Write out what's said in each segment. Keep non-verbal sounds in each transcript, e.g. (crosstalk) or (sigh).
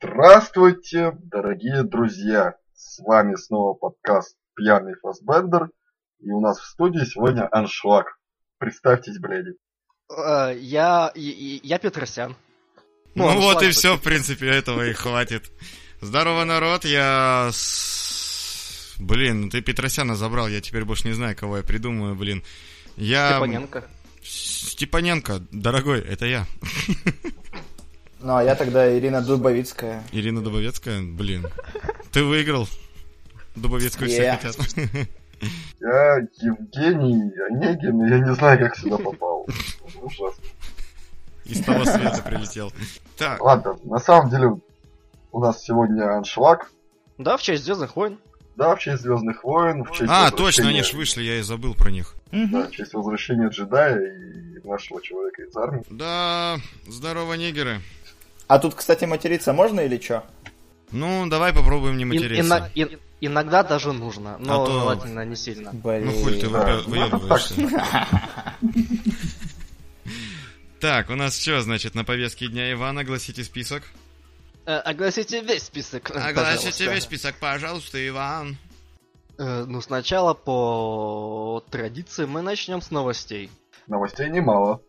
Здравствуйте, дорогие друзья! С вами снова подкаст «Пьяный Фасбендер». И у нас в студии сегодня аншлаг. Представьтесь, блядь. Э, Я, я Петросян. Ну, Ну, вот и все, в принципе, этого и хватит. Здорово, народ, я... с- Блин, ну ты Петросяна забрал, я теперь больше не знаю, кого я придумаю, блин. Я... Степаненко. Степаненко, дорогой, это я. (laughs) Ну, а я тогда Ирина Дубовицкая. Ирина Дубовецкая, блин. Ты выиграл. Дубовецкую все Yeah. хотят. (laughs) Я Евгений Онегин, я не знаю, как сюда попал. Ужасно. Из того света прилетел. Так, Ладно, на самом деле у нас сегодня аншлаг. Да, в честь Звездных войн. Да, в честь Звездных войн, в честь а, точно, они ж вышли, я и забыл про них. Да, в честь возвращения джедая и нашего человека из армии. Да, здорово, нигеры. А тут, кстати, материться можно или что? Ну, давай попробуем не И- материться. ина- и- иногда даже нужно, но А то- желательно не сильно. Блин. Ну хуй ты выебываешься. (laughs) Так, у нас что, значит, на повестке дня Иван, огласите список. Э, Огласите весь список, Огласите весь список, пожалуйста, Иван. Э, Ну, сначала по традиции мы начнем с новостей. Новостей немало.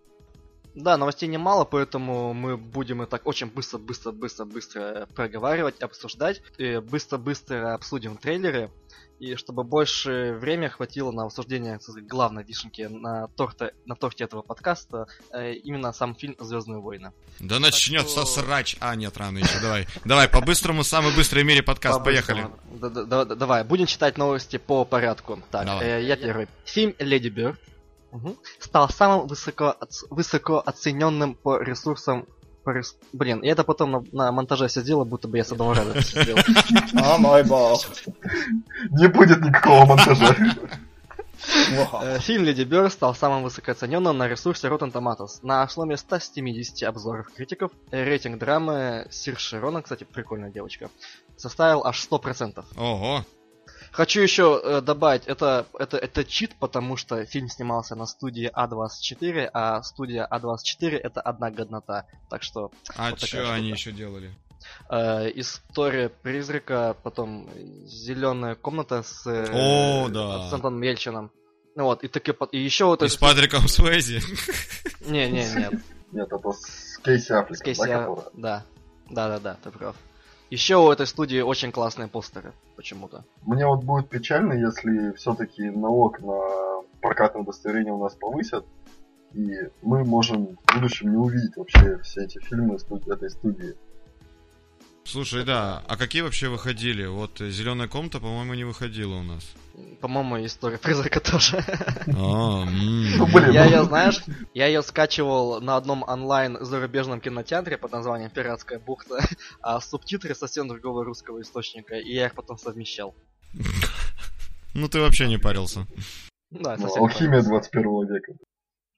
Да, новостей немало, поэтому мы будем так очень быстро-быстро-быстро-быстро проговаривать, обсуждать. И Быстро-быстро обсудим трейлеры. И чтобы больше времени хватило на обсуждение так сказать, главной вишенки на, торте, на торте этого подкаста, э, именно сам фильм Звездные войны. Да начнется что- срач. А, нет, рано еще, давай. Давай, по-быстрому, самый быстрый в мире подкаст, поехали. Давай, будем читать новости по порядку. Так, э, я первый. Фильм Леди Бёрд мгм, стал самым высоко, оц- высоко оцененным по ресурсам. по рес- Блин, я это потом на, на монтаже все сделал, будто бы я с одного раза сделал. О (laughs) мой бог. Не будет никакого монтажа. Э, Фильм Леди Бёрд стал самым высокооцененным на ресурсе Rotten Tomatoes. На сломе 170 обзоров критиков, рейтинг драмы Сир Широна, кстати, прикольная девочка, составил аж 100%. Ого. Хочу еще э, добавить, это, это, это чит, потому что фильм снимался на студии А24, а студия А24 это одна годнота. Так что А Вот что они штука. еще делали? э, история призрака, потом зеленая комната с э, О, да. с Антоном Мельчином. Ну вот, и таки и еще вот И с Патриком Суэзи. Не, не, нет. Нет, это с Кейси Аффлеком, С Кейси, да. Да, да, да, ты прав. Еще у этой студии очень классные постеры, почему-то. Мне вот будет печально, если все-таки налог на прокатное удостоверение у нас повысят, и мы можем в будущем не увидеть вообще все эти фильмы этой студии. Слушай, да, а какие вообще выходили? Вот зеленая комната, по-моему, не выходила у нас. По-моему, история призрака тоже. А. Ну, Я ну, ее, знаешь, я ее скачивал на одном онлайн зарубежном кинотеатре под названием «Пиратская бухта», (laughs) а субтитры совсем другого русского источника, и я их потом совмещал. Ну ты вообще не парился. Да, ну, совсем алхимия понравилось. 21 века.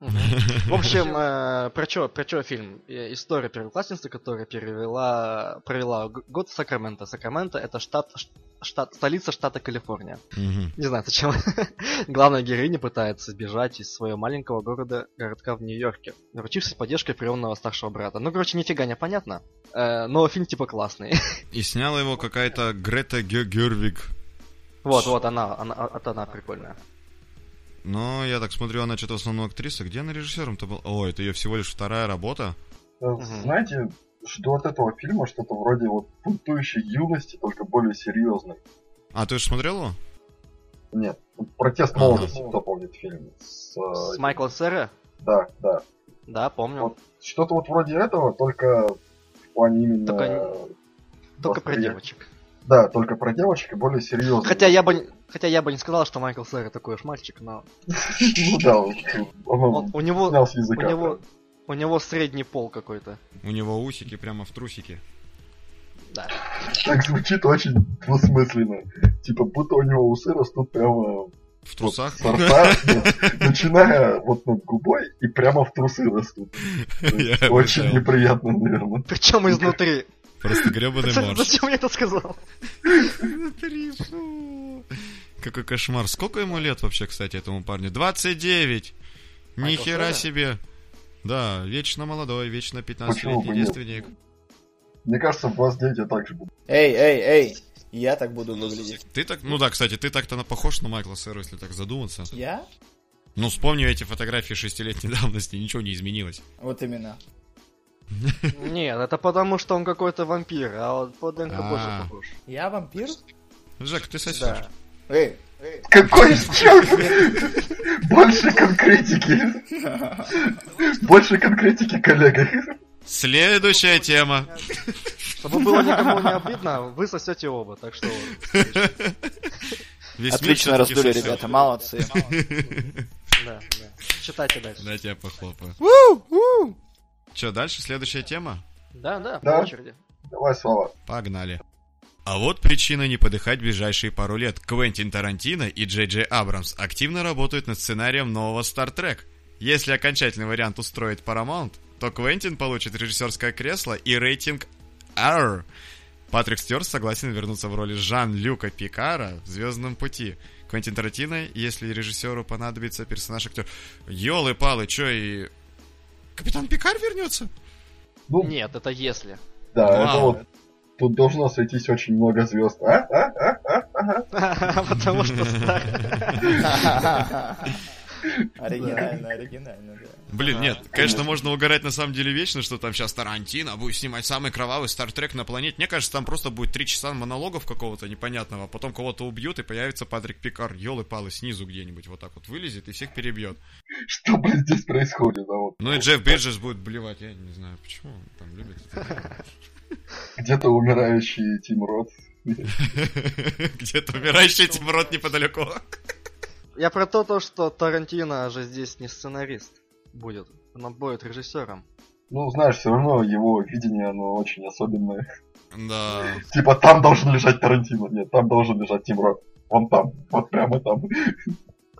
В общем, э, про чё, про чё фильм? Э, История первоклассницы, которая перевела, провела год в Сакраменто. Сакраменто это штат, штат, столица штата Калифорния. Не знаю, зачем. (laughs) Главная героиня пытается сбежать из своего маленького города, городка в Нью-Йорке, наручившись поддержкой приемного старшего брата. Ну, короче, нифига не понятно. Э, но фильм типа классный. (laughs) И сняла его какая-то Грета Гервиг. вот, вот она, она, это она прикольная. Но я так смотрю, она что-то в основном актриса. Где она режиссером-то была? О, это ее всего лишь вторая работа. Э, Знаете, жду от этого фильма что-то вроде вот бунтующей юности, только более серьезной. А, ты уже смотрел его? Нет, протест молодости, кто помнит фильм? С, э, С Майкла Сера? Да, да. Да, помню. Вот. Что-то вот вроде этого, только в плане именно... Только Только про девочек. Да, только про девочек и более серьезно. Хотя я бы, хотя я бы не сказал, что Майкл Сэр такой уж мальчик, но Ну да, он, у него, снял с у него, у него средний пол какой-то. У него усики прямо в трусики. Да. Так звучит очень двусмысленно. Типа, будто у него усы растут прямо В вот трусах? нет, начиная вот над губой и прямо в трусы растут. (laughs) Очень неприятно, наверное. Причем изнутри. Просто гребаный морж. Зачем я это сказал? Изнутри, фу. Какой кошмар. Сколько ему лет вообще, кстати, этому парню? 29! Майкл Нихера Сера? себе! Да, вечно молодой, вечно Почему бы 15-летний нет? девственник. Мне кажется, в вас дети также будут. Эй, эй, эй, я так буду выглядеть. Ты так, ну да, кстати, ты так-то похож на Майкла Сэру, если так задуматься. Я? Ну, вспомню эти фотографии шестилетней (laughs) давности, ничего не изменилось. Вот именно. (laughs) Нет, это потому, что он какой-то вампир, а вот по ДНК А. больше похож. Я вампир? Жек, ты сосешь. Да. Эй, эй. Какой черт? Больше конкретики. Больше конкретики, коллега. Следующая тема. Чтобы было никому не обидно, вы сосете оба, так что... Весь Отлично раздули, ребята, молодцы. Да, да. Читайте дальше. Дайте я похлопаю. Че, дальше следующая тема? Да, да, Да. по очереди. Давай, Слава. Погнали. А вот причина не подыхать в ближайшие пару лет. Квентин Тарантино и Джей Джей Абрамс активно работают над сценарием нового Star Trek. Если окончательный вариант устроит Paramount, то Квентин получит режиссерское кресло и рейтинг R. Патрик Стюарт согласен вернуться в роли Жан-Люка Пикара в «Звездном пути». Квентин Тарантино, если режиссеру понадобится персонаж-актер... Ёлы-палы, чё и... Капитан Пикар вернется? Ну, Нет, это если. да, это Вау. вот... Тут должно сойтись очень много звезд. А? А? А? А? Ага. (laughs) Потому что старый. (laughs) Оригинально, оригинально, да. Блин, нет, конечно, можно угорать на самом деле вечно, что там сейчас Тарантино будет снимать самый кровавый Стартрек на планете. Мне кажется, там просто будет три часа монологов какого-то непонятного, а потом кого-то убьют и появится Патрик Пикар, елы-палы, снизу где-нибудь вот так вот вылезет и всех перебьет. Что, блин, здесь происходит? А вот Ну и Джефф Бриджес будет блевать, я не знаю почему, он там любит. (laughs) где-то умирающий Тим Рот. (laughs) Где-то умирающий Тим Рот неподалеку. Я про то, то, что Тарантино же здесь не сценарист будет. Он будет режиссером. Ну, знаешь, все равно его видение, оно очень особенное. Да. Типа, там должен лежать Тарантино. Нет, там должен лежать Тим Рот. Вон там, вот прямо там.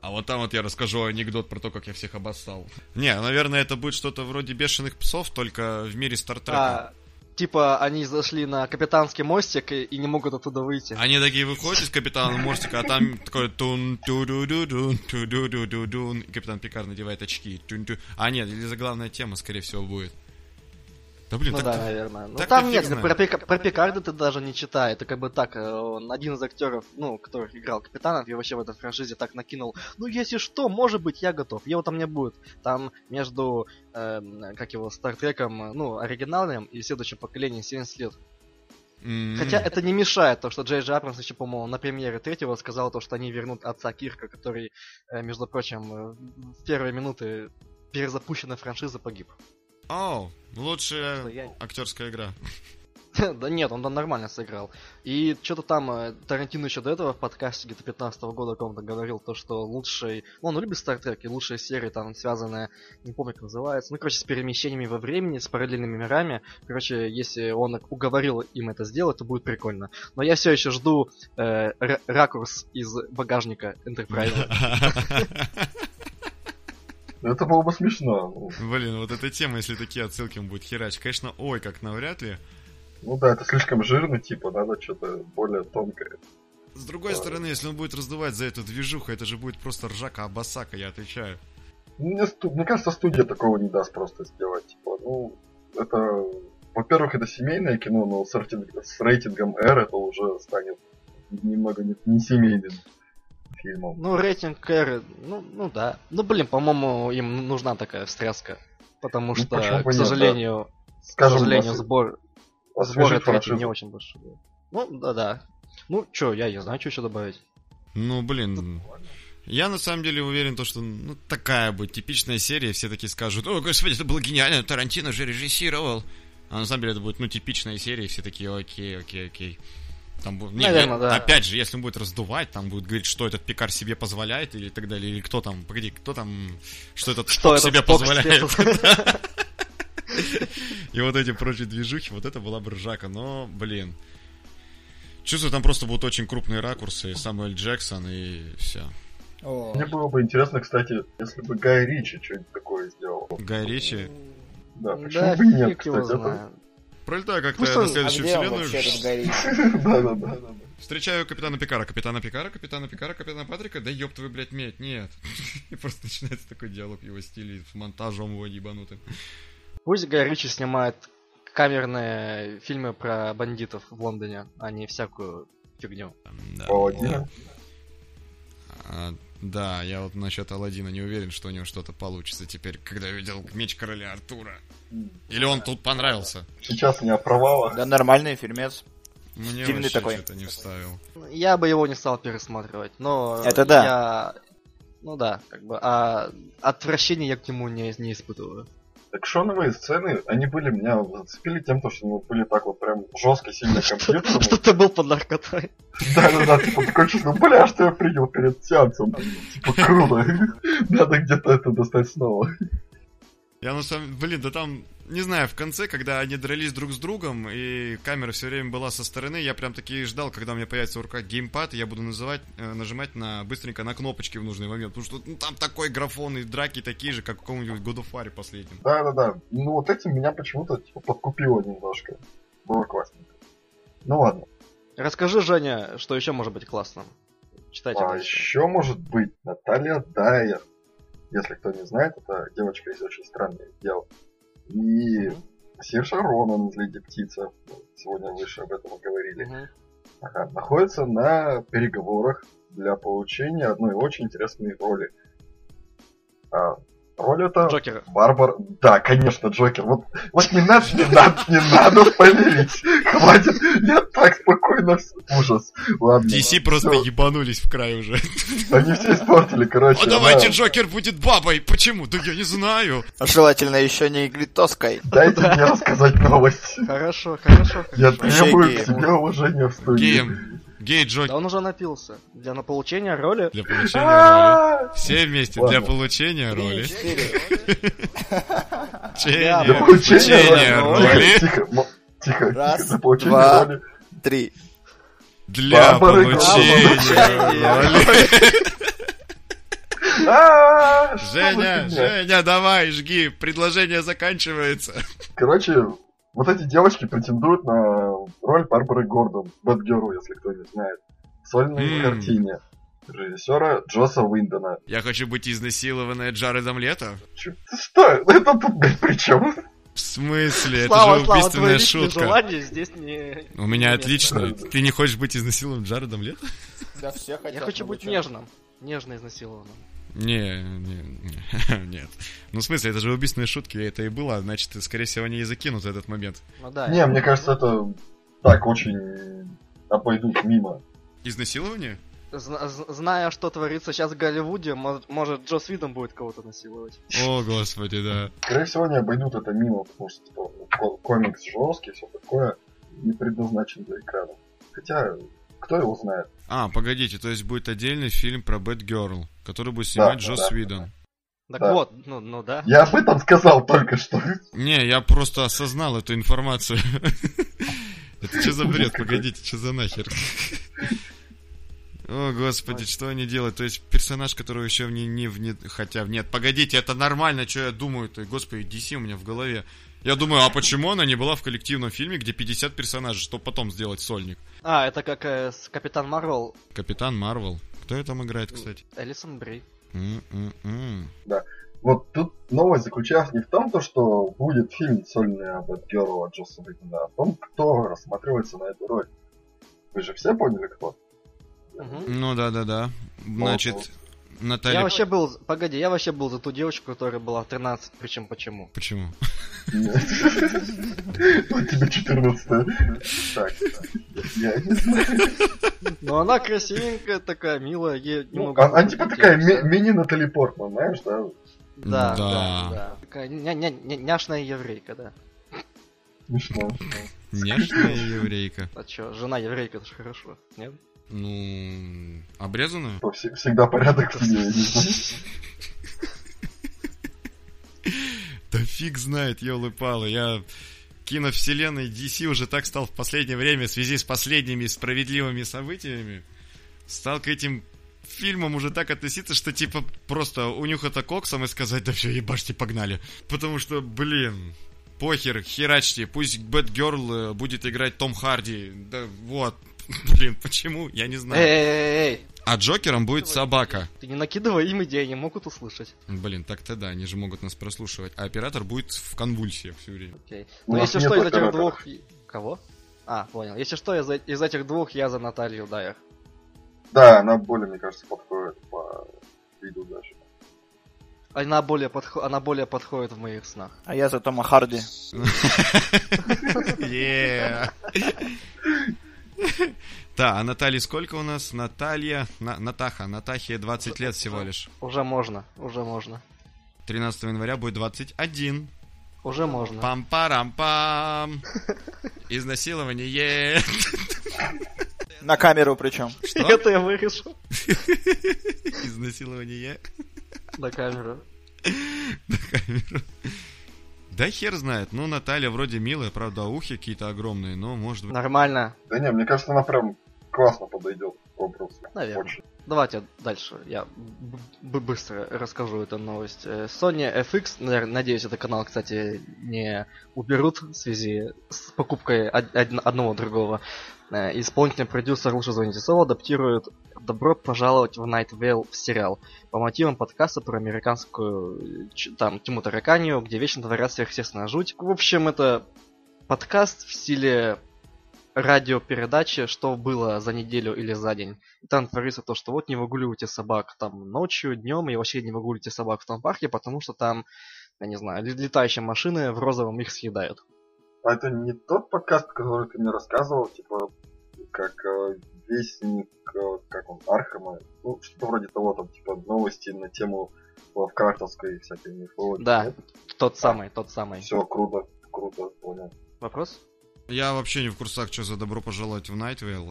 А вот там вот я расскажу анекдот про то, как я всех обоссал. Не, наверное, это будет что-то вроде бешеных псов, только в мире Стартрека. А, типа, они зашли на капитанский мостик и, и не могут оттуда выйти. Они такие выходят из капитана мостика, а там такой тун ту ду ду дун ту ду ду ду дун капитан Пикар надевает очки. Тун -ту. А нет, или заглавная тема, скорее всего, будет. Да блин, Ну так- да, наверное. Ну там нет, про, про Пикарда ты даже не читай. Это как бы так, э, он один из актеров, ну, который играл капитанов, и вообще в этой франшизе так накинул. Ну, если что, может быть, я готов. Его там не будет. Там между, эм, как его, Стартреком, э, ну, оригинальным и следующим поколением 70 лет. М, Хотя это не мешает, то, что Джей Джей Абрамс еще, по-моему, на премьере третьего сказал то, что они вернут отца Кирка, который, э, между прочим, э, в первые минуты перезапущенной франшизы погиб. Оу, лучшая я- актерская игра. (laughs) Да нет, он там нормально сыграл. И что-то там э, Тарантино еще до этого в подкасте где-то 15 года каком-то говорил, то, что лучший... Ну, он любит Trek, и лучшие серии там связанные, не помню, как называется, ну, короче, с перемещениями во времени, с параллельными мирами. Короче, если он уговорил им это сделать, то будет прикольно. Но я все еще жду э, ра- ракурс из багажника Enterprise. (laughs) (laughs) Это было бы смешно. Блин, вот эта тема, если такие отсылки он будет херач, конечно, ой, как навряд ли. Ну да, это слишком жирно, типа, надо что-то более тонкое. С другой стороны, если он будет раздувать за эту движуху, это же будет просто ржака абасака, я отвечаю. Мне, сту- мне кажется, студия такого не даст просто сделать. Типа, ну, это... Во-первых, это семейное кино, но с, рейтинг- с рейтингом R это уже станет немного не, не семейным фильмом. Ну, рейтинг R, ну, ну да. Ну, блин, по-моему, им нужна такая встряска. Потому Ну, что, бы к нет, сожалению, к Скажем, сожалению, осве- сбор, сбор франшизу. не очень большой. Ну, да-да. Ну, чё, я не знаю, что еще добавить. Ну, блин, я на самом деле уверен, то, что ну, такая будет типичная серия, все такие скажут, о, господи, это было гениально, Тарантино же режиссировал. А на самом деле это будет, ну, типичная серия, все такие, окей, окей, окей. Там будет, не, Наверно, не, да. Опять же, если он будет раздувать, там будет говорить, что этот пикар себе позволяет, или так далее, или кто там, погоди, кто там, что этот Что этот себе позволяет. (laughs) (laughs) И вот эти прочие движухи, вот это была бы ржака, но, блин. Чувствую, там просто будут очень крупные ракурсы, Самуэль Джексон и все. Мне было бы интересно, кстати, если бы Гай Ричи что-нибудь такое сделал. Гай Ричи. Да, почему Да, бы нет, кстати, это... Пролетаю как-то Пусть на а следующую он вселенную. (laughs) Встречаю капитана Пикара, капитана Пикара, капитана Пикара, капитана Патрика, да ёб твою, блядь, медь, нет. (laughs) И просто начинается такой диалог в его стиле, с монтажом его ебанутым. Пусть Гай Ричи снимает камерные фильмы про бандитов в Лондоне, а не всякую фигню. Да. Аладдина. А, да, я вот насчет Алладина не уверен, что у него что-то получится теперь, когда видел меч короля Артура. Или он тут понравился? Сейчас не о провалах. Да, нормальный фильмец. Мне Стильный такой. что-то не вставил. Я бы его не стал пересматривать, но... Это да. Я... Ну да, как бы, а отвращения я к нему не, не испытываю. Экшоновые сцены, они были меня зацепили тем, то, что они были так вот прям жестко, сильно компьютерные. Что ты был под наркотой. Да-да-да, типа такое чувство, бля, что я принял перед сеансом. Типа круто. (laughs) Надо где-то это достать снова. Я на самом блин, да там, не знаю, в конце, когда они дрались друг с другом, и камера все время была со стороны, я прям таки ждал, когда у меня появится в руках геймпад, и я буду называть, э, нажимать на быстренько на кнопочки в нужный момент, потому что ну, там такой графон и драки такие же, как в каком-нибудь God of War последнем. Да-да-да. Ну вот этим меня почему-то типа подкупило немножко. Было классненько. Ну ладно. Расскажи, Женя, что еще может быть классным. Читайте А дальше. еще может быть Наталья Дайер. Если кто не знает, это девочка из очень странных дел. И. Сирша Ронан из Леди Птица. Сегодня выше об этом говорили. Ага, находится на переговорах для получения одной очень интересной роли. А, роль это Джокер. Барбар... Да, конечно, Джокер. Вот, вот не надо, не надо, не надо спойлерить. Хватит, я так спокойно... Ужас. Ладно. DC просто Всё, ебанулись в край уже. Они все испортили, короче. А давайте да. Джокер будет бабой! Почему? Да я не знаю. Желательно еще не глитоской. Дайте мне рассказать новость. Хорошо, хорошо. Я требую к себе уважения в студии. Гей Джокер. Да он уже напился. Для на получения роли. Для получения роли. А, Все вместе для получения роли. Для получения роли. Тихо, Раз, для получения два. роли. Три. Для получения роли. А, Женя? Женя, давай, жги. Предложение заканчивается. Короче, вот эти девочки претендуют на роль Барбары Гордон, Бэтгерл, если кто не знает. В сольной М. картине режиссера Джоса Уиндона. Я хочу быть изнасилованная Джаредом Лето? Чё- ты Что? Это тут, блядь, при чем? В смысле? Это Слава, же Слава, твои убийственная личные шутка. желания здесь не... У меня отлично. Ты не хочешь быть изнасилованным Джаредом Лето? Да, все хотят. Я хочу быть нежным. Нежно изнасилованным. Не, не, не, (laughs) нет. Ну, в смысле, это же убийственные шутки, это и было, значит, скорее всего, они и закинут этот момент. Ну да. Не, мне кажется, это так очень обойдут мимо. Изнасилование? Зна- Зная, что творится сейчас в Голливуде, мо- может Джос Видом будет кого-то насиловать. О, господи, да. Скорее всего, они обойдут это мимо, потому что типа, ко- комикс жесткий, все такое, не предназначен для экрана. Хотя, кто его знает. А, погодите, то есть будет отдельный фильм про Бэтгерл, который будет снимать Да, Джос да. Видон. Так Да. вот, ну, ну да. Я об этом сказал только что. Не, я просто осознал эту информацию. (laughs) Это что за бред? Погодите, что за нахер? О, господи, что они делают? То есть персонаж, которого еще не, не, не... Хотя, нет, погодите, это нормально, что я думаю-то. Господи, DC у меня в голове. Я думаю, а почему она не была в коллективном фильме, где 50 персонажей, чтобы потом сделать сольник? А, это как э, с Капитан Марвел Капитан Марвел. Кто ее там играет, кстати? Элисон Бри. М-м-м. Вот тут новость заключалась не в том, то, что будет фильм сольный об Эдгеру от Джоса Уидона, а в том, кто рассматривается на эту роль. Вы же все поняли, кто? Мгм. Ну да-да-да. Значит, Я Наталья... вообще был, погоди, я вообще был за ту девочку, которая была в 13, причем почему? Почему? (laughs) Вот тебе 14 Так, я не знаю. Ну она красивенькая, такая милая, ей Ну, немного... Она типа такая мини Натали Портман, знаешь, да? Да, Да. да. Такая ня- ня- ня- няшная еврейка, да. Смешно. Нежная еврейка. А чё, жена еврейка, это же хорошо, нет? Ну, обрезанную? Всегда порядок в семье, я не знаю. Да фиг знает, елы-палы. Я киновселенной DC уже так стал в последнее время в связи с последними справедливыми событиями. Стал к этим фильмам уже так относиться, что типа просто унюхаться коксом и сказать, да все, ебашьте, погнали. Потому что, блин, похер, херачьте, пусть Бэтгерл будет играть Том Харди. Да вот, (laughs) Блин, почему? Я не знаю. эй, эй, эй, А Джокером будет собака. ты не накидывай им идеи, они могут услышать. Блин, так-то да, они же могут нас прослушивать. А оператор будет в конвульсиях все время. Окей. Ну, если что, из этих двух... Кого? А, понял. Если что, из, э- из этих двух я за Наталью Дайер. Да, она более, мне кажется, подходит по виду даже. Она более, подхо- она более подходит в моих снах. А я за Тома Харди. (laughs) Yeah. (laughs) (laughs) Да, а Наталье сколько у нас? Наталья, На- Натаха, Натахе 20 лет всего лишь. Уже можно, уже можно. 13 января будет 21. Уже можно. Пам-парам-пам. (laughs) Изнасилование. (laughs) На камеру причем. Что? Это я вырежу Изнасилование. на камеру. На камеру. Да хер знает. Ну, Наталья вроде милая, правда, ухи какие-то огромные, но может быть... Нормально. Да не, мне кажется, она прям классно подойдет к образу. Наверное. Очень. Давайте дальше. Я быстро расскажу эту новость. Э, Sony FX, надеюсь, этот канал, кстати, не уберут в связи с покупкой од- од- одного другого. Э, Исполнительный продюсер Лучше звоните Соло адаптирует «Добро пожаловать в Vale» в сериал по мотивам подкаста про американскую э, там тьму тараканию, где вечно творят сверхъестественная жуть. В общем, это подкаст в стиле радиопередачи, что было за неделю или за день. И там творится то, что вот не выгуливайте собак там ночью, днем, и вообще не выгуливайте собак в том парке, потому что там, я не знаю, ле- летающие машины в розовом их съедают. А это не тот подкаст, который ты мне рассказывал, типа, как э, вестник, э, как он, Аркхама, ну, что-то вроде того, там, типа, новости на тему лавкрафтовской всякой мифологии. Да, тот самый, тот самый. Все, круто, круто, понял. Вопрос? Я вообще не в курсах, что за добро пожаловать в Найтвейл.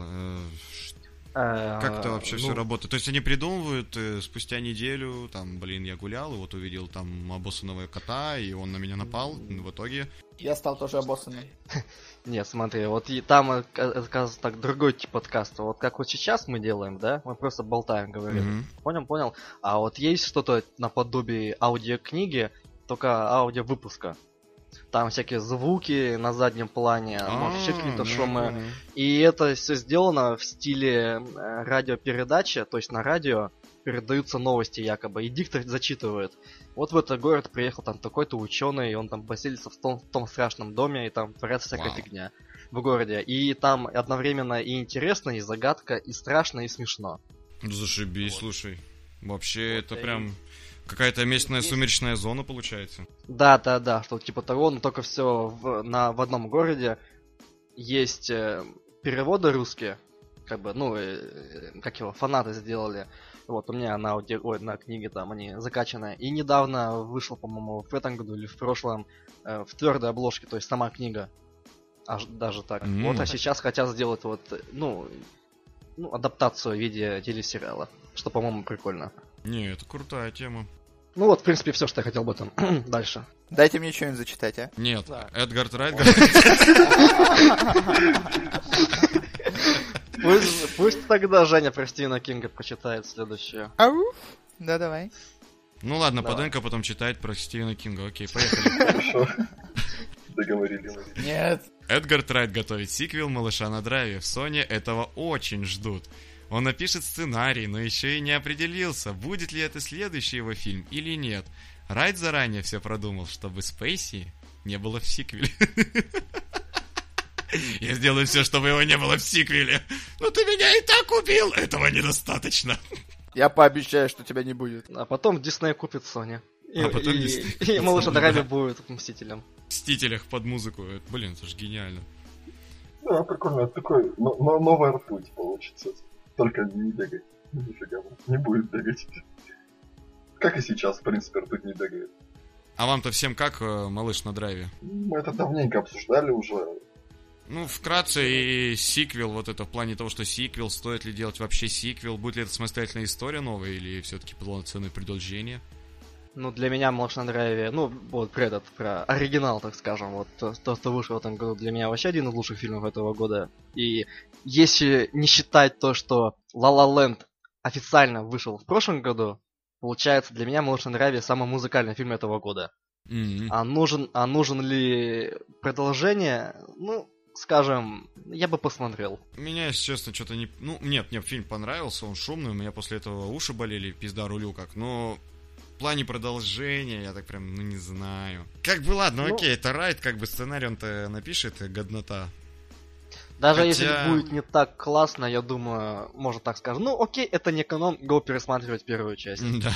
Э, Как это вообще ну, все работает? То есть они придумывают э, спустя неделю, там, блин, я гулял, и вот увидел там обоссанного кота, и он на меня напал. В итоге Я стал тоже обоссанным. (laughs) Нет, смотри, вот и там, э, ка- оказывается, так другой тип подкаста. Вот как вот сейчас мы делаем, да? Мы просто болтаем, говорим. Мгм. Понял, понял. А вот есть что-то наподобие аудиокниги, только аудиовыпуска. Там всякие звуки на заднем плане, может, еще какие-то А, шумы. ну, И это все сделано в стиле э, радиопередачи, то есть на радио передаются новости якобы, и диктор зачитывает. Вот в этот город приехал там такой-то ученый, и он там поселится в том, в том страшном доме, и там творится всякая фигня в городе. И там одновременно и интересно, и загадка, и страшно, и смешно. ну, Зашибись, Вот. слушай. Вообще, Вот, это и- прям какая-то местная Есть- сумеречная зона получается. Да, да, да, что типа того, но только все в, на, в одном городе есть э, переводы русские, как бы, ну, э, э, как его, фанаты сделали. Вот, у меня на, ауди... Ой, на книге там они закачаны. И недавно вышел, по-моему, в этом году или в прошлом э, в твердой обложке, то есть сама книга. Аж даже так. М. Вот, а сейчас хотят сделать вот, ну, ну, адаптацию в виде телесериала. Что, по-моему, прикольно. Не, это крутая тема. Ну вот, в принципе, все, что я хотел об этом. (clears throat) Дальше. Дайте мне что-нибудь зачитать, а? Нет, Да. Эдгар Райтгар. (laughs) Пусть, пусть тогда Женя про Стивена Кинга прочитает следующее. Ау. Да, давай. Ну ладно, Давай. Поденко потом читает про Стивена Кинга. Окей, поехали. (laughs) Хорошо. Договорились. Нет. Эдгар Трайт готовит сиквел «Малыша на драйве». В Sony этого очень ждут. Он напишет сценарий, но еще и не определился, будет ли это следующий его фильм или нет. Райт заранее все продумал, чтобы Спейси не было в сиквеле. (laughs) Я сделаю все, чтобы его не было в сиквеле. Но ты меня и так убил, этого недостаточно. Я пообещаю, что тебя не будет. А потом Дисней купит Sony. И, А потом и, Дисней. и малыш Драйве будет Мстителем. В Мстителях под музыку. Блин, это же гениально. Да, прикольно, это такой но- но- новая ртуть получится. Только не бегать. Нифига, не будет бегать. Как и сейчас, в принципе, ртуть не бегает. А вам-то всем как, э, малыш на драйве? Мы это давненько обсуждали уже. Ну, вкратце, и сиквел, вот это в плане того, что сиквел, стоит ли делать вообще сиквел, будет ли это самостоятельная история новая, или все-таки полноценное продолжение? Ну, для меня малыш на Драйве, ну, вот про этот, про оригинал, так скажем, вот то, то, что вышло в этом году, для меня вообще один из лучших фильмов этого года. И если не считать то, что La La Land официально вышел в прошлом году, получается для меня малыш на Драйве самый музыкальный фильм этого года. М, А нужен, а нужен ли продолжение? Ну, скажем, я бы посмотрел. Меня, если честно, что-то не... Ну, нет, мне фильм понравился, он шумный, у меня после этого уши болели, пизда рулю как, но плане продолжения я так прям, ну, не знаю. Как бы, ладно, Ну- окей, это Райт, как бы сценарий он-то напишет, и годнота. Даже Хотя- если будет не так классно, я думаю, можно так скажем. Ну, окей, это не канон, го пересматривать первую часть. Да.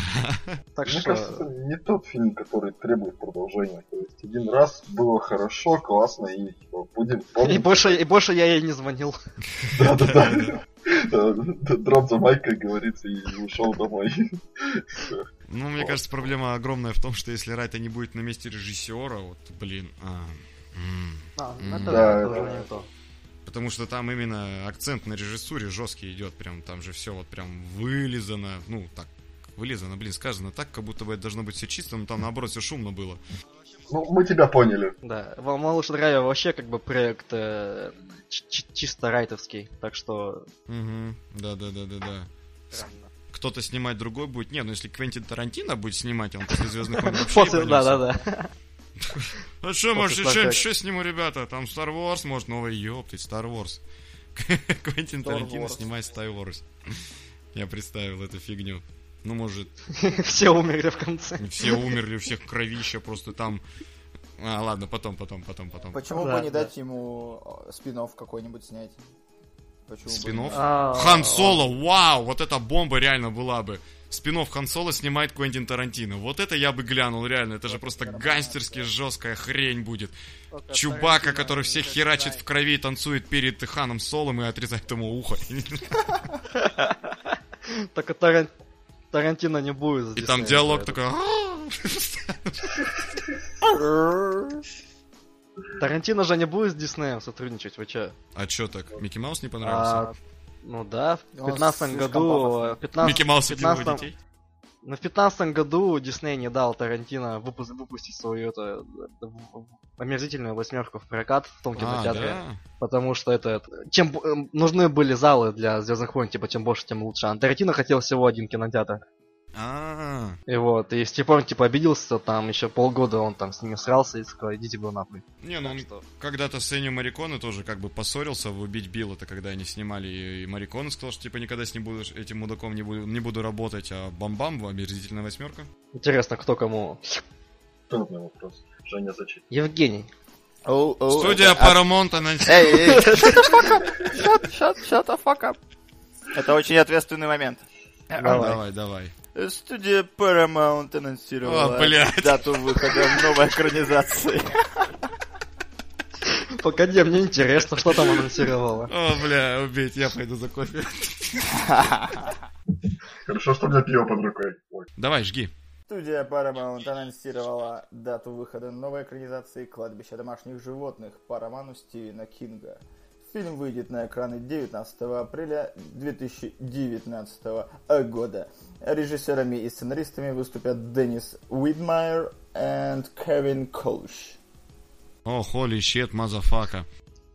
Так Мне что... кажется, не тот фильм, который требует продолжения. То есть один раз было хорошо, классно, и типа, будем И помнить. больше, и больше я ей не звонил. Да-да-да. Да, Дроп за майкой, говорится, и ушел домой. Ну, мне Вот. кажется, проблема огромная в том, что если Райта не будет на месте режиссера, вот, блин, а, м. А, М. это, Да, это да. уже не то. Потому что там именно акцент на режиссуре жесткий идет, прям там же все вот прям вылизано, ну так вылизано, блин, сказано так, как будто бы это должно быть все чисто, но там наоборот все шумно было. Ну, мы тебя поняли. Да, в Малыш Драйве вообще как бы проект э, чи- чи- чисто райтовский, так что... Угу, да, Кто-то снимать другой будет. Не, ну если Квентин Тарантино будет снимать, он после Звездных войн вообще После, да, да, да. А что, может, Стартрека. что сниму, ребята? Там Star Wars, может, новый, ёптать, Star Wars. Квентин Тарантино снимает Star Wars. Я представил эту фигню. Ну, может, (laughs) Все умерли в конце. все умерли, у всех кровища просто там... А, ладно, потом, потом, потом, потом. Почему Да, бы не да. дать ему спин какой-нибудь снять? Нет? А, Хан Соло, вау, вот эта бомба реально была бы. Спинов Хан Соло снимает Квентин Тарантино. Вот это я бы глянул, реально. Это же просто гангстерски жесткая хрень будет. Чубака, который всех херачит в крови и танцует перед Ханом Солом и отрезает ему ухо. (laughs) Так и Таран- Тарантино не будет И там диалог такой... (laughs) (laughs) Тарантино же не будет с Диснеем сотрудничать, вы чё? А чё так? Микки Маус не понравился? А, ну да, в Он 15 слишком году... пафосный. 15, Микки Маус убил его 15 детей? Ну, в 15 году Дисней не дал Тарантино выпу- выпустить свою это, э, омерзительную восьмерку в прокат в том А, кинотеатре. да? Потому что это, это- чем эм, нужны были залы для Звездных войн, типа чем больше, тем лучше. А Тарантино хотел всего один кинотеатр. А, И вот, и с тех пор он типа обиделся, там еще полгода он там с ними срался и сказал, идите вы нахуй. не, ну он что- когда-то с Энни Мариконе тоже как бы поссорился в «Убить Билла», это когда они снимали, и Мариконе сказал, что типа никогда с ним буду, этим мудаком не буду, не буду работать, а Бам-Бам, омерзительная восьмерка. Интересно, кто кому. Трудный вопрос. Женя, зачем? Евгений. Оу, оу, Студия а- Paramount анонсировала... (laughs) Shut, shut, shut the fuck up. Это очень ответственный момент. Давай. Давай, давай. Студия Paramount анонсировала О, блядь. дату выхода новой экранизации. Погоди, мне интересно, что там анонсировало. О, бля, убить, я пойду за кофе. Хорошо, что у меня пиво под рукой. Ой. Давай, жги. Студия Paramount анонсировала дату выхода новой экранизации «Кладбище домашних животных» по роману Стивена Кинга. Фильм выйдет на экраны 19 апреля 2019 года. Режиссерами и сценаристами выступят Деннис Уидмайер и Кевин Колш. О, holy shit, motherfucker.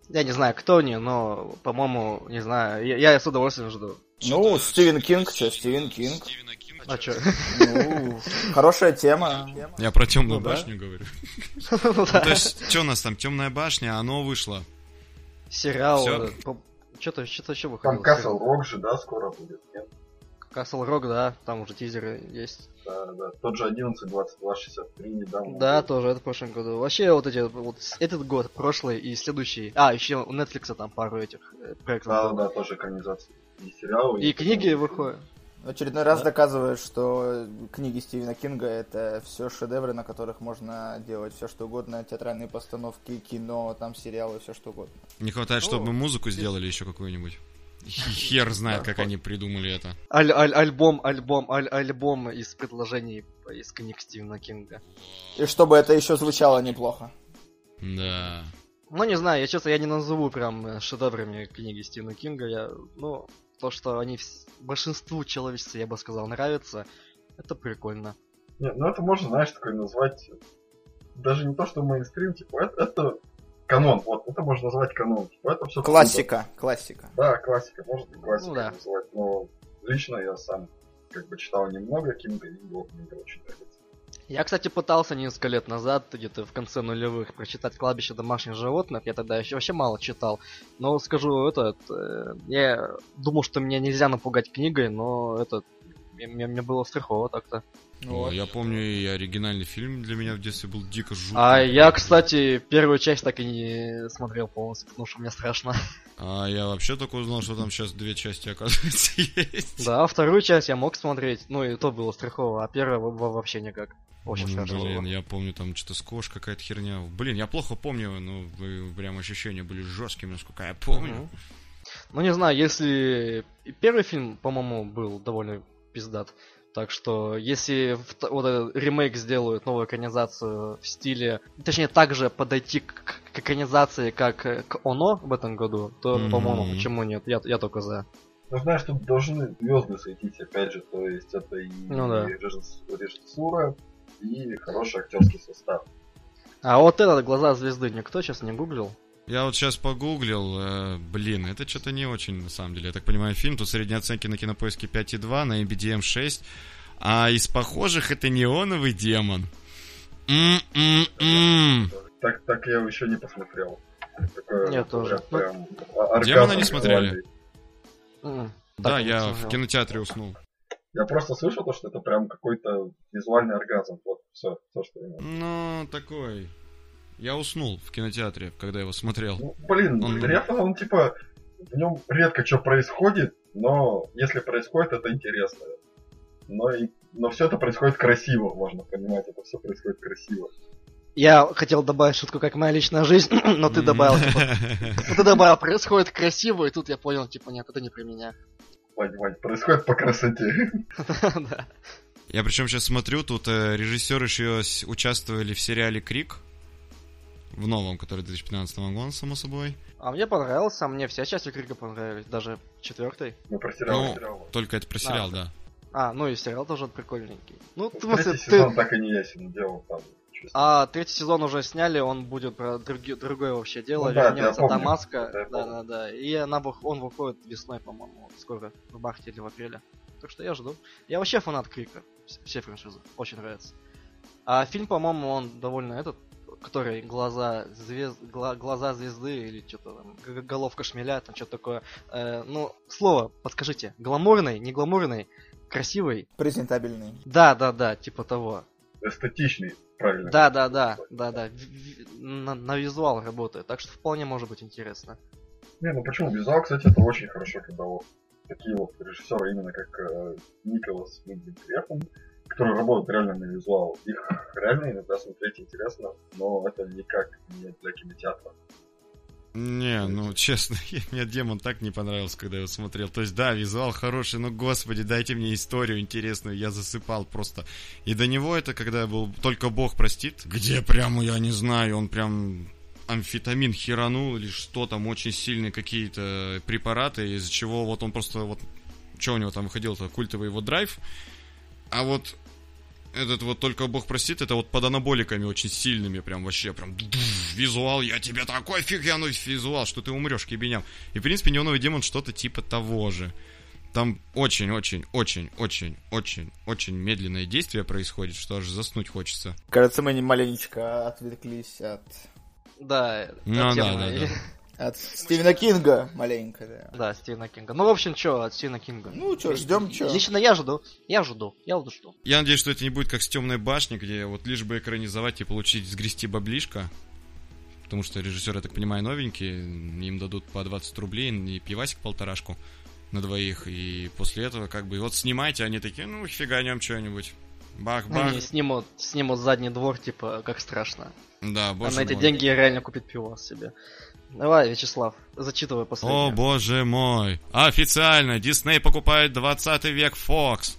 Я не знаю, кто они, но, по-моему, не знаю, я, я с удовольствием жду. Ну, Стивен Кинг, что, Стивен Кинг. А чё? (laughs) Ну, хорошая тема. Я про темную Ну да. башню говорю. (laughs) Ну да. То есть, что у нас там, темная башня, оно вышло. Сериал. Э, по- Что-то что-то еще Там выходило. Касл Рок же, да, скоро будет? Нет? Касл Рок, да, там уже тизеры есть. Да, да. Тот же 11, 22, 63 недавно. Да, был. тоже, это в прошлом году. Вообще, вот эти, вот этот год, прошлый и следующий. А, еще у Netflix там пару этих э, проектов. Да, было. да, тоже экранизации. И сериалы. И книги выходят. В очередной раз Да. доказывает, что книги Стивена Кинга это все шедевры, на которых можно делать все что угодно, театральные постановки, кино, там сериалы, все что угодно. Не хватает, чтобы Ну, музыку сделали еще какую-нибудь. Хер знает, как они придумали это. Аль- аль- альбом, альбом, аль- альбом из предложений из книг Стивена Кинга. И чтобы это еще звучало неплохо. Да. Ну, не знаю, я честно, я не назову прям шедеврами книги Стивена Кинга. Я, ну, то, что они вс- большинству человечества, я бы сказал, нравятся, это прикольно. Нет, ну это можно, знаешь, такой назвать, даже не то, что мейнстрим, типа, это, это канон, вот, это можно назвать канон, типа, это все Классика, классика. Да, классика, можно и классикой Ну да. называть, но лично я сам как бы читал немного мне это очень нравится. Я, кстати, пытался несколько лет назад, где-то в конце нулевых, прочитать «Кладбище домашних животных». Я тогда еще вообще мало читал. Но скажу, этот, э, я думал, что меня нельзя напугать книгой, но это мне, мне было страхово так-то. О, я помню, и оригинальный фильм для меня в детстве был дико жуткий. А я, кстати, первую часть так и не смотрел полностью, потому что мне страшно. А я вообще только узнал, что там сейчас две части, оказывается, (laughs) есть. Да, вторую часть я мог смотреть, ну и то было страхово, а первая во- во- вообще никак. Очень Блин, страшно Блин, было. я помню, там что-то с кошкой какая-то херня. Блин, я плохо помню, но прям ощущения были жесткими, насколько я помню. Мгм. Ну не знаю, если первый фильм, по-моему, был довольно пиздат. Так что, если вот этот ремейк сделают, новую экранизацию в стиле, точнее, также подойти к, к экранизации, как к ОНО в этом году, то, Мгм. по-моему, почему нет? Я, я только за. Ну, знаешь, тут должны звезды сойтись, опять же, то есть это и Ну да. режисс- режиссура, и хороший актерский состав. А вот этот «Глаза звезды» никто сейчас не гуглил? Я вот сейчас погуглил, э, блин, это что-то не очень, на самом деле. Я так понимаю, фильм, тут средние оценки на кинопоиске 5,2, на MBDM 6. А из похожих это неоновый демон. М-м-м. Так, так я еще не посмотрел. Такое, Я тоже. Ну, Прям, оргазм Демона не смотрели? Да, я в кинотеатре уснул. Я просто слышал то, что это прям какой-то визуальный оргазм. Вот, все, все, что я имел. Ну, такой. Я уснул в кинотеатре, когда его смотрел. Ну, блин, Он- Рефа, он типа, в нем редко что происходит, но если происходит, это интересно. Но, и, но все это происходит красиво, можно понимать, это все происходит красиво. Я хотел добавить шутку, как моя личная жизнь, (clears throat) но ты добавил, типа, ты добавил, происходит красиво, и тут я понял, типа, нет, это не про меня. Вань, Вань, происходит по красоте. (laughs) Я причем сейчас смотрю, тут э, режиссеры еще участвовали в сериале Крик. В новом, который 2015 года, само собой. А мне понравился, а мне все части Крика понравились, даже четвертый. Мы про сериал, Ну, сериал. Только это про сериал, да. А, ну и сериал тоже прикольненький. Ну, Ну, Третий ты... сезон так и не ясен делал там. А, третий сезон уже сняли, он будет про други- другое вообще дело, Ну да, я вернется помню. Дамаска. Да, помню. да, да. И она, он выходит весной, по-моему, скоро, в марте или в апреле. Так что я жду. Я вообще фанат Крика, вс- все франшизы, очень нравится. А фильм, по-моему, он довольно этот, который глаза звезд, гла- глаза звезды или что-то там, головка шмеля, там что-то такое. Э, ну, слово, подскажите, гламурный, не гламурный, красивый? Презентабельный. Да, да, да, типа того. Эстетичный, правильно. Да, да, да, да, да. На, на визуал работает, так что вполне может быть интересно. Не, ну почему? Визуал, кстати, это очень хорошо, когда вот такие вот режиссеры, именно как э, Николас Виндинг которые работают реально на визуал. Их реально иногда смотреть интересно, но это никак не для кинотеатра. Не, ну честно, (laughs) мне демон так не понравился, когда я его смотрел. То есть, да, визуал хороший, но господи, дайте мне историю интересную. Я засыпал просто. И до него это, когда был только Бог простит, где прямо, я не знаю, он прям амфетамин херанул или что там, очень сильные какие-то препараты, из-за чего вот он просто вот... Что у него там выходил-то? Культовый его драйв. А вот этот вот только Бог простит, это вот под анаболиками очень сильными, прям вообще, прям визуал, я тебе такой фигенный визуал, что ты умрешь к ебеням. И, в принципе, Неоновый Демон что-то типа того же. Там очень-очень-очень-очень-очень-очень медленное действие происходит, что аж заснуть хочется. Кажется, мы не маленечко отвлеклись от, Да, Ну от да, темы. да, да. (laughs) от Стивена Кинга маленько, да. Да, Стивена Кинга. Ну, в общем, что от Стивена Кинга? Ну чё, ждем чё. Лично я жду. Я жду. Я вот жду. Я надеюсь, что это не будет как с темной башни, где вот лишь бы экранизовать и получить, сгрести баблишко. Потому что режиссеры, я так понимаю, новенькие, им дадут по 20 рублей и пивасик полторашку на двоих. И после этого как бы вот снимайте, они такие, ну фиганем что-нибудь. Бах-бах. Они снимут, снимут задний двор, типа, как страшно. Да, а боже на эти мой. деньги реально купит пиво себе. Давай, Вячеслав, зачитывай О последнее. боже мой. Официально Дисней покупает 20 век Fox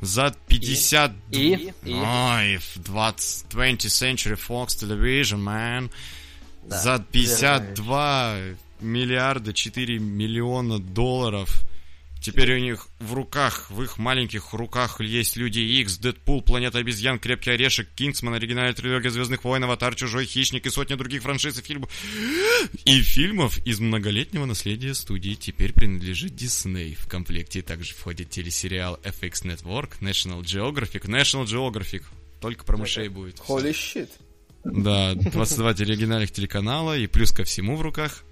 за 50... И? И? Ой, в 20... 20th Century Fox Television, man. Да, за верная 52 миллиарда 4 миллиона долларов. Теперь у них в руках, в их маленьких руках есть Люди Икс, Дэдпул, Планета обезьян, Крепкий орешек, Кингсман, оригинальная трилогия Звездных войн, Аватар, Чужой хищник и сотни других франшиз и фильмов. И фильмов из многолетнего наследия студии теперь принадлежит Дисней. В комплекте также входит телесериал FX Network, National Geographic, National Geographic. только про мышей будет. Holy shit. Да, 22 оригинальных телеканала и плюс ко всему в руках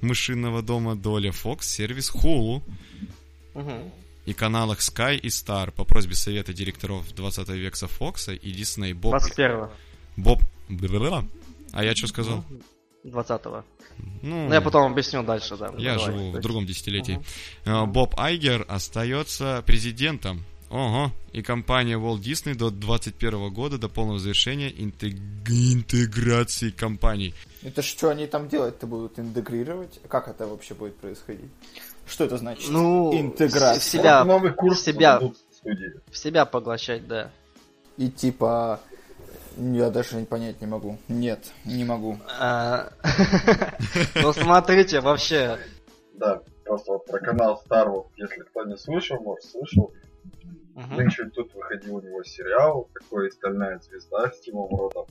мышиного дома доля Fox, сервис Hulu Мгм. и каналах Sky и Star по просьбе совета директоров 20 века Фокса и Disney Боб... 21-го. Боб... А я что сказал? 20-го. Ну, Ну, я потом объясню дальше, да. я Давай. живу в другом десятилетии. Э, Боб Айгер остается президентом. Ого, и компания Walt Disney до 2021 года, до полного завершения интег- интеграции компаний. Это что они там делать-то будут? Интегрировать? Как это вообще будет происходить? Что это значит? Ну, Интеграция. в себя, Вот новый курс себя. в студии. в себя поглощать, да. И типа... Я даже понять не могу. Нет, не могу. А, (laughs) Ну, смотрите, вообще, Да, просто вот про канал Star Wars, если кто не слышал, может слышал, нынче тут выходил у него сериал, такой «Стальная звезда» с Тимом Ротом.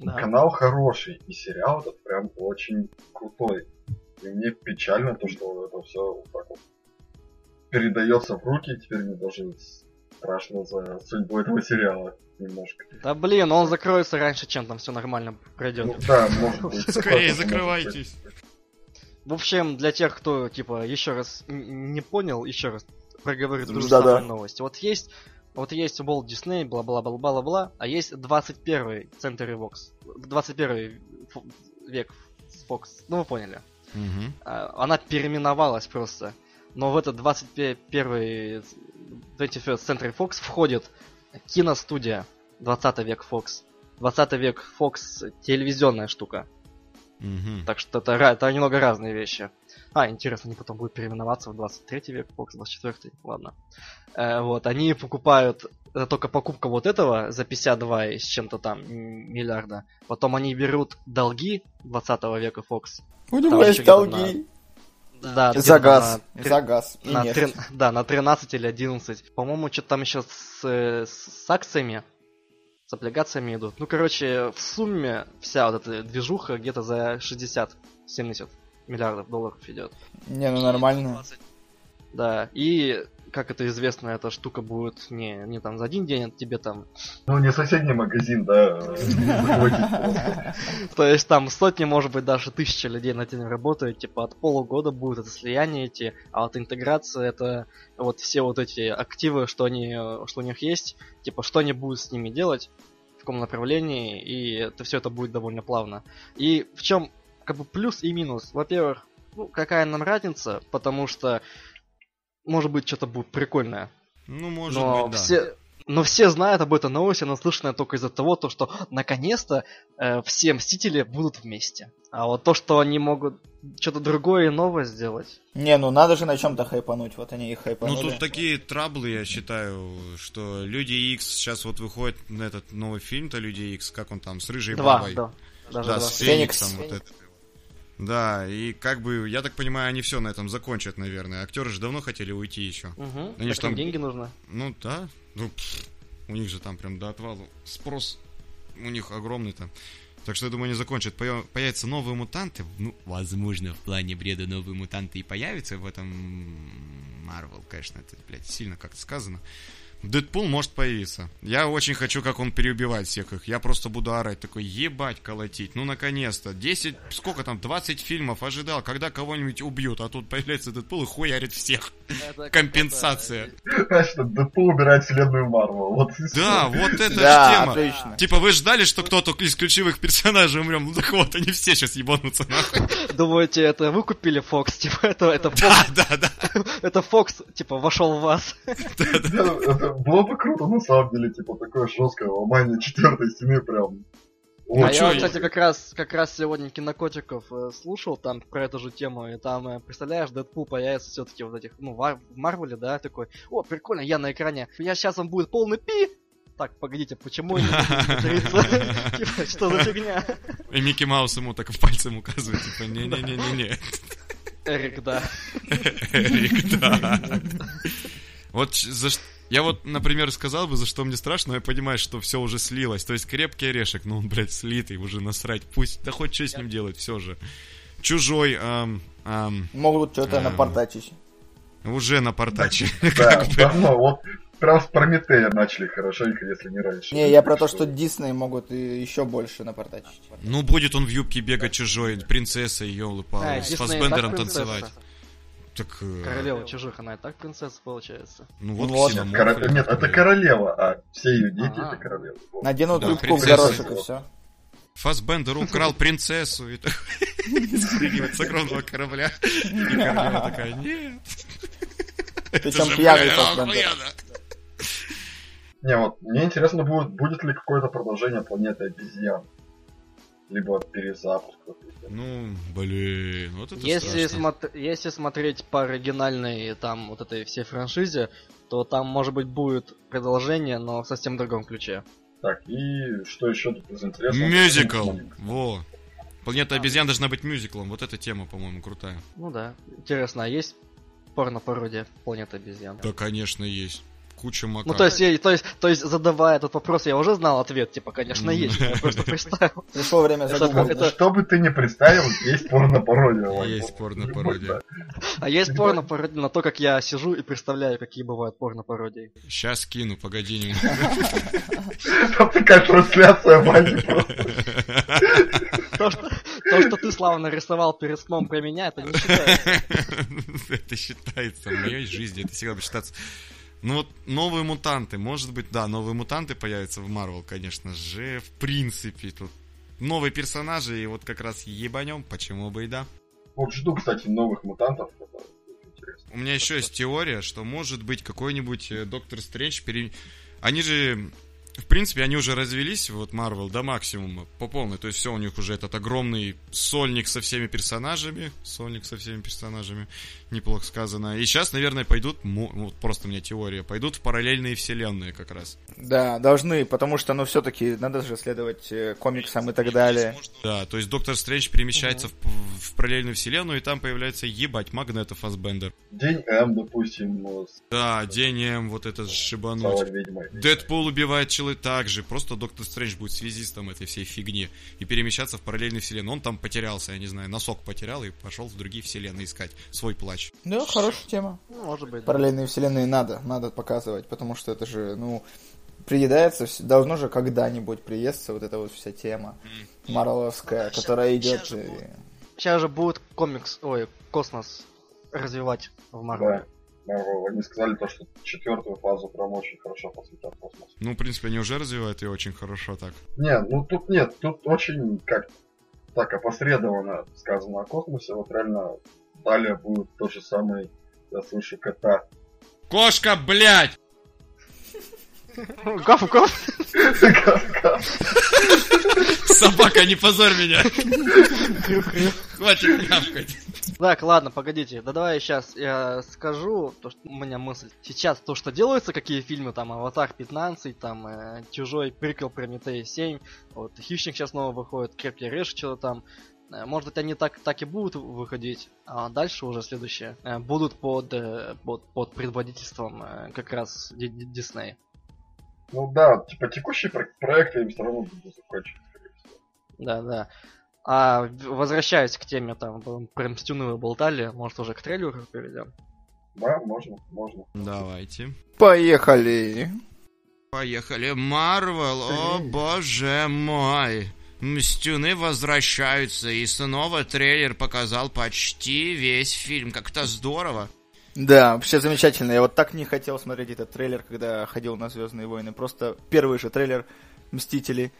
да. Канал хороший, и сериал этот прям очень крутой. И мне печально то, что вот это все вот так вот передается в руки, и теперь мне даже страшно за судьбу этого сериала немножко. Да блин, он закроется раньше, чем там все нормально пройдет. Ну да, может (laughs) быть. Скорее закрывайтесь. В общем, для тех, кто, типа, еще раз не понял, еще раз проговорю ту же самую новость. Вот есть, вот есть Walt Disney, бла-бла-бла-бла-бла, а есть 21 Century Fox. 21 фо- век Fox. Ну, вы поняли. А, Она переименовалась просто. Но в этот 21 21st Century Fox входит киностудия 20 век Fox. 20 век Fox телевизионная штука. Мгм. Так что это, это немного разные вещи. А, интересно, они потом будут переименоваться в 23 век, Fox 24 ладно. Э, вот, они покупают, это только покупка вот этого за 52 и с чем-то там миллиарда. Потом они берут долги 20 века Fox. У него Там есть долги. Да, За газ. на За газ. И на нефть. трин- да, на 13 или 11. По-моему, что-то там еще с, э, с акциями, с облигациями идут. Ну, короче, в сумме вся вот эта движуха где-то за 60-70 миллиардов долларов идет. Не, ну нормально. Да, и как это известно, эта штука будет не, не там за один день, а тебе там... Ну, не соседний магазин, да. (laughs) То есть там сотни, может быть, даже тысячи людей над этим работают, типа от полугода будет это слияние идти, а вот интеграция это вот все вот эти активы, что они, что у них есть, типа что они будут с ними делать, в каком направлении, и это все это будет довольно плавно. И в чем как бы плюс и минус? Во-первых, ну, какая нам разница, потому что может быть что-то будет прикольное. Ну, может но быть, да. все, но все знают об этой новости, она слышана только из-за того, то, что наконец-то э, все Мстители будут вместе. А вот то, что они могут что-то другое и новое сделать. Не, ну надо же на чем-то хайпануть. Вот они и Ну, хайпанули. тут такие траблы, я считаю, что Люди Икс сейчас вот выходит на этот новый фильм-то Люди Икс, как он там, с рыжей Два, бабой. да. Даже Да, два. с Феникс. Фениксом вот это. Да, и как бы, я так понимаю, они все на этом закончат, наверное. Актеры же давно хотели уйти еще. Угу. Они ж там- деньги нужны. Ну да, ну у них же там прям до отвала спрос у них огромный там. Так что я думаю, они закончат. Поя- Появятся новые мутанты. Ну, возможно, в плане бреда новые мутанты и появятся в этом Марвел, конечно, это, блядь, сильно как-то сказано. Дэдпул может появиться. Я очень хочу, как он переубивает всех их. Я просто буду орать, такой, ебать, колотить. Ну, наконец-то. 10, сколько там, 20 фильмов ожидал, когда кого-нибудь убьют, а тут появляется Дэдпул и хуярит всех. Компенсация. Значит, Дэдпул убирает вселенную Марвел. Вот. Да, вот это Да, же тема. отлично. Типа вы ждали, что кто-то из ключевых персонажей умрем? Ну так вот, они все сейчас ебанутся нахуй. Думаете, это вы купили Fox? Типа, это, это Да, Fox, да, да. это Fox, типа, вошел в вас. Не, ну, это было бы круто, на самом деле, типа, такое жесткое ломание четвертой стены прям. Ну, а чё, я, я- кстати, как раз, как раз сегодня кинокотиков э, слушал там про эту же тему, и там, э, представляешь, Дэдпул появится все-таки вот этих, ну, в в Марвеле, да, такой, о, прикольно, я на экране, я сейчас он будет полный пи, так, погодите, почему не? (laughs) Типа, что за фигня? И Микки Маус ему так пальцем указывает, типа, не-не-не-не-не. Эрик, да. (laughs) Эрик, да. (laughs) Вот за ш- я вот, например, сказал бы, за что мне страшно, но я понимаю, что все уже слилось. То есть крепкий орешек, ну он, блядь, слитый, уже насрать. Пусть, да хоть что с ним делать, все же. Чужой, ам, ам, Могут что-то Эм. напортачить. уже напортачи. Да, (laughs) давно. Вот прям с Прометея начали хорошенько, если не раньше. Не, я про то, что Дисней могут еще больше напортачить. Ну, будет он в юбке бегать чужой, принцесса, А, палы, с Фасбендером танцевать. Так, э, Королева чужих, она и так принцесса получается. ну вот, Вот. Ксеноморф или Нет, это королева, а все ее дети Ага. это королева. Наденут Да, юбку в горошек и все. Фасбендер украл принцессу и так (laughs) спрыгивает с огромного корабля. И королева такая, нет. Причем же пьяный охуенно». Не, вот мне интересно будет, будет ли какое-то продолжение планеты обезьян. Либо перезапуск. какой-то. Ну, блин, вот это Если, страшно. смотр- если смотреть по оригинальной там вот этой всей франшизе, то там может быть будет продолжение, но в совсем другом ключе. Так, и что еще тут из интересного? Мюзикл. Во. Планета обезьян должна быть мюзиклом. Вот эта тема, по-моему, крутая. Ну да. Интересно, а есть порно-пародия Планета обезьян? Да, конечно, есть. Куча мака. Ну, то есть, я- то, есть, то есть, задавая этот вопрос, я уже знал ответ, типа, конечно, есть, я (laughs) просто представил. Пришло время загуглить. Что бы ты ни представил, есть порно-пародия. Есть порно-пародия. А есть порно-пародия на то, как я сижу и представляю, какие бывают порно-пародии. Сейчас кину, погоди. не- (laughs) Там такая трансляция, Ваня, просто. (laughs) То, что, то, что ты, Слава, нарисовал перед сном про меня, это не считается. Это считается. В моей жизни это всегда будет считаться. Ну вот новые мутанты, может быть, да, новые мутанты появятся в Марвел, конечно же. В принципе, тут новые персонажи, и вот как раз ебанем, почему бы и да. Вот жду, кстати, новых мутантов. У меня еще есть теория, что может быть какой-нибудь э, Доктор Стрэндж пере... Они же, в принципе, они уже развелись, вот Марвел, до максимума, по полной. То есть все, у них уже этот огромный сольник со всеми персонажами. Сольник со всеми персонажами. Неплохо сказано. И сейчас, наверное, пойдут, вот просто у меня теория, пойдут в параллельные вселенные как раз. Да, должны, потому что, ну, все-таки надо же следовать э, комиксам и так далее. Да, то есть Доктор Стрэндж перемещается в, в параллельную вселенную, и там появляется, ебать, Магнета Фасбендер. День М, допустим, Да, Дением вот это шибануть. Дэдпул убивает человека так же. Просто Доктор Стрэндж будет связистом этой всей фигни. И перемещаться в параллельной вселенной. Он там потерялся, я не знаю, носок потерял и пошел в другие вселенные искать свой плач. Да, хорошая тема. Ну, может быть. да. Параллельные вселенные надо, надо показывать, потому что это же, ну, приедается, должно же когда-нибудь приесться вот эта вот вся тема марвеловская, которая идет... щас же и- Сейчас же будет комикс, ой, космос развивать в Марвеле. Да. Марвел, Они сказали то, что четвертую фазу прям очень хорошо посвятят космосу. Ну, в принципе, они уже развивают ее очень хорошо так. Не, ну тут нет, тут очень как так опосредованно сказано о космосе. Вот реально далее будет то же самое, я слышу кота. Кошка, блядь! Гав, гав. Собака, не позорь меня! Хватит мявкать. Так, ладно, погодите. Да давай сейчас я скажу, то, что у меня мысль. Сейчас то, что делаются, какие фильмы, там, Аватар 15, там, э, Чужой, приквел Прометей 7, вот, Хищник сейчас снова выходит, Крепкий орешек, что-то там. Э, Может быть, они так, так и будут выходить, а дальше уже следующее. э, Будут под, э, под, под предводительством как раз Ди- Ди- Дисней. Ну да, типа текущие про- проекты им все равно будут всего. Да, да. А возвращаясь к теме, там, про Мстюны вы болтали, может уже к трейлеру перейдем? Да, можно, можно. Давайте. Поехали! Поехали. Марвел, о боже мой. Мстюны возвращаются, и снова трейлер показал почти весь фильм. Как-то здорово. Да, вообще замечательно. Я вот так не хотел смотреть этот трейлер, когда ходил на Звездные войны. Просто первый же трейлер Мстители.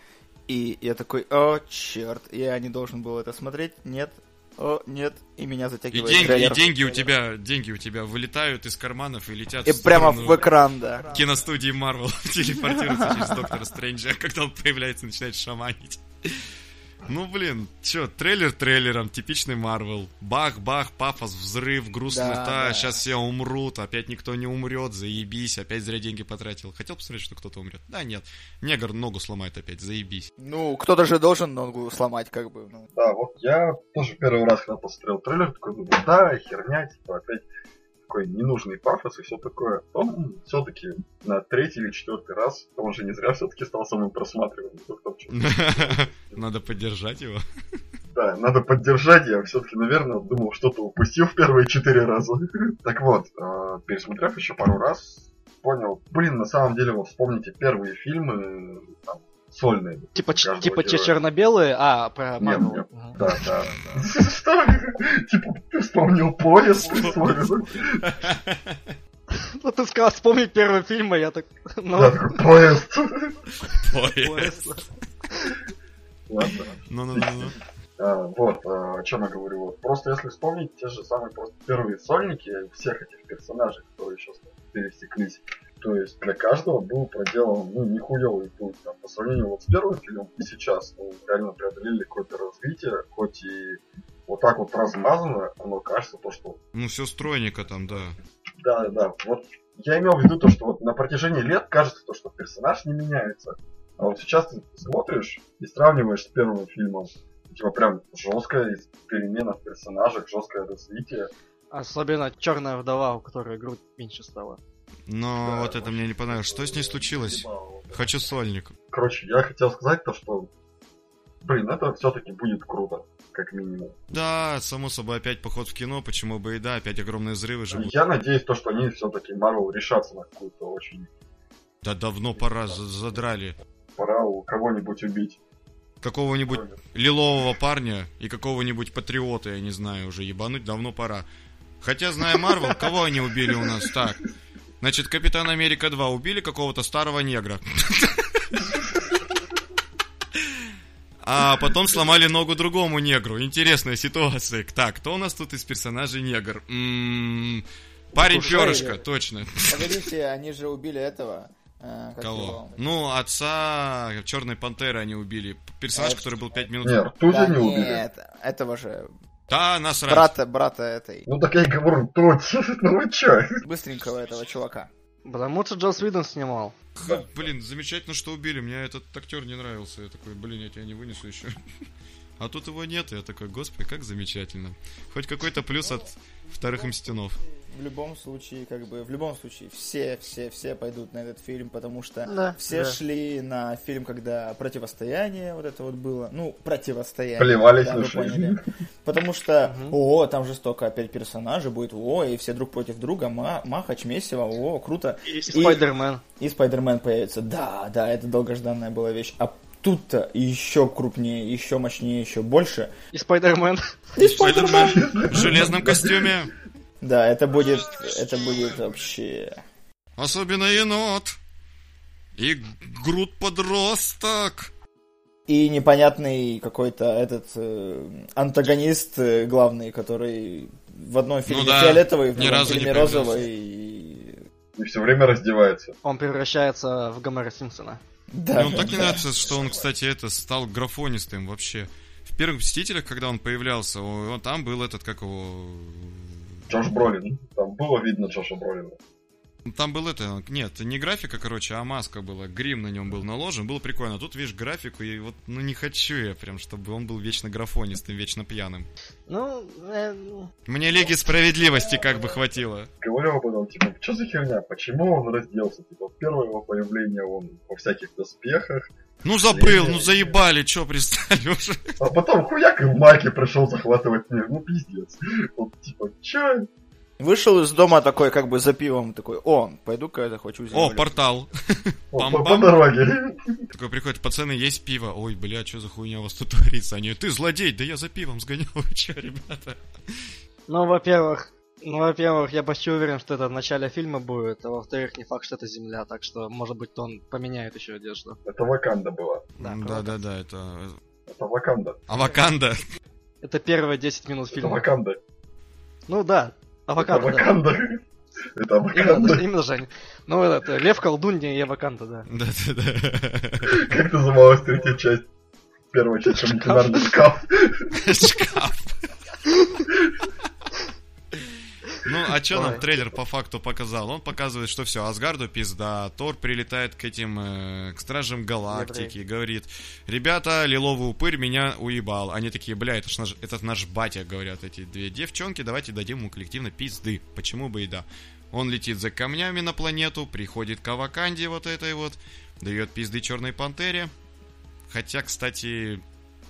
И я такой, о, черт, я не должен был это смотреть. Нет, о, нет. И меня И затягивает деньги, и трейлер. деньги у тебя, деньги у тебя вылетают из карманов и летят И в прямо в экран, да. киностудии Марвел (laughs) телепортируются через Доктора Стрэнджа, когда он появляется, начинает шаманить. Ну, блин, чё, трейлер трейлером, типичный Марвел. Бах-бах, пафос, взрыв, грустно, Да, да, да. сейчас все умрут, опять никто не умрет, заебись, опять зря деньги потратил. Хотел посмотреть, что кто-то умрет? Да, нет. Негр ногу сломает опять, заебись. Ну, кто-то же должен ногу сломать, как бы. ну. Да, вот я тоже первый раз, когда посмотрел трейлер, такой думаю, да, херня, типа опять такой ненужный пафос и все такое. Он все-таки на третий или четвертый раз, он же не зря все-таки стал самым просматриваемым. (laughs) Надо поддержать его. Да, надо поддержать, я все-таки, наверное, думал, что-то упустил в первые четыре раза. (laughs) Так вот, э, пересмотрев еще пару раз, понял. Блин, на самом деле, вот вспомните первые фильмы, там, сольные. Типа, ч- типа героя. черно-белые, а, про Нет, Marvel. нет. Мгм. Да, да, да. (laughs) Что? Типа, ты вспомнил поезд, ты вспомнил. (laughs) Ну, ты сказал вспомнить первый фильм, а я так... Ну, поезд. поезд. Ладно. Ну-ну-ну. А, Вот, а, о чем я говорю. Вот. Просто если вспомнить те же самые просто первые сольники всех этих персонажей, которые сейчас пересеклись, то есть для каждого был проделан, ну, нихуевый путь. Там, по сравнению вот с первым фильмом и сейчас, ну, реально преодолели какое-то развитие, хоть и вот так вот размазано, оно кажется то, что Ну, все стройненько там, да. да, да. Вот я имел в виду то, что вот на протяжении лет кажется то, что персонаж не меняется. А вот сейчас ты смотришь и сравниваешь с первым фильмом. Типа прям жесткая перемена в персонажах, жесткое развитие. Особенно черная вдова, у которой грудь меньше стала. Но Да, вот это мне не понравилось. Что с ней случилось? Хочу сольник. Короче, я хотел сказать то, что блин, это все-таки будет круто, как минимум. Да, само собой, опять поход в кино, почему бы и да, опять огромные взрывы же. Я надеюсь, то, что они все-таки Марвел решатся на какую-то очень Да давно пора, за- задрали. пора у кого-нибудь убить. Какого-нибудь лилового парня и какого-нибудь патриота, я не знаю, уже ебануть давно пора. Хотя, зная Марвел, кого они убили у нас? Так, значит, Капитан Америка 2 убили какого-то старого негра. А потом сломали ногу другому негру. Интересная ситуация. Так, кто у нас тут из персонажей негр? М, Парень Кушай. перышко, точно. Погодите, они же убили этого. э, Кого? Ну, отца Черной Пантеры они убили. Персонаж, А, который был 5 минут. Не, Ртути Да не убили. нет, этого же Да, насрать. брата, брата этой, Ну так я и говорю, Ртуть. (laughs) Ну вы чё? быстренького этого чувака. Потому что Джос Уидон снимал. Х, Блин, замечательно, что убили. Мне этот актер не нравился. Я такой, блин, я тебя не вынесу еще. (laughs) А тут его нет, я такой, господи, как замечательно. Хоть какой-то плюс от вторых мстенов. В любом случае, как бы, в любом случае, все, все, все пойдут на этот фильм, потому что Да, все да. шли на фильм, когда противостояние вот это вот было. Ну, противостояние. Плевались да, на поняли. Потому что, о, там же столько опять персонажей будет, о, и все друг против друга, ма- Махач, Месиво, о, круто. И Спайдермен. И Спайдермен появится. Да, да, это долгожданная была вещь. А тут-то еще крупнее, еще мощнее, еще больше. И Спайдермен. И Спайдермен в железном костюме. Да, это будет, это будет вообще... Особенно енот. И Грут подросток. И непонятный какой-то этот э, антагонист э, главный, который в одном фильме Ну да, фиолетовый, в другом фильме розовый. И... И все время раздевается. Он превращается в Гомера Симпсона. Да, Мне он так не да. нравится, что он, кстати, это стал графонистым вообще. В первых Мстителях, когда он появлялся, он, там был этот, как его... Джош Бролин. Там было видно Джоша Бролина. Там был это, нет, не графика, короче, а маска была, грим на нем был наложен, было прикольно. А тут, видишь, графику, и вот, ну, не хочу я прям, чтобы он был вечно графонистым, вечно пьяным. Ну, э, Мне Лиги Справедливости как бы хватило. Говорю об этом, типа, что за херня? Почему он разделся? Типа, первое его появление он во всяких доспехах, Ну, забыл, ну, заебали, чё пристали уже. а потом хуяк и в майке пришел захватывать мир. Ну, пиздец. Вот, типа, чё? Вышел из дома такой, как бы за пивом, такой, о, пойду-ка я захвачу землю. О, портал. По, дороге. Такой приходит, пацаны, есть пиво. Ой, бля, что за хуйня у вас тут творится? Они, ты злодей, да я за пивом сгонял, вы чё, ребята? ну, во-первых, ну, во-первых, я почти уверен, что это в начале фильма будет, а во-вторых, не факт, что это Земля, так что, может быть, он поменяет еще одежду. Это Ваканда была. Да, Да, да, да, это... Это Ваканда. Аваканда. Это первые 10 минут Это фильма. Ваканда. Ну да, Авокадо, да. Ваканда. Это Именно, Ваканда. именно, Жень. Ну, это, Лев Колдунья и Авокадо, да. Да, да, да. Как называлась третья часть? Первая часть, чем шкаф. Шкаф. Ну, а что нам трейлер по факту показал? Он показывает, что все, Асгарду пизда, Тор прилетает к этим, э, к Стражам Галактики, и говорит, ребята, лиловый упырь меня уебал. Они такие, бля, это, ж наш, это наш батя, говорят эти две девчонки, давайте дадим ему коллективно пизды. Почему бы и да. Он летит за камнями на планету, приходит к Аваканде вот этой вот, дает пизды Черной Пантере. Хотя, кстати,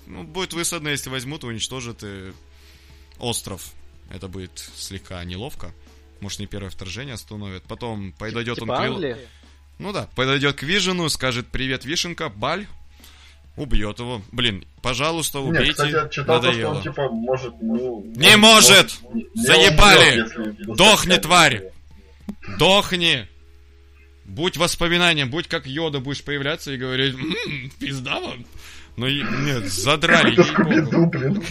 ну, будет высадно, если возьмут и уничтожат э, остров. Это будет слегка неловко. Может, не первое вторжение остановит. Потом подойдет Типа он к Вил- Англии? Ну да, подойдет к Вижену, скажет «Привет, Вишенка, Баль!» Убьет его. Блин, пожалуйста, Нет, убейте. кстати, я читал, то, что Надоело. он, типа, может, ну... Не может! не Заебали! умрет, Дохни, тварь! Дохни! Будь воспоминанием, будь как Йода, будешь появляться и говорить «М, пизда вам. Ну, и- нет, задрали, блин.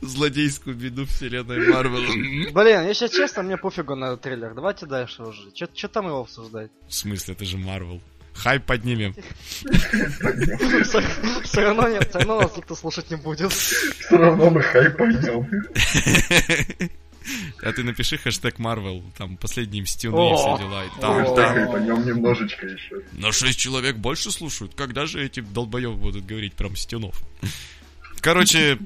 Злодейскую беду вселенной Марвел. Блин, если честно, мне пофигу на этот трейлер. Давайте дальше уже. Че там его обсуждать? В смысле, это же Марвел. Хайп поднимем. Все равно нет, все равно нас никто слушать не будет. Все равно мы хайпанем. (laughs) А ты напиши хэштег Марвел, там последние мстюны и О! все дела. О! там, там. хайпанем немножечко еще. Но шесть человек больше слушают. Когда же эти долбоебы будут говорить про мстюнов? Короче,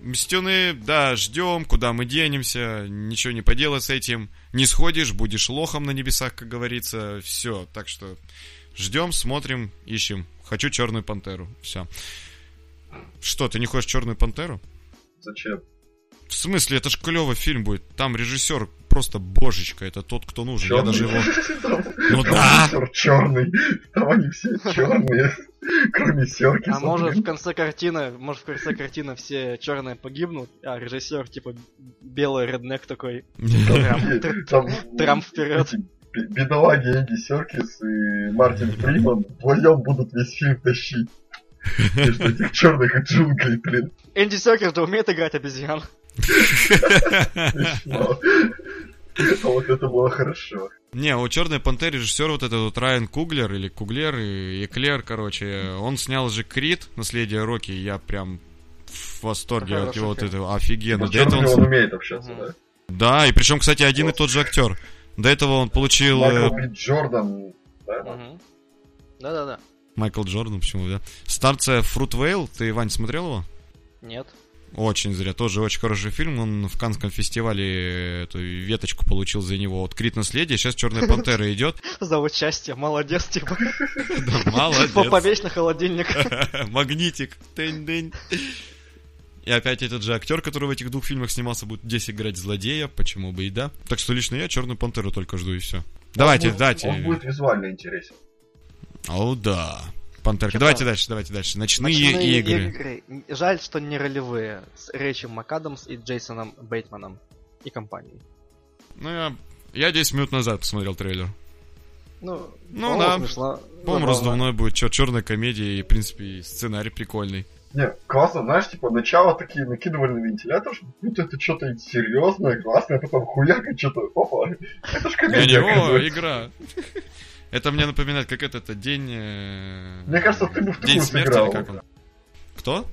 мстюны, да, ждем, куда мы денемся, ничего не поделать с этим. Не сходишь, будешь лохом на небесах, как говорится. Все, так что ждем, смотрим, ищем. Хочу черную пантеру. Все. Что, ты не хочешь черную пантеру? Зачем? В смысле, это ж клевый фильм будет. Там режиссер просто божечка, это тот, кто нужен. Я даже его... Ну да! черный. Там они все черные. Кроме Серки. А может в конце картины, может в конце картины все черные погибнут, а режиссер типа белый реднек такой. Трамп вперед. Бедолаги Энди Серкис и Мартин Фриман вдвоем будут весь фильм тащить. Между этих черных и джунглей, блин. Энди Серкис же умеет играть обезьян. А вот это было хорошо. Не, у Черной Пантеры режиссер вот этот вот Райан Куглер или Куглер и Эклер, короче, он снял же Крид, наследие Рокки, я прям в восторге от его вот этого офигенно. С До этого он... он умеет общаться, да? Да, и причем, кстати, один и тот же актер. До этого он получил э, Майкл Джордан, да? Да-да-да. Майкл Джордан, почему, да? Старция Фрутвейл, ты, Вань, смотрел его? Нет. Очень зря, тоже очень хороший фильм. Он в Канском фестивале эту веточку получил за него. Вот Крит наследие, сейчас Черная (laughs) Пантера идет. За участие, молодец, типа. (laughs) Да, молодец. Повесь на холодильник. (laughs) Магнитик. Тынь-дынь. И опять этот же актер, который в этих двух фильмах снимался, будет здесь играть злодея, почему бы и да. Так что лично я Черную Пантеру только жду и все. Давайте, Он будет- дайте. Он будет визуально интересен. О, да. Пантерка. Чё Давайте там? дальше, давайте дальше. Ночные, Ночные игры. Жаль, что не ролевые. С Рэйчем МакАдамс и Джейсоном Бейтманом. И компанией. Ну, я, я 10 минут назад посмотрел трейлер. Ну, Ну да. смешно. По-моему, раздувной будет. Чё, черная комедия и, в принципе, и сценарий прикольный. Не, классно, знаешь, типа, начало такие накидывали на вентилятор, что будто это что-то серьезное, классное, а потом хуяк и что-то, опа, это ж Я не, комедия, о, игра. Это мне напоминает, как это, это день... э, Мне кажется, ты бы в День такую смерти сыграл. или как он? Кто?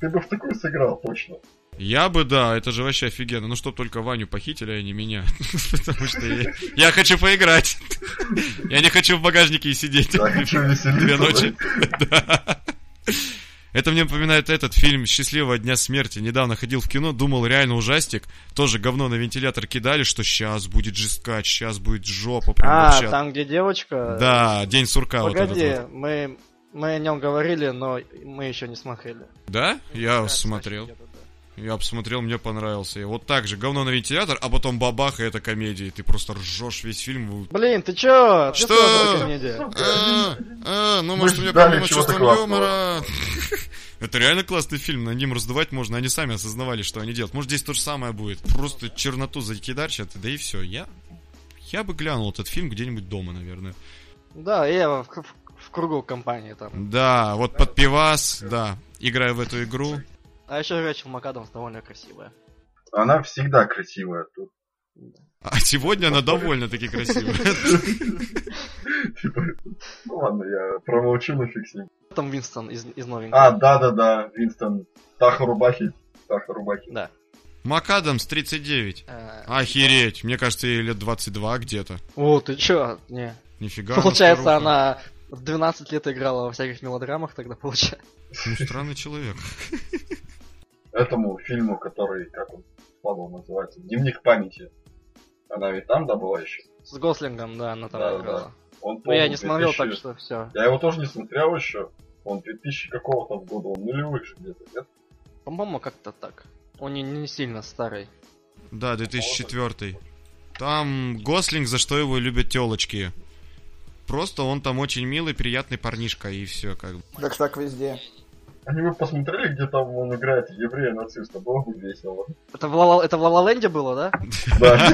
Ты бы в такую сыграл, точно. Я бы, да, это же вообще офигенно. Ну, чтоб только Ваню похитили, а не меня. (laughs) Потому что я, хочу поиграть. Я не хочу в багажнике сидеть. Я хочу веселиться. Две ночи. (laughs) Это мне напоминает этот фильм «Счастливого дня смерти». Недавно ходил в кино, думал, реально ужастик. Тоже говно на вентилятор кидали, что сейчас будет жескать, сейчас будет жопа. Прям А, вообще. там, где девочка... Да, День сурка вот Погоди, этот вот. мы, мы о нем говорили, но мы еще не смотрели. Да? Я смотрел. да. Я посмотрел, мне понравился. И вот так же, говно на вентилятор, а потом бабах, и это комедия. И ты просто ржешь весь фильм. Блин, ты чё? Что? А, а, ну может у меня проблема чувством юмора. (laughs) Это реально классный фильм, на ним раздувать можно, они сами осознавали, что они делают. Может здесь то же самое будет. Просто черноту закидарчат, да и все. Я, я бы глянул этот фильм где-нибудь дома, наверное. Да, я в, в- в кругу компании там. Да, вот под пивас, да. Играю в эту игру. А еще Рэйчел МакАдамс довольно красивая. Она всегда красивая тут. А сегодня она довольно-таки красивая. Типа, ну ладно, я промолчу нафиг с ним. Там Винстон из, из А, новенького. да-да-да, Винстон. Таха Рубахи. Таха Рубахи. Да. МакАдамс 39. Э, Охереть, мне кажется, ей лет 22 где-то. О, ты чё? Не. Нифига. Получается, она в 12 лет играла во всяких мелодрамах, тогда получается. Ну, странный человек. Этому фильму, который, как он, слабо называется, Дневник памяти. Она ведь там, да, была еще? С Гослингом, да, она там Да, играла. Он, Ну, я не смотрел, 2000 так что все. Я его тоже не смотрел еще. Он 2000 какого-то года, он нулевых же где-то, нет? По-моему, как-то так. Он не, не сильно старый. Да, 2004. Там Гослинг, за что его любят телочки. Просто он там очень милый, приятный парнишка, и все как бы. Так так везде. Они вы посмотрели, где там он играет еврея-нациста? Было бы весело. Это в, Ла- это в Лалаленде было, да? Да. (laughs)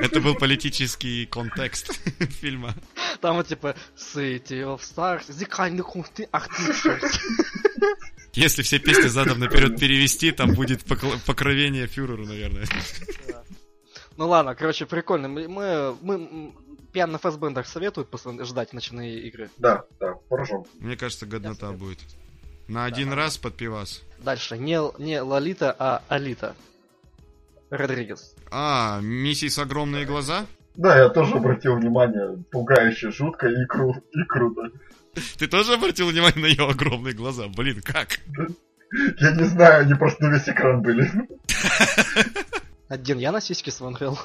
Это был политический контекст (laughs) фильма. Там вот типа City of Stars, The kind of. (laughs) Если все песни задом наперед перевести, там будет покровение фюреру, наверное. Ну ладно, короче, прикольно. Мы, мы, мы м, пьян на фэсбендах советуют ждать ночные игры. Да, да, поржем. Мне кажется, годнота будет. На один раз под пивас. Дальше. Не, не Лолита, а Алита. Родригес. А, миссис огромные глаза? Да, я тоже обратил внимание, пугающе, жутко и, кру- и круто. Ты тоже обратил внимание на ее огромные глаза? Блин, как? Я не знаю, они просто на весь экран были. (laughs) Один я на сиськи смотрел.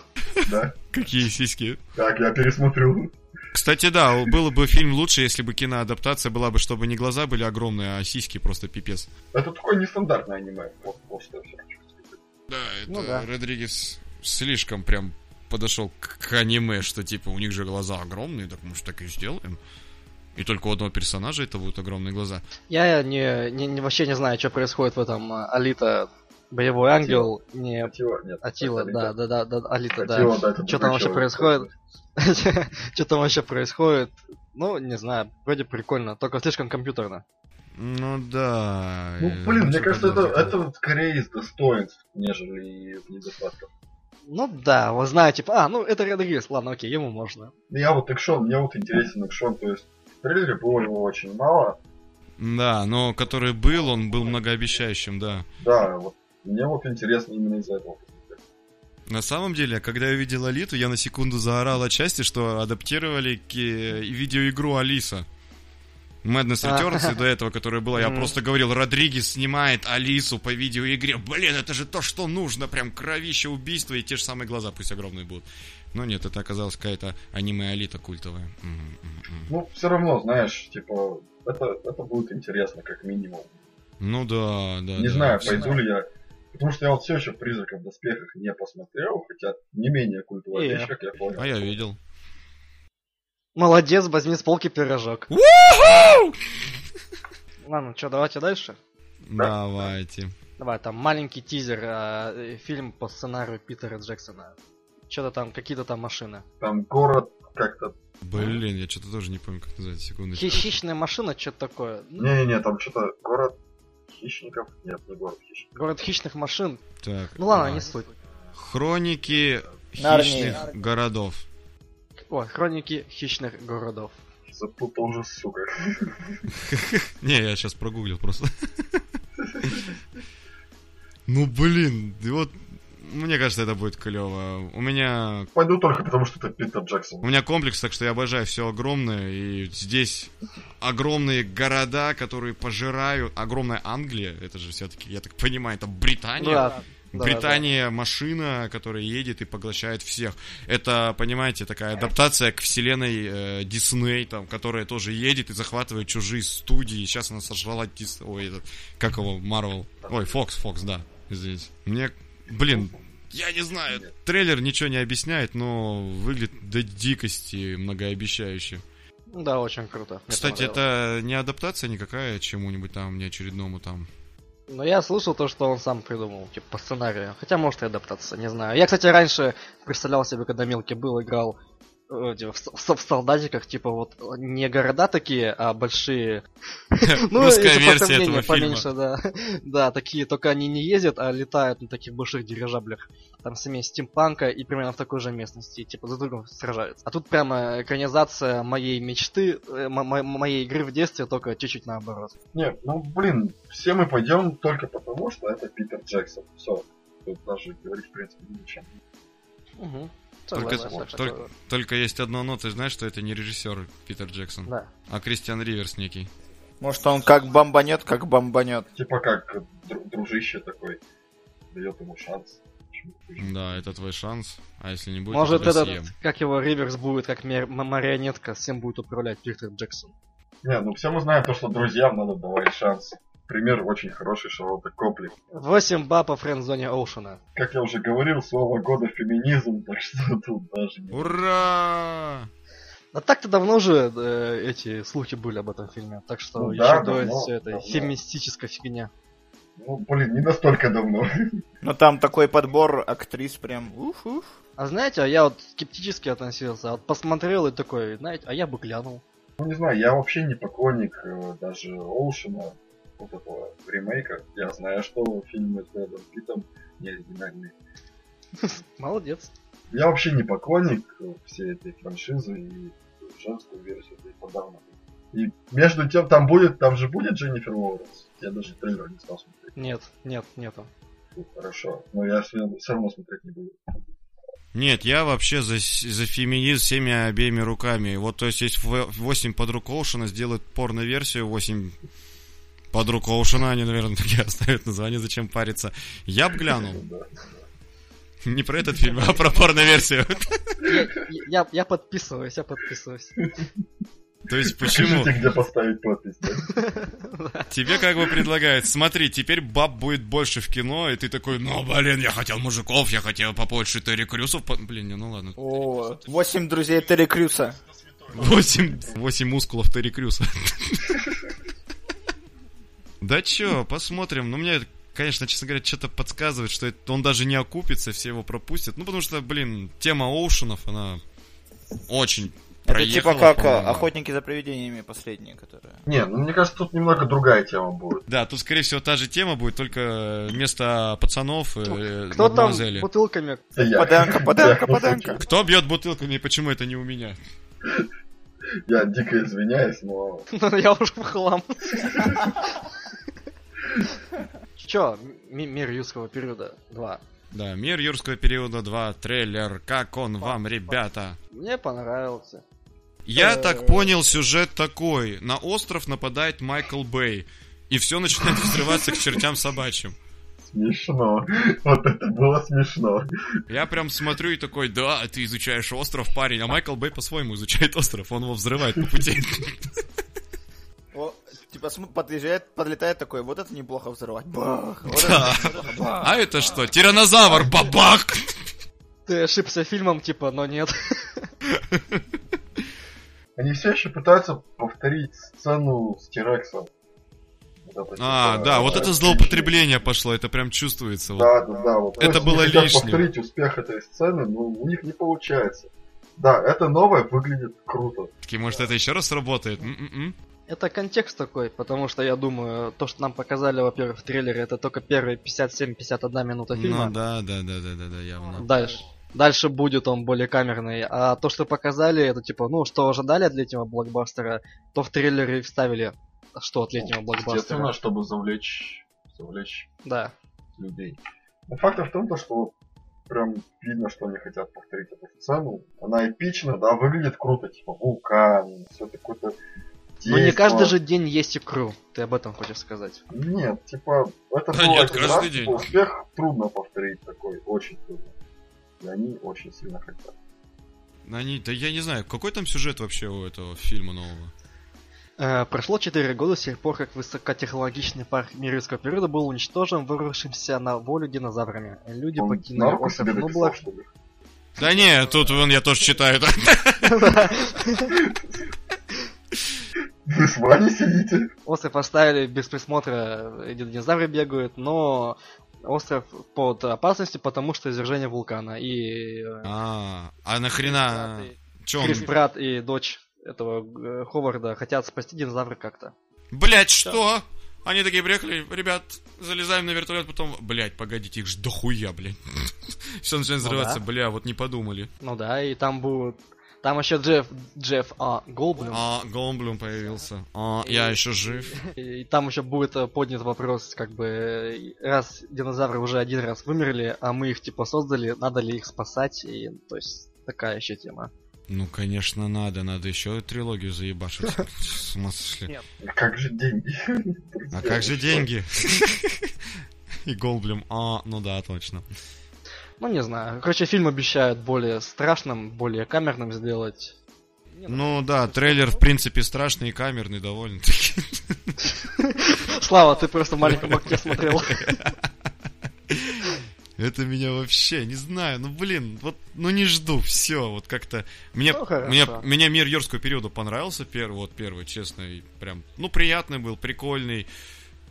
Да. Какие сиськи? Так, я пересмотрю. Кстати, да, было бы фильм лучше, если бы киноадаптация была бы, чтобы не глаза были огромные, а сиськи просто пипец. Это такое нестандартное аниме. Вот, вот что я всё хочу сказать. Да, это Ну да. Родригес слишком прям подошел к, к аниме, что типа у них же глаза огромные, так может так и сделаем. И только у одного персонажа это будут огромные глаза. Я не, не, не- вообще не знаю, что происходит в этом а, Алита Боевой ангел, не Атила, нет. Атила, да, да, да, да, Алита, да. Атила, да, это Что там вообще происходит? (laughs) Что там вообще происходит? Ну, не знаю, вроде прикольно, только слишком компьютерно. Ну да. Ну, блин, мне кажется, это, это вот скорее из достоинств, нежели из недостатков. Ну да, вы знаете, типа, а, ну это Родригес, ладно, окей, ему можно. Я вот экшон, мне вот интересен экшон, то есть в трейлере было его очень мало. Да, но который был, он был многообещающим, да. Да, вот мне вот интересно именно из-за этого. На самом деле, когда я увидел Алиту, я на секунду заорал отчасти, что адаптировали к э, видеоигру Алиса. Madness А. Returns и до этого, которая была, я просто говорил, Родригес снимает Алису по видеоигре. Блин, это же то, что нужно, прям кровище, убийство и те же самые глаза, пусть огромные будут. Но нет, это оказалась какая-то аниме-алита культовая. Мгм, мгм, мгм. Ну, все равно, знаешь, типа, это, это будет интересно, как минимум. Ну да, да. не да. знаю, пойду ли я. Потому что я вот все еще призраков в доспехах не посмотрел, хотя не менее культовая И я. вещь, как я понял. А я видел. Молодец, возьми с полки пирожок. Ладно, что, давайте дальше. Давайте. Давай, там маленький тизер, а, э, фильм по сценарию Питера Джексона. Что-то там, какие-то там машины. Там город как-то... Блин, я что-то тоже не помню, как называется, секундочку. Хи- Хищная машина, что-то такое. Не-не-не, там что-то город хищников. Нет, не город хищников. город хищных машин. Так. Ну ладно, а, не суть. Хроники Нарнии. хищных городов. О, хроники хищных городов. Запутал уже, сука. (laughs) Не, я сейчас прогуглил просто. (laughs) Ну блин, вот мне кажется, это будет клево. У меня Пойду только потому, что это Питер Джексон. у меня комплекс, так что я обожаю все огромное. И здесь огромные города, которые пожирают. Огромная Англия, это же все-таки, я так понимаю, это Британия. Да, да, Британия машина, которая едет и поглощает всех. Это, понимаете, такая адаптация к вселенной э, Дисней, там, которая тоже едет и захватывает чужие студии. Сейчас она сожрала Дис... Ой, этот, как его, Марвел. Ой, Фокс, Фокс, да, извините. Мне, блин, я не знаю, трейлер ничего не объясняет, но выглядит до дикости многообещающе. да. Да, очень круто. Мне Кстати, это не адаптация никакая чему-нибудь там, не очередному там. Но я слышал то, что он сам придумал, типа, по сценарию. Хотя, может, и адаптация, не знаю. Я, кстати, раньше представлял себе, когда мелкий был, играл э, типа, в, с- в солдатиках, типа, вот, не города такие, а большие... (laughs) Ну, Русская версия этого фильма. поменьше, да. (laughs) Да, такие, только они не ездят, а летают на таких больших дирижаблях. Там смесь стимпанка и примерно в такой же местности, типа, за другом сражаются. А тут прямо экранизация моей мечты, э, мо- мо- моей игры в детстве, только чуть-чуть наоборот. Не, ну блин, все мы пойдем только потому, что это Питер Джексон. Все. Тут даже говорить, в принципе, ни о чем. Угу. Только, только, только есть одно но, ты знаешь, что это не режиссер Питер Джексон, Да. а Кристиан Риверс некий. Может, он как бомбанет, как бомбанет. Типа как дру- дружище такой дает ему шанс. Да, это твой шанс, а если не будет, Может, этот, съем. как его, Риверс будет, как марионетка, всем будет управлять Питер Джексон. Не, ну все мы знаем то, что друзьям надо давать шанс. Пример очень хороший Шарлотта Копли. 8 ба по френд-зоне Оушена. Как я уже говорил, слово года феминизм, (laughs) так что тут даже не... Ура! А так-то давно уже э, эти слухи были об этом фильме, так что Ну еще да, до давно, всей этой давно. феминистической фигня. Ну, блин, не настолько давно. (laughs) Но там такой подбор актрис прям уф-уф. А знаете, а я вот скептически относился, а вот посмотрел и такой, знаете, а я бы глянул. Ну, не знаю, я вообще не поклонник э, даже Оушена, вот этого ремейка. Я знаю, что фильмы с Брэдом Питтом не оригинальные. Молодец. Я вообще не поклонник всей этой франшизы и женскую версию это и подавно. И между тем, там будет, там же будет Дженнифер Лоуренс. Я даже трейлер не стал смотреть. Нет, нет, нету. Фу, хорошо. Но я все равно смотреть не буду. Нет, я вообще за, за феминизм всеми обеими руками. Вот, то есть, есть 8 подруг Оушена, сделают порно-версию, 8 подруг Оушена, они, наверное, такие (laughs) оставят название, зачем париться. Я б глянул. Не про этот фильм, а про порно-версию. Я, я, я подписываюсь, я подписываюсь. То есть, почему? Покажите, где поставить подпись. да. Тебе как бы предлагают, смотри, теперь баб будет больше в кино, и ты такой, ну, блин, я хотел мужиков, я хотел побольше Терри Крюсов. по- Блин, не, ну ладно. О, восемь друзей Терри Крюса. Восемь, восемь мускулов Терри Крюса. Да чё, посмотрим. Ну, мне, конечно, честно говоря, что-то подсказывает, что это, он даже не окупится, все его пропустят. Ну, потому что, блин, тема Оушенов, она очень Это проехала, типа как а, по-моему. охотники за привидениями последние, которые. Не, ну мне кажется, тут немного другая тема будет. Да, тут, скорее всего, та же тема будет, только вместо пацанов э, Кто там бутылками? Это я. Поданка, (laughs) поданка, Я, поданка. Кто бьет бутылками и почему это не у меня? (laughs) Я дико извиняюсь, но (laughs) Я уже в хлам. Ми- мир юрского периода 2. Да, мир юрского периода 2, трейлер, как он вам, ребята? Мне понравился. Я так понял, сюжет такой. На остров нападает Майкл Бэй. И все начинает (laughs) взрываться к чертям собачьим. смешно. Вот это было смешно. Я прям смотрю и такой, да, ты изучаешь остров, парень. А Майкл Бэй по-своему изучает остров, он его взрывает по пути. Типа подъезжает, подлетает такой, вот это неплохо взрывать. Бах! Вот Да. это неплохо, бах. А это что? Тиранозавр, бабах! Ты ошибся фильмом, типа, но нет. Они все еще пытаются повторить сцену с Тирексом. Вот это, А, типа, да, вот э, это злоупотребление пошло, это прям чувствуется. вот. Да, да, да. Вот. Это было лишним. повторить успех этой сцены, но у них не получается. Да, это новое выглядит круто. Такие, может, это еще раз сработает? М-м-м. Это контекст такой, потому что я думаю, то, что нам показали, во-первых, в трейлере, это только первые 57-51 минута фильма. Ну да, да, да, да, да, да, явно. Дальше. Дальше будет он более камерный. А то, что показали, это типа, ну, что ожидали от летнего блокбастера, то в трейлере и вставили, что от летнего Естественно, блокбастера. чтобы завлечь, завлечь Да. людей. Но факт в том, то, что прям видно, что они хотят повторить эту сцену. Она эпична, да, выглядит круто, типа вулкан, все какое-то Но не действо. каждый же день есть икру. Ты об этом хочешь сказать? Нет, типа, это Да было нет, один каждый раз, день. типа, успех трудно повторить такой, очень трудно. И они очень сильно хотят. Они, да я не знаю, какой там сюжет вообще у этого фильма нового? Э, прошло 4 года с тех пор, как высокотехнологичный парк мирского периода был уничтожен вырвавшимся на волю динозаврами. Люди Он покинули остров ли? Да не, тут вон я тоже читаю. (laughs) Вы с вами сидите? Остров оставили без присмотра, эти динозавры бегают, но остров под опасностью, потому что извержение вулкана. И э, А, а нахрена? Че он? Крис Брат и дочь этого э, Ховарда хотят спасти динозавры как-то. Блять, что? Они такие приехали, ребят, залезаем на вертолет, потом, блять, погодите, их ж дохуя, блядь. (laughs) Все начинает Ну взрываться, бля, вот не подумали. Ну да, и там будут... Там еще Джефф, Джефф а, Голблюм. А, Голблюм появился. А, я еще жив. (laughs) И там еще будет э, поднят вопрос, как бы, э, раз динозавры уже один раз вымерли, а мы их типа создали, надо ли их спасать, и то есть такая еще тема. Ну, конечно, надо, надо еще трилогию заебашить. (laughs) В смысле? А Как же деньги? А как же деньги? (laughs) И Голблюм, а, ну да, точно. Ну не знаю. Короче, фильм обещают более страшным, более камерным сделать. Не, Ну да, трейлер в принципе страшный и камерный довольно-таки. (laughs) Слава, ты просто в маленьком окне смотрел. (laughs) Это меня вообще, не знаю, ну блин, вот, ну не жду, все, вот как-то, мне, Ну, мне, меня мир юрского периода понравился первый, вот первый, честно, и прям, ну приятный был, прикольный.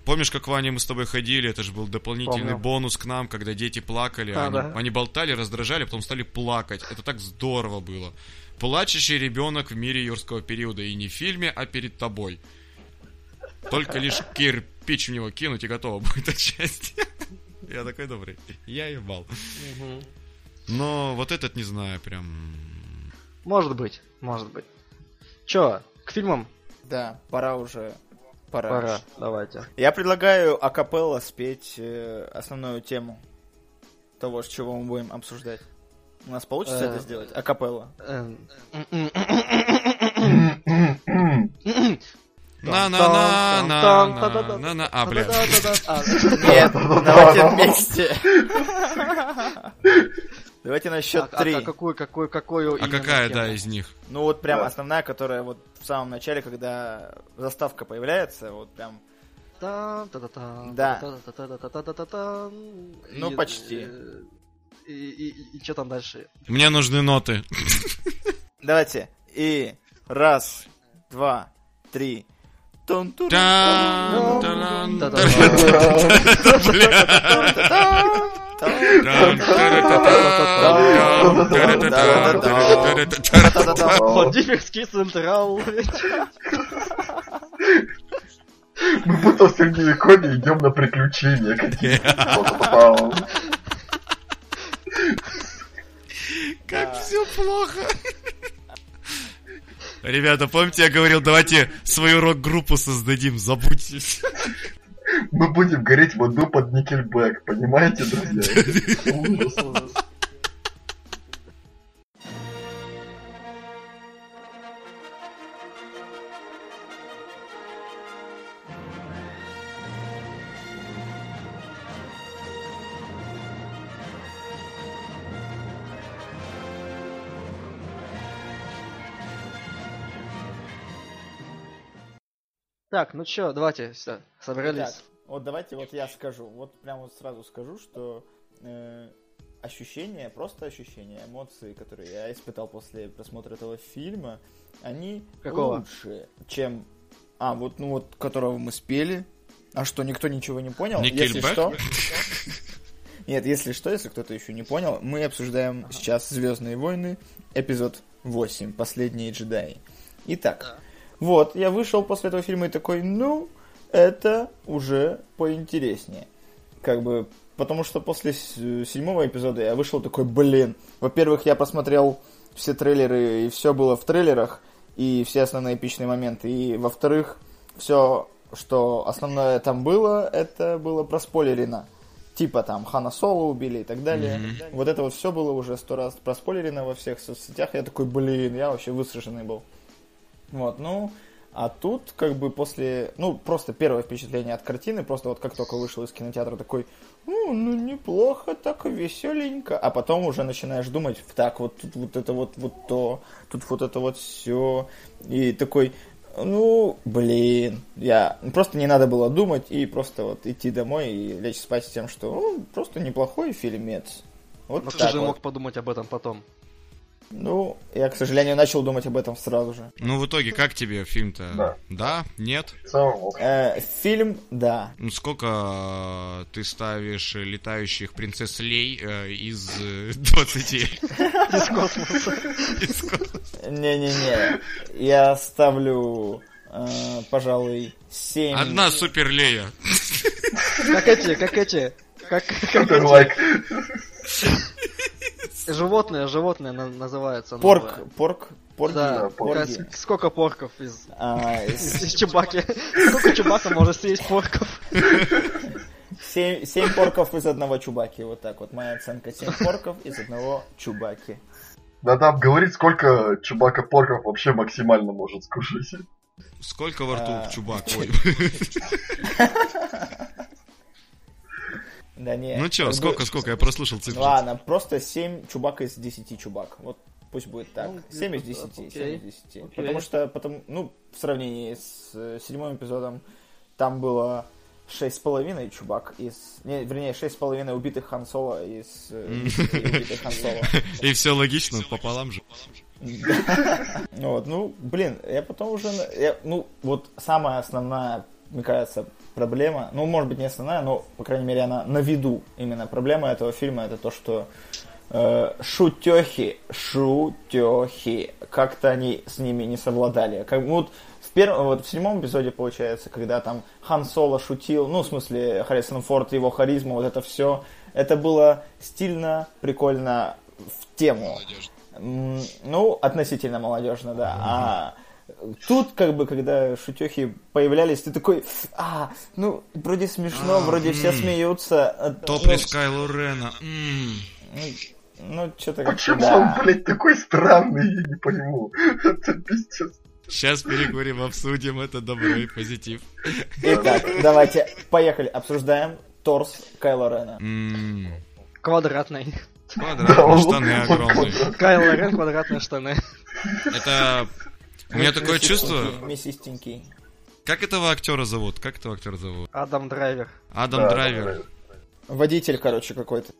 Помнишь, как Ваня мы с тобой ходили, это же был дополнительный Помню. бонус к нам, когда дети плакали, А, они, да. они болтали, раздражали, потом стали плакать, это так здорово было. Плачущий ребенок в мире юрского периода, и не в фильме, а перед тобой. Только лишь кирпич в него кинуть и готово будет (laughs) отчасти. Я такой добрый. Я ебал. Мгм. Но вот этот не знаю, прям... Может быть, может быть. Чё, к фильмам Да, пора уже. Пора. пора, давайте. Я предлагаю акапелла спеть э, основную тему того, с чего мы будем обсуждать. У нас получится Э, это сделать? Акапелла. Эм, На-на-на-на-на-на... А, бля. Нет, давайте (laughs) вместе. (laughs) Давайте на счет А три. а какую, какую, какую А какая, тему? да, из них? Ну вот прям Да. основная, которая вот в самом начале, когда заставка появляется, вот прям Да. Ну, И, почти. э, И, и, и, что там дальше? Мне нужны ноты. Давайте. И раз, два, три. Владимирский Централ. Мы будто в средневековье идем на приключения какие-то. Как все плохо. Ребята, помните, я говорил, давайте свою рок-группу создадим, забудьтесь. Мы будем гореть в аду под Никельбэк, понимаете, друзья? (laughs) Ужас. Так, ну чё, давайте, все, собрались. Так, вот давайте вот я скажу. Вот прям вот сразу скажу, что э, ощущения, просто ощущения, эмоции, которые я испытал после просмотра этого фильма, они Какого? лучше, чем... А, вот, ну вот, которого мы спели. А что, никто ничего не понял? Если что... (laughs) Нет, если что, если кто-то еще не понял, мы обсуждаем сейчас Звездные войны, эпизод 8, Последние джедаи. Итак, вот, я вышел после этого фильма и такой, ну, это уже поинтереснее. Как бы, потому что после седьмого эпизода я вышел такой, блин, во-первых, я посмотрел все трейлеры, и все было в трейлерах, и все основные эпичные моменты, и во-вторых, все, что основное там было, это было проспойлерено. Типа там Хана Соло убили и так далее. Вот это вот все было уже сто раз проспойлерено во всех соцсетях. Я такой, блин, я вообще высраженный был. Вот, ну, а тут как бы после, ну, просто первое впечатление от картины, просто вот как только вышел из кинотеатра, такой, ну, ну, неплохо, так веселенько. А потом уже начинаешь думать, так, вот тут вот это вот, вот то, тут вот это вот все. И такой, ну, блин, я просто не надо было думать и просто вот идти домой и лечь спать с тем, что ну, просто неплохой фильмец. Вот Но ты же вот. мог подумать об этом потом. Ну, я, к сожалению, начал думать об этом сразу же. Ну, в итоге, как тебе фильм-то? Да. Да? Нет? Э, фильм, да. Ну, сколько э, ты ставишь летающих принцесс Лей э, из э, (laughs) 20? Из космоса. Из космоса? Не-не-не. Я ставлю, э, пожалуй, 7. Одна супер Лея. Как эти, как эти. Как, как эти. (laughs) Животное, животное на- называется. Порк, новое. порк, порки. Да, порки. сколько порков из, А, из, из Чубаки? Сколько Чубака может съесть порков? семь, семь порков из одного чубаки. Вот так вот. Моя оценка. Семь порков из одного чубаки. Надо обговорить, сколько Чубака Порков вообще максимально может скушать. Сколько во рту А, чубак? (laughs) (laughs) Да не. Ну бы- сколько, сколько? Я прослушал цифры. Ладно, просто 7 чубак из 10 чубак. Вот Пусть будет так. Ну, 7 из где-то 10. так, 7 окей. из 10. Окей. Потому что, потом, ну, в сравнении с э, седьмым эпизодом, там было шесть с половиной чувак из... Не, вернее, шесть с половиной убитых Хан Соло из... э, убитых Хан Соло. (laughs) И все логично, пополам же. (laughs) Вот, ну, блин, я потом уже... ну, вот самая основная, мне кажется, проблема, ну, может быть, не основная, но, по крайней мере, она на виду именно проблема этого фильма, это то, что э, шутехи, шутехи, как-то они с ними не совладали. Как, вот в первом, вот в седьмом эпизоде, получается, когда там Хан Соло шутил, ну, в смысле, Харрисон Форд, его харизма, вот это все, это было стильно, прикольно, в тему. М, Ну, относительно молодежно, да. А тут, как бы, когда шутехи появлялись, ты такой, а, ну, вроде смешно, А, вроде все м. смеются. а, Топлис ну, Кайло Рена. м. Ну, что-то как Почему да. он, блядь, такой странный, я не пойму. (laughs) Это пиздец. Сейчас перекурим, обсудим это добро и позитив. Итак, давайте, поехали, обсуждаем торс Кайло Рена. Квадратный. Квадратные штаны огромные. Кайло Рен, квадратные штаны. Это... У меня такое чувство... Мясистенький. Как этого актера зовут? Как этого актера зовут? Адам Драйвер. Адам Да, Драйвер. Водитель, короче, какой-то.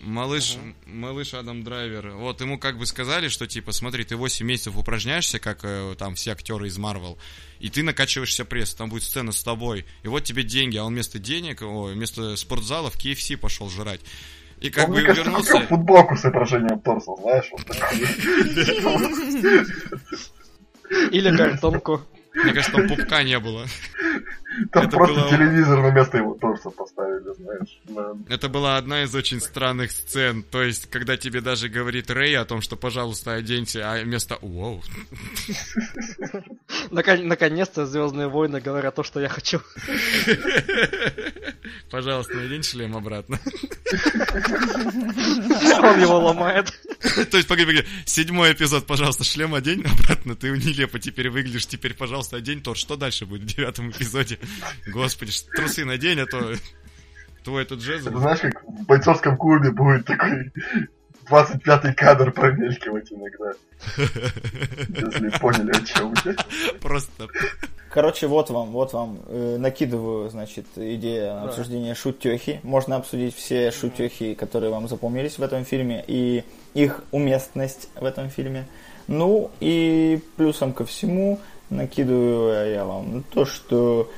Малыш, малыш Адам Драйвер. Вот ему как бы сказали, что типа, смотри, ты 8 месяцев упражняешься, как э, там все актеры из Марвел, и ты накачиваешься пресс, там будет сцена с тобой, и вот тебе деньги, а он вместо денег, ой, вместо спортзала в KFC пошел жрать. И как Он, бы кажется, вернулся... футболку с изображением торса, знаешь, вот. (laughs) (laughs) (laughs) Или картонку. Мне кажется, там пупка не было. Там Это просто было- телевизор на место его торса поставили, знаешь. на- Это была одна из очень странных сцен. То есть, когда тебе даже говорит Рэй о том, что, пожалуйста, оденьте, а вместо «Воу». Након- Наконец-то Звездные войны говорят то, что я хочу. Пожалуйста, надень шлем обратно. Он его ломает. То есть, погоди, погоди, седьмой эпизод, пожалуйста, шлем одень обратно, ты нелепо теперь выглядишь, теперь, пожалуйста, одень то, что дальше будет в девятом эпизоде? Господи, трусы надень, а то твой этот жезл... Это знаешь, как в бойцовском клубе будет такой 25-й кадр промелькивать иногда. (laughs) Если поняли, о чем я. Просто... Короче, вот вам, вот вам э, накидываю, значит, идея обсуждения шутехи. Можно обсудить все шутехи, которые вам запомнились в этом фильме, и их уместность в этом фильме. Ну и плюсом ко всему накидываю я вам то, что...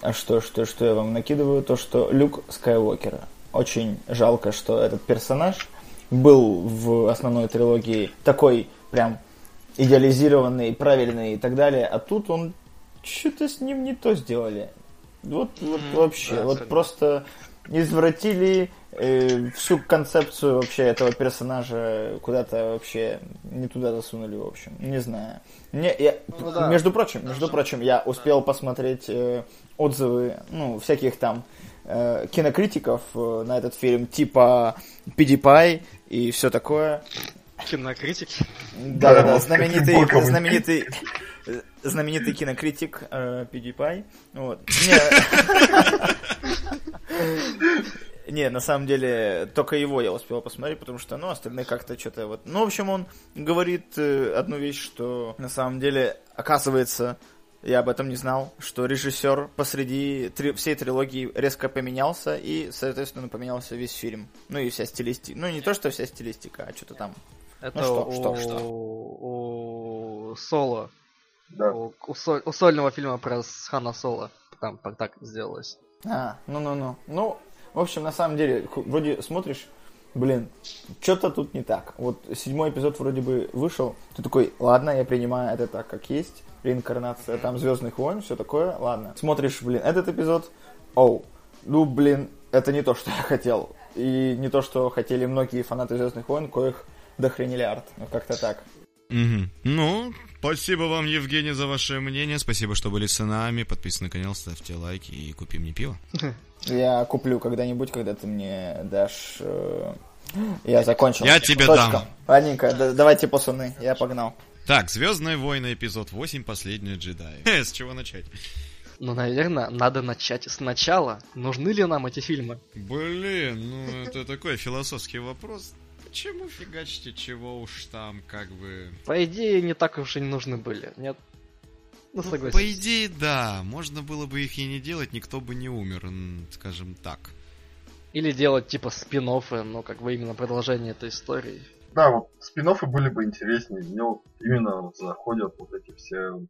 А что, что, что я вам накидываю? То, что Люк Скайуокера. Очень жалко, что этот персонаж был в основной трилогии такой прям идеализированный, правильный и так далее, а тут он что-то с ним не то сделали. Вот, вот вообще, да, вот просто извратили э, всю концепцию вообще этого персонажа куда-то вообще не туда засунули, в общем. Не знаю. Не, я, Ну да. Между прочим, между прочим, я успел посмотреть э, отзывы, ну, всяких там э, кинокритиков э, на этот фильм, типа PewDiePie и все такое. Кинокритики. Да, да, да, знаменитый, знаменитый, э, знаменитый кинокритик э, PewDiePie. Вот. Не, (laughs) Не, на самом деле, только его я успел посмотреть, потому что, ну, остальные как-то что-то вот... Ну, в общем, он говорит э, одну вещь, что на самом деле, оказывается, я об этом не знал, что режиссер посреди три- всей трилогии резко поменялся, и, соответственно, поменялся весь фильм. Ну, и вся стилистика. Ну, не то, что вся стилистика, а что-то там Это что, у, что, что? у Соло. Да. У, у соль- у сольного фильма про Хана Соло. Там так- сделалось. А, ну-ну-ну. Ну, в общем, на самом деле, вроде смотришь, блин, что-то тут не так. Вот седьмой эпизод вроде бы вышел, ты такой, ладно, я принимаю это так, как есть, реинкарнация там Звездных войн, все такое, ладно. Смотришь, блин, этот эпизод, оу, ну, блин, это не то, что я хотел. И не то, что хотели многие фанаты Звездных войн, коих дохренелиард. Ну, как-то так. Мгм. Ну, спасибо вам, Евгений, за ваше мнение. Спасибо, что были с нами. Подписывайтесь на канал, ставьте лайки и купи мне пиво. Я куплю когда-нибудь, когда ты мне дашь... э, Я закончил. Я тебе Точка. дам. Ладненько, да- давайте, пацаны, я погнал. Так, Звездные войны, эпизод 8, последние джедаи. (laughs) С чего начать? Ну, наверное, надо начать сначала. Нужны ли нам эти фильмы? Блин, ну это (laughs) такой философский вопрос. чему фигачите, чего уж там, как бы... По идее, не так уж и не нужны были, нет? Ну, согласен. По идее, да. Можно было бы их и не делать, никто бы не умер, скажем так. Или делать типа спин но как бы именно продолжение этой истории. Да, вот спин были бы интереснее. Мне вот именно заходят вот эти все...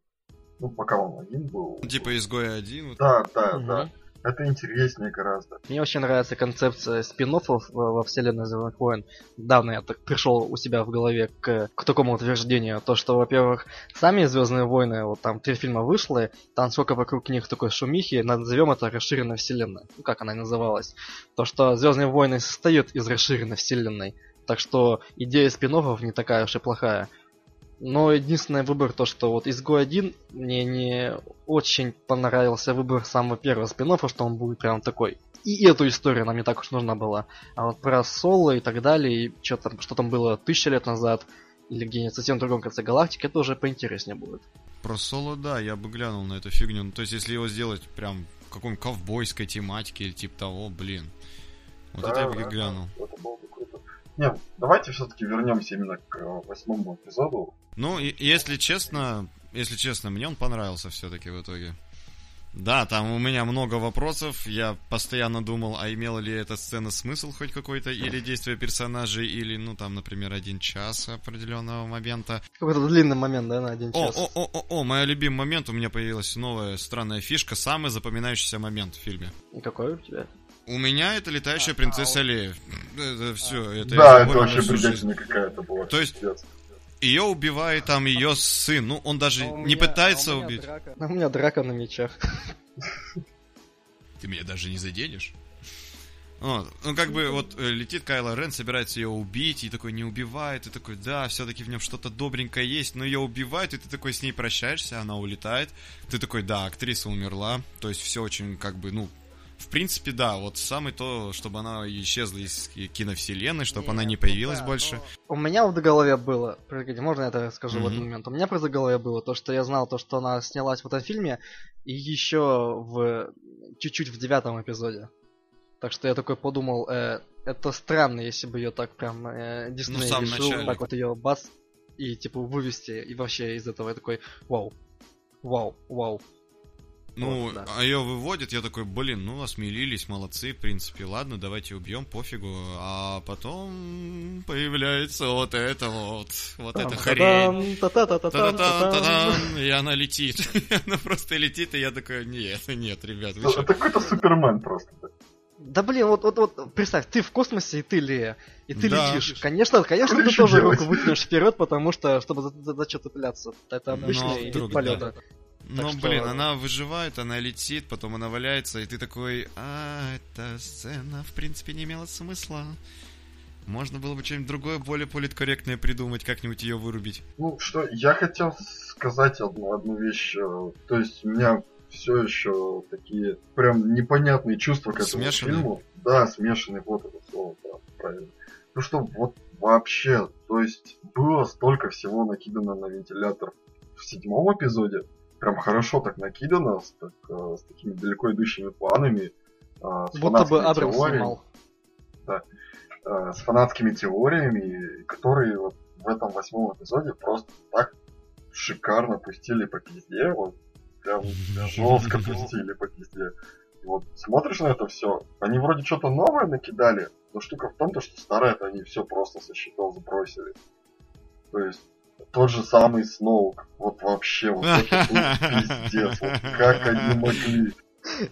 Ну, пока он один был. Типа изгоя один. Да, да, угу. да. Это интереснее гораздо. Мне очень нравится концепция спин во вселенной Звездных войн. Давно я так пришел у себя в голове к, к такому утверждению. То, что, во-первых, сами Звездные войны, вот там три фильма вышло, там сколько вокруг них такой шумихи, назовем это расширенной вселенной. Ну, как она и называлась. То, что Звездные войны состоят из расширенной вселенной. Так что идея спин не такая уж и плохая. Но единственный выбор то, что вот изгой 1 мне не очень понравился выбор самого первого спин что он будет прям такой. И эту историю нам не так уж нужна была. А вот про Соло и так далее, и что там, что там было тысяча лет назад, или где-нибудь совсем в другом конце галактики, это уже поинтереснее будет. Про Соло, да, я бы глянул на эту фигню. Ну, то есть, если его сделать прям в каком ковбойской тематике или типа того, блин. Вот да, это я бы да, глянул. Это было бы круто. Нет, давайте все-таки вернемся именно к восьмому эпизоду. Ну, и, если честно, если честно, мне он понравился все-таки в итоге. Да, там у меня много вопросов. Я постоянно думал, а имела ли эта сцена смысл хоть какой-то, или действие персонажей, или, ну, там, например, один час определенного момента. Какой-то длинный момент, да, на один час. О, о, о, о, мой любимый момент, у меня появилась новая странная фишка, самый запоминающийся момент в фильме. И какой у тебя? У меня это летающая принцесса Лея. Это все. Это да, это вообще бредятина какая-то была. То есть, ее убивает там ее сын. Ну, он даже а не меня, пытается а убить. Драка. А у меня драка на мечах. Ты меня даже не заденешь. Вот. Ну, как бы, вот э, летит Кайло Рен, собирается ее убить, и такой не убивает, и такой, да, все-таки в нем что-то добренькое есть, но ее убивают, и ты такой с ней прощаешься, она улетает. Ты такой, да, актриса умерла, то есть все очень, как бы, ну, в принципе, да, вот самое то, чтобы она исчезла из киновселенной, чтобы Нет, она не появилась ну, да, больше. У меня вот в голове было, погоди, можно я это скажу mm-hmm. в этот момент? У меня просто в голове было то, что я знал то, что она снялась в этом фильме, и еще в чуть-чуть в девятом эпизоде. Так что я такой подумал, э, это странно, если бы ее так прям э, Дисней ну, решил, начале. так вот ее бац, и типа вывести, и вообще из этого я такой, вау, вау, вау. Ну, вот, да. а ее выводит, я такой, блин, ну осмелились, молодцы, в принципе, ладно, давайте убьем, пофигу. А потом появляется вот это вот, вот эта хрень. И она летит. (laughs) она просто летит, и я такой, нет, нет, ребят, вы Это какой-то Супермен просто. Да блин, вот, вот, вот, представь, ты в космосе, и ты Лея, и ты да. летишь. Конечно, конечно, ты тоже делать? руку вытянешь вперед, потому что, чтобы за, за, за что цепляться. Это обычный вид полета. Да. Ну, что... блин, она выживает, она летит, потом она валяется, и ты такой, а, эта сцена, в принципе, не имела смысла. Можно было бы что-нибудь другое, более политкорректное придумать, как-нибудь ее вырубить. Ну, что, я хотел сказать одну, одну вещь. Э, то есть, у меня все еще такие прям непонятные чувства к этому смешанные? фильму. Да, смешанные, вот это слово, да, правильно. Ну что, вот вообще, то есть, было столько всего накидано на вентилятор в седьмом эпизоде, прям хорошо так накидано, с, так, э, с такими далеко идущими планами. Э, с Будто бы Абрамс снимал. Да, э, с фанатскими теориями, которые вот в этом восьмом эпизоде просто так шикарно пустили по пизде, вот прям жестко пустили по пизде. Вот смотришь на это все, они вроде что-то новое накидали, но штука в том, то, что старое это они все просто со счетов сбросили. То есть тот же самый Сноук. Вот вообще, вот это (laughs) пиздец. Вот как они могли.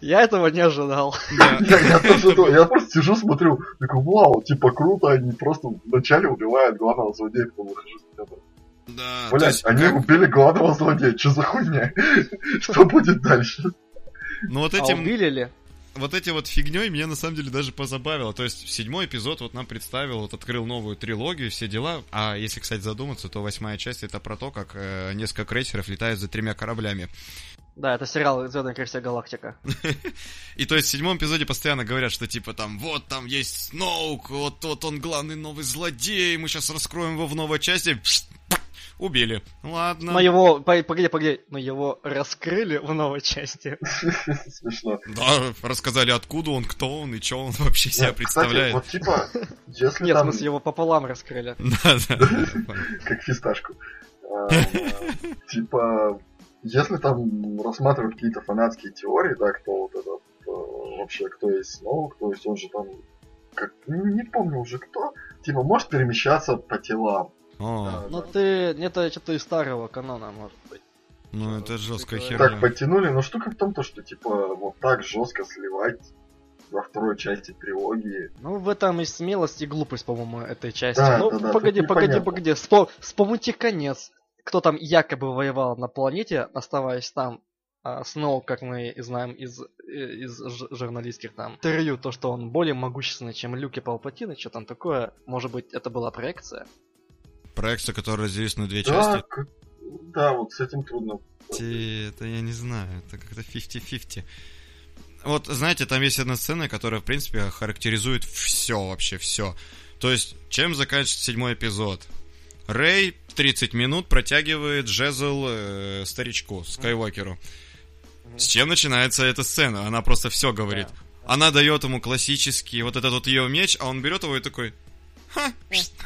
Я этого не ожидал. (laughs) Я, я, тоже, я просто сижу, смотрю, такой, вау, типа круто, они просто вначале убивают главного злодея, потом выхожу. Да, Блять, есть, они как... убили главного злодея, что за хуйня? (laughs) Что будет дальше? Ну вот этим... А убили ли? Вот эти вот фигней меня на самом деле даже позабавило. То есть седьмой эпизод вот нам представил, вот открыл новую трилогию, все дела. А если, кстати, задуматься, то восьмая часть это про то, как э, несколько крейсеров летают за тремя кораблями. Да, это сериал «Звездная крейсер Галактика». (laughs) И то есть в седьмом эпизоде постоянно говорят, что типа там, вот там есть Сноук, вот, вот он главный новый злодей, мы сейчас раскроем его в новой части, убили. Ладно. Но его, по- погоди, погоди, но его раскрыли в новой части. (laughs) Смешно. Да, рассказали, откуда он, кто он и что он вообще себя представляет. Кстати, вот типа, если Нет, в там, смысле, его пополам раскрыли. (laughs) Да, да. как фисташку, А, типа, если там рассматривать какие-то фанатские теории, да, кто вот этот, э, вообще, кто есть Сноу, кто есть, он же там, как, не помню уже кто, типа, может перемещаться по телам. О, Ну ты, это что-то из старого канона, может быть. ну это жесткая Так, херня. Так подтянули, но штука в том, то, что, типа, вот так жестко сливать во второй части трилогии. Ну, в этом и смелость, и глупость, по-моему, этой части. Да, ну, да, да, погоди, погоди, непонятно. погоди. Спо- вспомните конец. Кто там якобы воевал на планете, оставаясь там. А Сноу, как мы знаем из, э, из журналистских там интервью, то, что он более могущественный, чем Люк и Палпатин, и что там такое. Может быть, это была проекция? Проекция, которая разделилась на две Да, части. к- да, вот с этим трудно. Это я не знаю, это как-то 50-50. Вот, знаете, там есть одна сцена, которая, в принципе, характеризует все вообще, все. То есть, чем заканчивается седьмой эпизод? Рэй 30 минут протягивает жезл э, старичку, Скайуокеру. С чем начинается эта сцена? Она просто все говорит. Она дает ему классический вот этот вот ее меч, а он берет его и такой... Ха,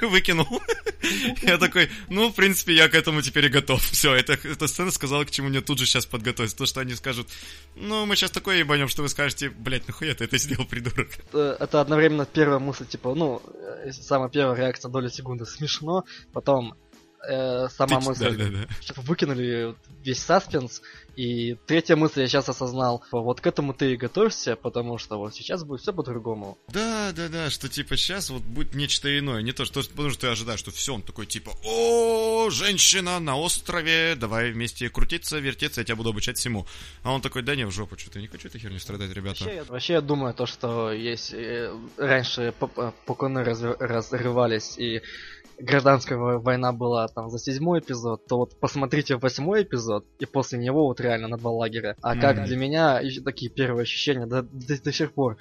выкинул. (laughs) Я такой, ну, в принципе, я к этому теперь и готов. (laughs) Все, это, эта сцена сказала, к чему мне тут же сейчас подготовиться. То, что они скажут, ну, мы сейчас такое ебанем, что вы скажете, блядь, нахуя ты это сделал, придурок? (laughs) Это, это одновременно первая мысль, типа, ну, э, самая первая реакция доли секунды смешно, потом э, сама Ты- мысль, Да-да-да. чтобы выкинули весь саспенс. И третья мысль я сейчас осознал. Вот к этому ты и готовься, потому что вот сейчас будет все по-другому. Да, да, да, что типа сейчас вот будет нечто иное. Не то, что потому что ты ожидаешь, что все, он такой типа, о, женщина на острове, давай вместе крутиться, вертеться, я тебя буду обучать всему. А он такой, да не, в жопу, что-то не хочу этой херню страдать, ребята. Вообще, я- вообще я думаю, то, что есть э, раньше по- по- поконы разры- разрывались и гражданская во- война была там за седьмой эпизод, то вот посмотрите восьмой эпизод, и после него вот реально на два лагеря. А как Мгм. для меня ещё такие первые ощущения до, до, до сих пор.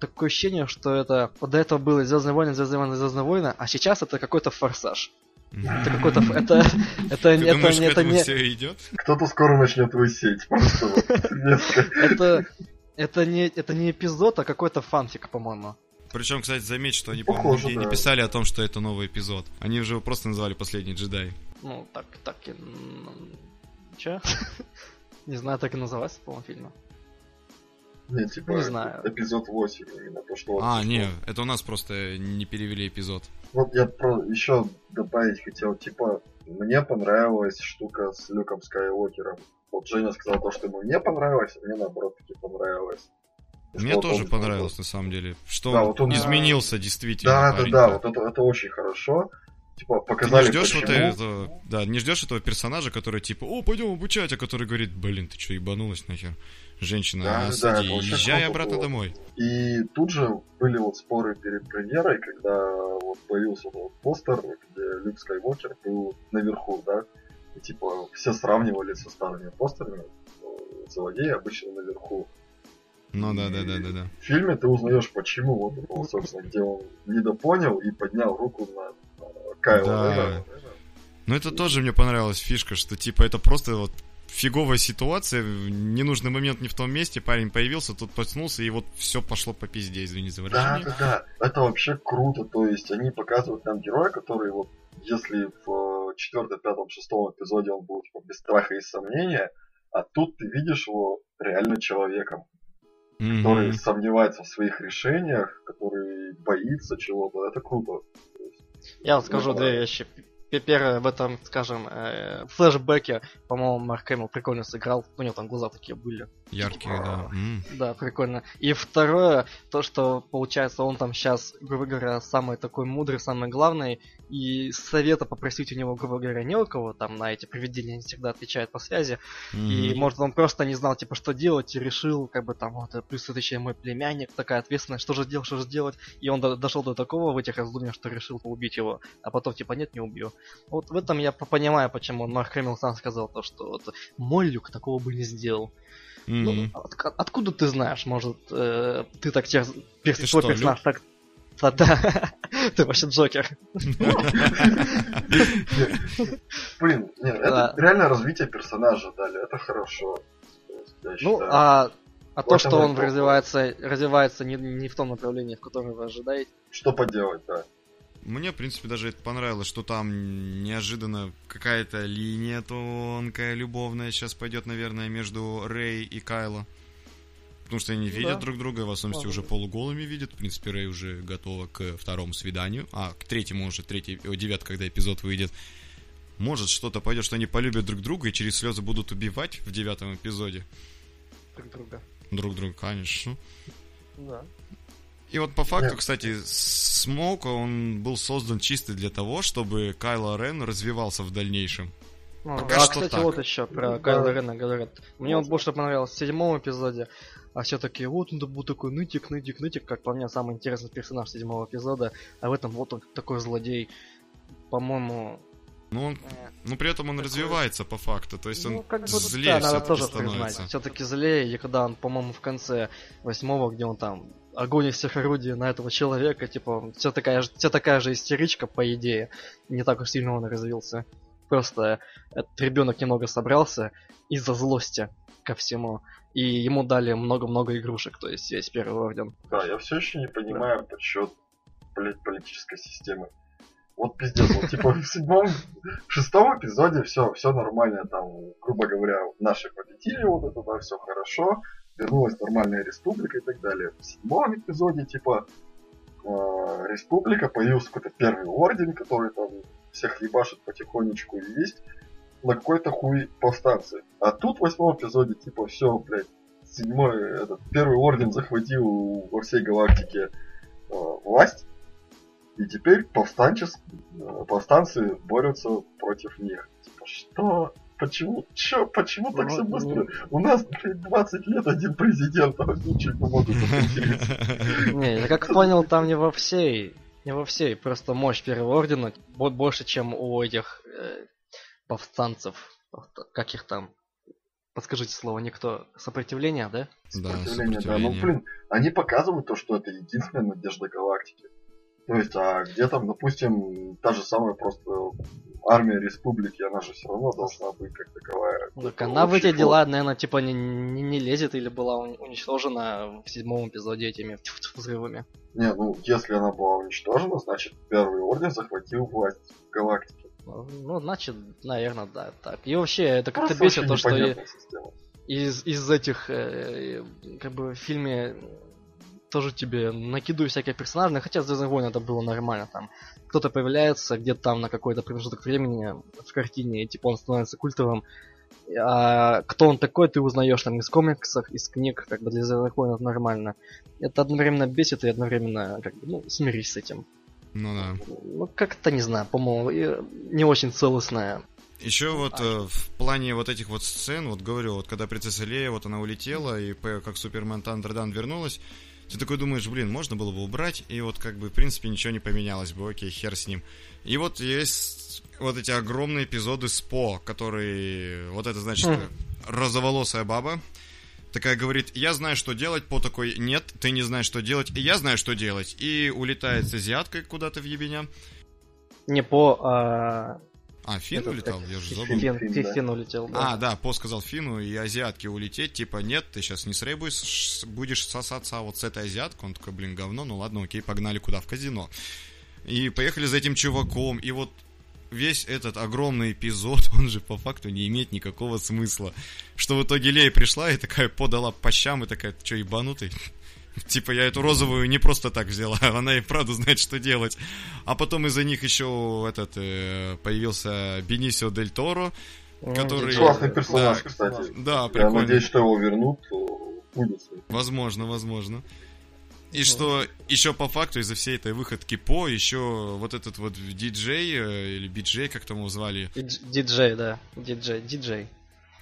Такое ощущение, что это вот до этого было Звездные войны, Звездные войны, Звездные войны, а сейчас это какой-то форсаж. Это какой-то ф- это (laughs) это Ты это думаешь, это этому не все идет? Кто-то скоро начнет высеть. Просто (laughs) это это не это не эпизод, а какой-то фанфик, по-моему. Причем, кстати, заметь, что они, по-моему, Похоже, не да. писали о том, что это новый эпизод. Они уже его просто назвали «Последний джедай». Ну, так, так и... Чё? (laughs) Не знаю, так и называется, по-моему, фильм. Не, типа, Не знаю. эпизод 8 именно то, что... А, не, это у нас просто не перевели эпизод. Вот я про еще добавить хотел, типа, мне понравилась штука с Люком Скайуокером. Вот Женя сказал то, что ему не понравилось, а мне наоборот таки понравилось. Мне что тоже он- понравилось, на самом деле. Что Да, он, вот он- изменился действительно. Да, да, парень. да, вот это, это очень хорошо. Типа, Ты показали, не ждешь вот этого, да, не ждешь этого персонажа, который типа, о, пойдем обучать, а который говорит, блин, ты что, ебанулась нахер? Женщина, Да, да, сади, вообще езжай обратно было. домой. И тут же были вот споры перед премьерой, когда вот появился вот постер, где Люк Скайуокер был наверху, да, и типа все сравнивали со старыми постерами, э, злодеи обычно наверху. Ну да, да, да, да, да. В фильме ты узнаешь, почему вот собственно, где он недопонял и поднял руку на э, Кайла Да. Рена. Но это тоже мне понравилась фишка, что типа это просто вот фиговая ситуация, ненужный момент не в том месте, парень появился, тут потянулся, и вот все пошло по пизде, извини за Да, выражение. да, да. Это вообще круто. То есть они показывают нам героя, который вот если в э, четвертом, пятом, шестом эпизоде он был типа, без страха и сомнения, а тут ты видишь его реально человеком, Мгм. который сомневается в своих решениях, который боится чего-то. Это круто. Я вот скажу Ну, две вещи. Первое, в этом, скажем, э, флешбеке, по-моему, Марк Хэмилл прикольно сыграл. У него там глаза такие были. Яркие, да. М. Да, прикольно. И второе, то, что, получается, он там сейчас, грубо говоря, самый такой мудрый, самый главный, и совета попросить у него, грубо говоря, не у кого, там на эти привидения не всегда отвечает по связи, и, Мгм. может, он просто не знал, типа, что делать, и решил, как бы, там, вот, плюс это еще и мой племянник, такая ответственность, что же делать, что же делать, и он до- дошел до такого в этих раздумьях, что решил убить его, а потом, типа, нет, не убью. Вот в этом я по- понимаю, почему Марк Хэмилл сам сказал то, что вот, мой люк такого бы не сделал. Ну, Мгм. от- откуда ты знаешь, может, э, ты так Ты свой что, персонаж так... Да, да. (laughs) Ты вообще Джокер. (laughs) Блин, нет, это реально развитие персонажа дали, это хорошо. Ну, а а то, что он развивается, развивается не, не в том направлении, в котором вы ожидаете. Что поделать, да. Мне, в принципе, даже это понравилось, что там неожиданно какая-то линия тонкая, любовная сейчас пойдет, наверное, между Рэй и Кайло. Потому что они ну, видят да. друг друга, в особенности уже полуголыми видят. В принципе, Рэй уже готова к второму свиданию. А, к третьему уже, третий, о, девят, когда эпизод выйдет. Может, что-то пойдет, что они полюбят друг друга и через слезы будут убивать в девятом эпизоде. Друг друга друг друга, конечно. Да. И вот по факту, Нет. кстати, Смоук, он был создан чисто для того, чтобы Кайло Рен развивался в дальнейшем. Ну, Пока а, кстати, так. вот еще про да. Кайла Рена говорят. Мне он больше понравился в седьмом эпизоде, а все таки вот он был такой нытик, нытик, нытик, как по мне самый интересный персонаж седьмого эпизода, а в этом вот он такой злодей. По-моему, ну, он, ну при этом он Такой... развивается по факту, то есть он ну, как бы, злее да, надо тоже становится. Все-таки злее, и когда он, по-моему, в конце восьмого, где он там огонь из всех орудий на этого человека, типа, все такая, же, все такая же истеричка, по идее. Не так уж сильно он развился. Просто этот ребенок немного собрался из-за злости ко всему. И ему дали много-много игрушек, то есть весь первый орден. Да, я все еще не понимаю да. подсчет политической системы вот пиздец, вот типа (laughs) в седьмом, в шестом эпизоде все, все нормально, там, грубо говоря, наши победили, вот это, да, все хорошо, вернулась нормальная республика и так далее. В седьмом эпизоде, типа, э, республика, появился какой-то первый орден, который там всех ебашит потихонечку и есть на какой-то хуй повстанцы. А тут в восьмом эпизоде, типа, все, блядь, седьмой, этот, первый орден захватил во всей галактике э, власть, и теперь повстанчес, э, повстанцы борются против них. Типа, что? Почему? Чё? Почему так все быстро? У нас, блядь, 20 лет один президент, а ничего не могут (laughs) Не, я как понял, там не во всей, не во всей, просто мощь Первого Ордена больше, чем у этих э, повстанцев, как их там, подскажите слово, никто, сопротивление, да? Да, сопротивление, да. Ну, блин, они показывают то, что это единственная надежда галактики. То есть, а где там, допустим, та же самая просто армия республики, она же все равно должна быть как таковая. Так она в эти дела, наверное, типа не, не, не лезет или была уничтожена в седьмом эпизоде этими взрывами. Не, ну если она была уничтожена, значит первый орден захватил власть в галактике. Ну, ну значит, наверное, да, так. И вообще, это как-то бесит то, что из, из этих, э, как бы, в фильме тоже тебе накидываю всякие персонажи, хотя Звездных войн это было нормально, там кто-то появляется где-то там на какой-то промежуток времени в картине, и типа он становится культовым, а кто он такой, ты узнаешь там из комиксов, из книг, как бы для Звездных войн это нормально. Это одновременно бесит и одновременно, как бы, ну, смирись с этим. Ну да. Ну, как-то, не знаю, по-моему, не очень целостная еще вот э, в плане вот этих вот сцен, вот говорю, вот когда принцесса Лея, вот она улетела, и как Супермен Тандердан вернулась, ты такой думаешь, блин, можно было бы убрать, и вот как бы, в принципе, ничего не поменялось бы, окей, хер с ним. И вот есть вот эти огромные эпизоды СПО, которые, вот это значит, mm. розоволосая баба, такая говорит, я знаю, что делать, по такой, нет, ты не знаешь, что делать, и я знаю, что делать. И улетает с азиаткой куда-то в ебеня. Не по, а, а, Фин Этот, улетал? Я же забыл. Фин, Фин, да. Фин улетел, да. А, да, По сказал Фину и азиатке улететь, типа, нет, ты сейчас не с Рэй будешь, будешь сосаться а вот с этой азиаткой. Он такой, блин, говно, ну ладно, окей, погнали куда? В казино. И поехали за этим чуваком, и вот весь этот огромный эпизод, (laughs) он же по факту не имеет никакого смысла. Что в итоге Лея пришла и такая подала по щам, и такая, ты что, ебанутый? Типа, я эту розовую не просто так взяла, (laughs) она и правда знает, что делать. А потом из-за них еще этот э, появился Бенисио Дель Торо, который... Классный персонаж, да, кстати. Да, прикольно. Я надеюсь, что его вернут будет. Возможно, возможно. И что еще по факту из-за всей этой выходки по, еще вот этот вот диджей, э, или биджей, как там его звали? Диджей, да. Диджей, диджей.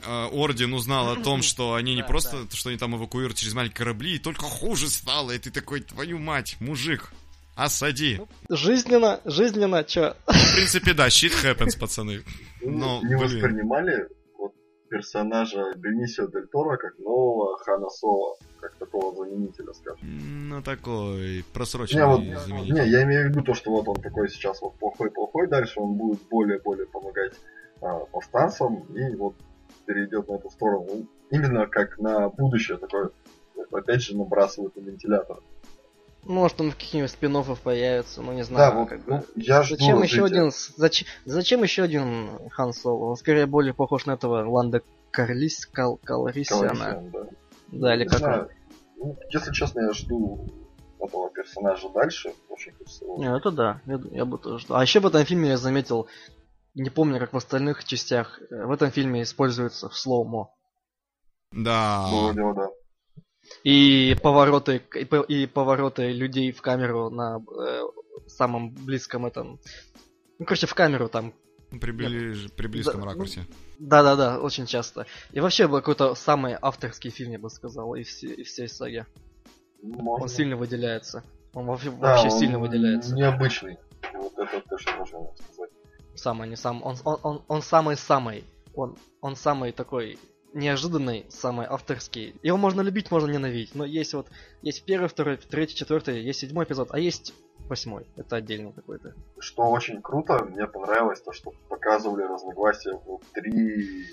Э, орден узнал о (laughs) том, что они не просто, что они там эвакуируют через маленькие корабли, и только хуже стало, и ты такой, твою мать, мужик, осади. Ну, жизненно, жизненно, чё? В принципе, да, shit happens, пацаны. (laughs) Но, не воспринимали вот персонажа Бенисио Дель Торо как нового Хана Соло, как мужского заменителя, скажем. Ну, такой Не, просроченный вот, заменитель. не, я имею в виду то, что вот он такой сейчас вот плохой-плохой, дальше он будет более-более помогать а, повстанцам и вот перейдет на эту сторону. Ну, Именно как на будущее такое, опять же, набрасывают на вентилятор. Может, он в каких-нибудь спин появится, ну не Да, знаю. вот, как ну, бы. я жду Зачем еще развития. один... с- Зачем, зачем еще один Хан Соло? Он скорее более похож на этого Ланда Карлис, Кал, Калрисиана. Калрисиан, да. Да, или Не как знаю. он? Ну, если честно, я жду этого персонажа дальше. Очень хочется его. Не, это да, я, я бы тоже ждал. А еще в этом фильме я заметил, не помню, как в остальных частях, э, в этом фильме используется слоумо. Да. Было да. И повороты, и, по- и повороты людей в камеру на э, самом близком этом... Ну, короче, в камеру там. При, ближ- при близком Да, ну, ракурсе. Да-да-да, очень часто. И вообще был какой-то самый авторский фильм, я бы сказал, из, все- из всей саги. Можно. Он сильно выделяется. Он вообще, Да, вообще он сильно выделяется. Необычный. Вот это точно можно сказать. Самый, не сам. Он, он, он, он самый-самый. Он, он самый такой неожиданный, самый авторский. Его можно любить, можно ненавидеть. Но есть вот, есть первый, второй, третий, четвертый, есть седьмой эпизод, а есть восьмой. Это отдельно какой-то. Что очень круто, мне понравилось то, что показывали разногласия внутри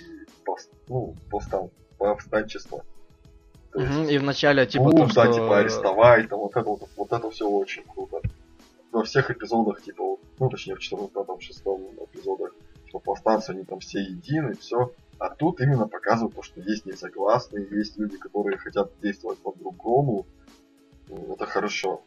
повс- ну, повстан- повстанчества. То есть, Мгм, И вначале, типа, бунт, то, да, что... типа арестовать, там, вот это вот, вот это все очень круто. Во всех эпизодах, типа, ну, точнее, в четвертом, пятом, шестом эпизодах, типа, повстанцы, они там все едины, все. А тут именно показывают то, что есть несогласные, есть люди, которые хотят действовать по-другому. Это хорошо.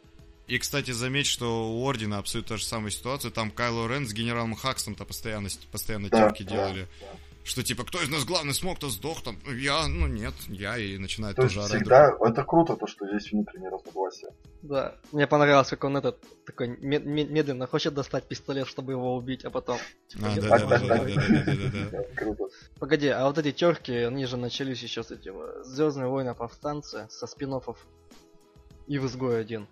И, кстати, заметь, что у Ордена абсолютно та же самая ситуация. Там Кайло Рен с генералом Хаксом-то постоянно, постоянно Да, терки да, делали. да. Что типа, кто из нас главный смог, то сдох там. Я, ну нет, я, и начинает То есть тоже орать. всегда, это круто, то, что есть внутренние разногласия. Да, мне понравилось, как он этот такой мед- мед- медленно хочет достать пистолет, чтобы его убить, а потом... типа, А, да, да, да, да, (laughs) да, круто. Погоди, а вот эти терки, они же начались еще с этим Звездные войны повстанцы со спин и в изгой один.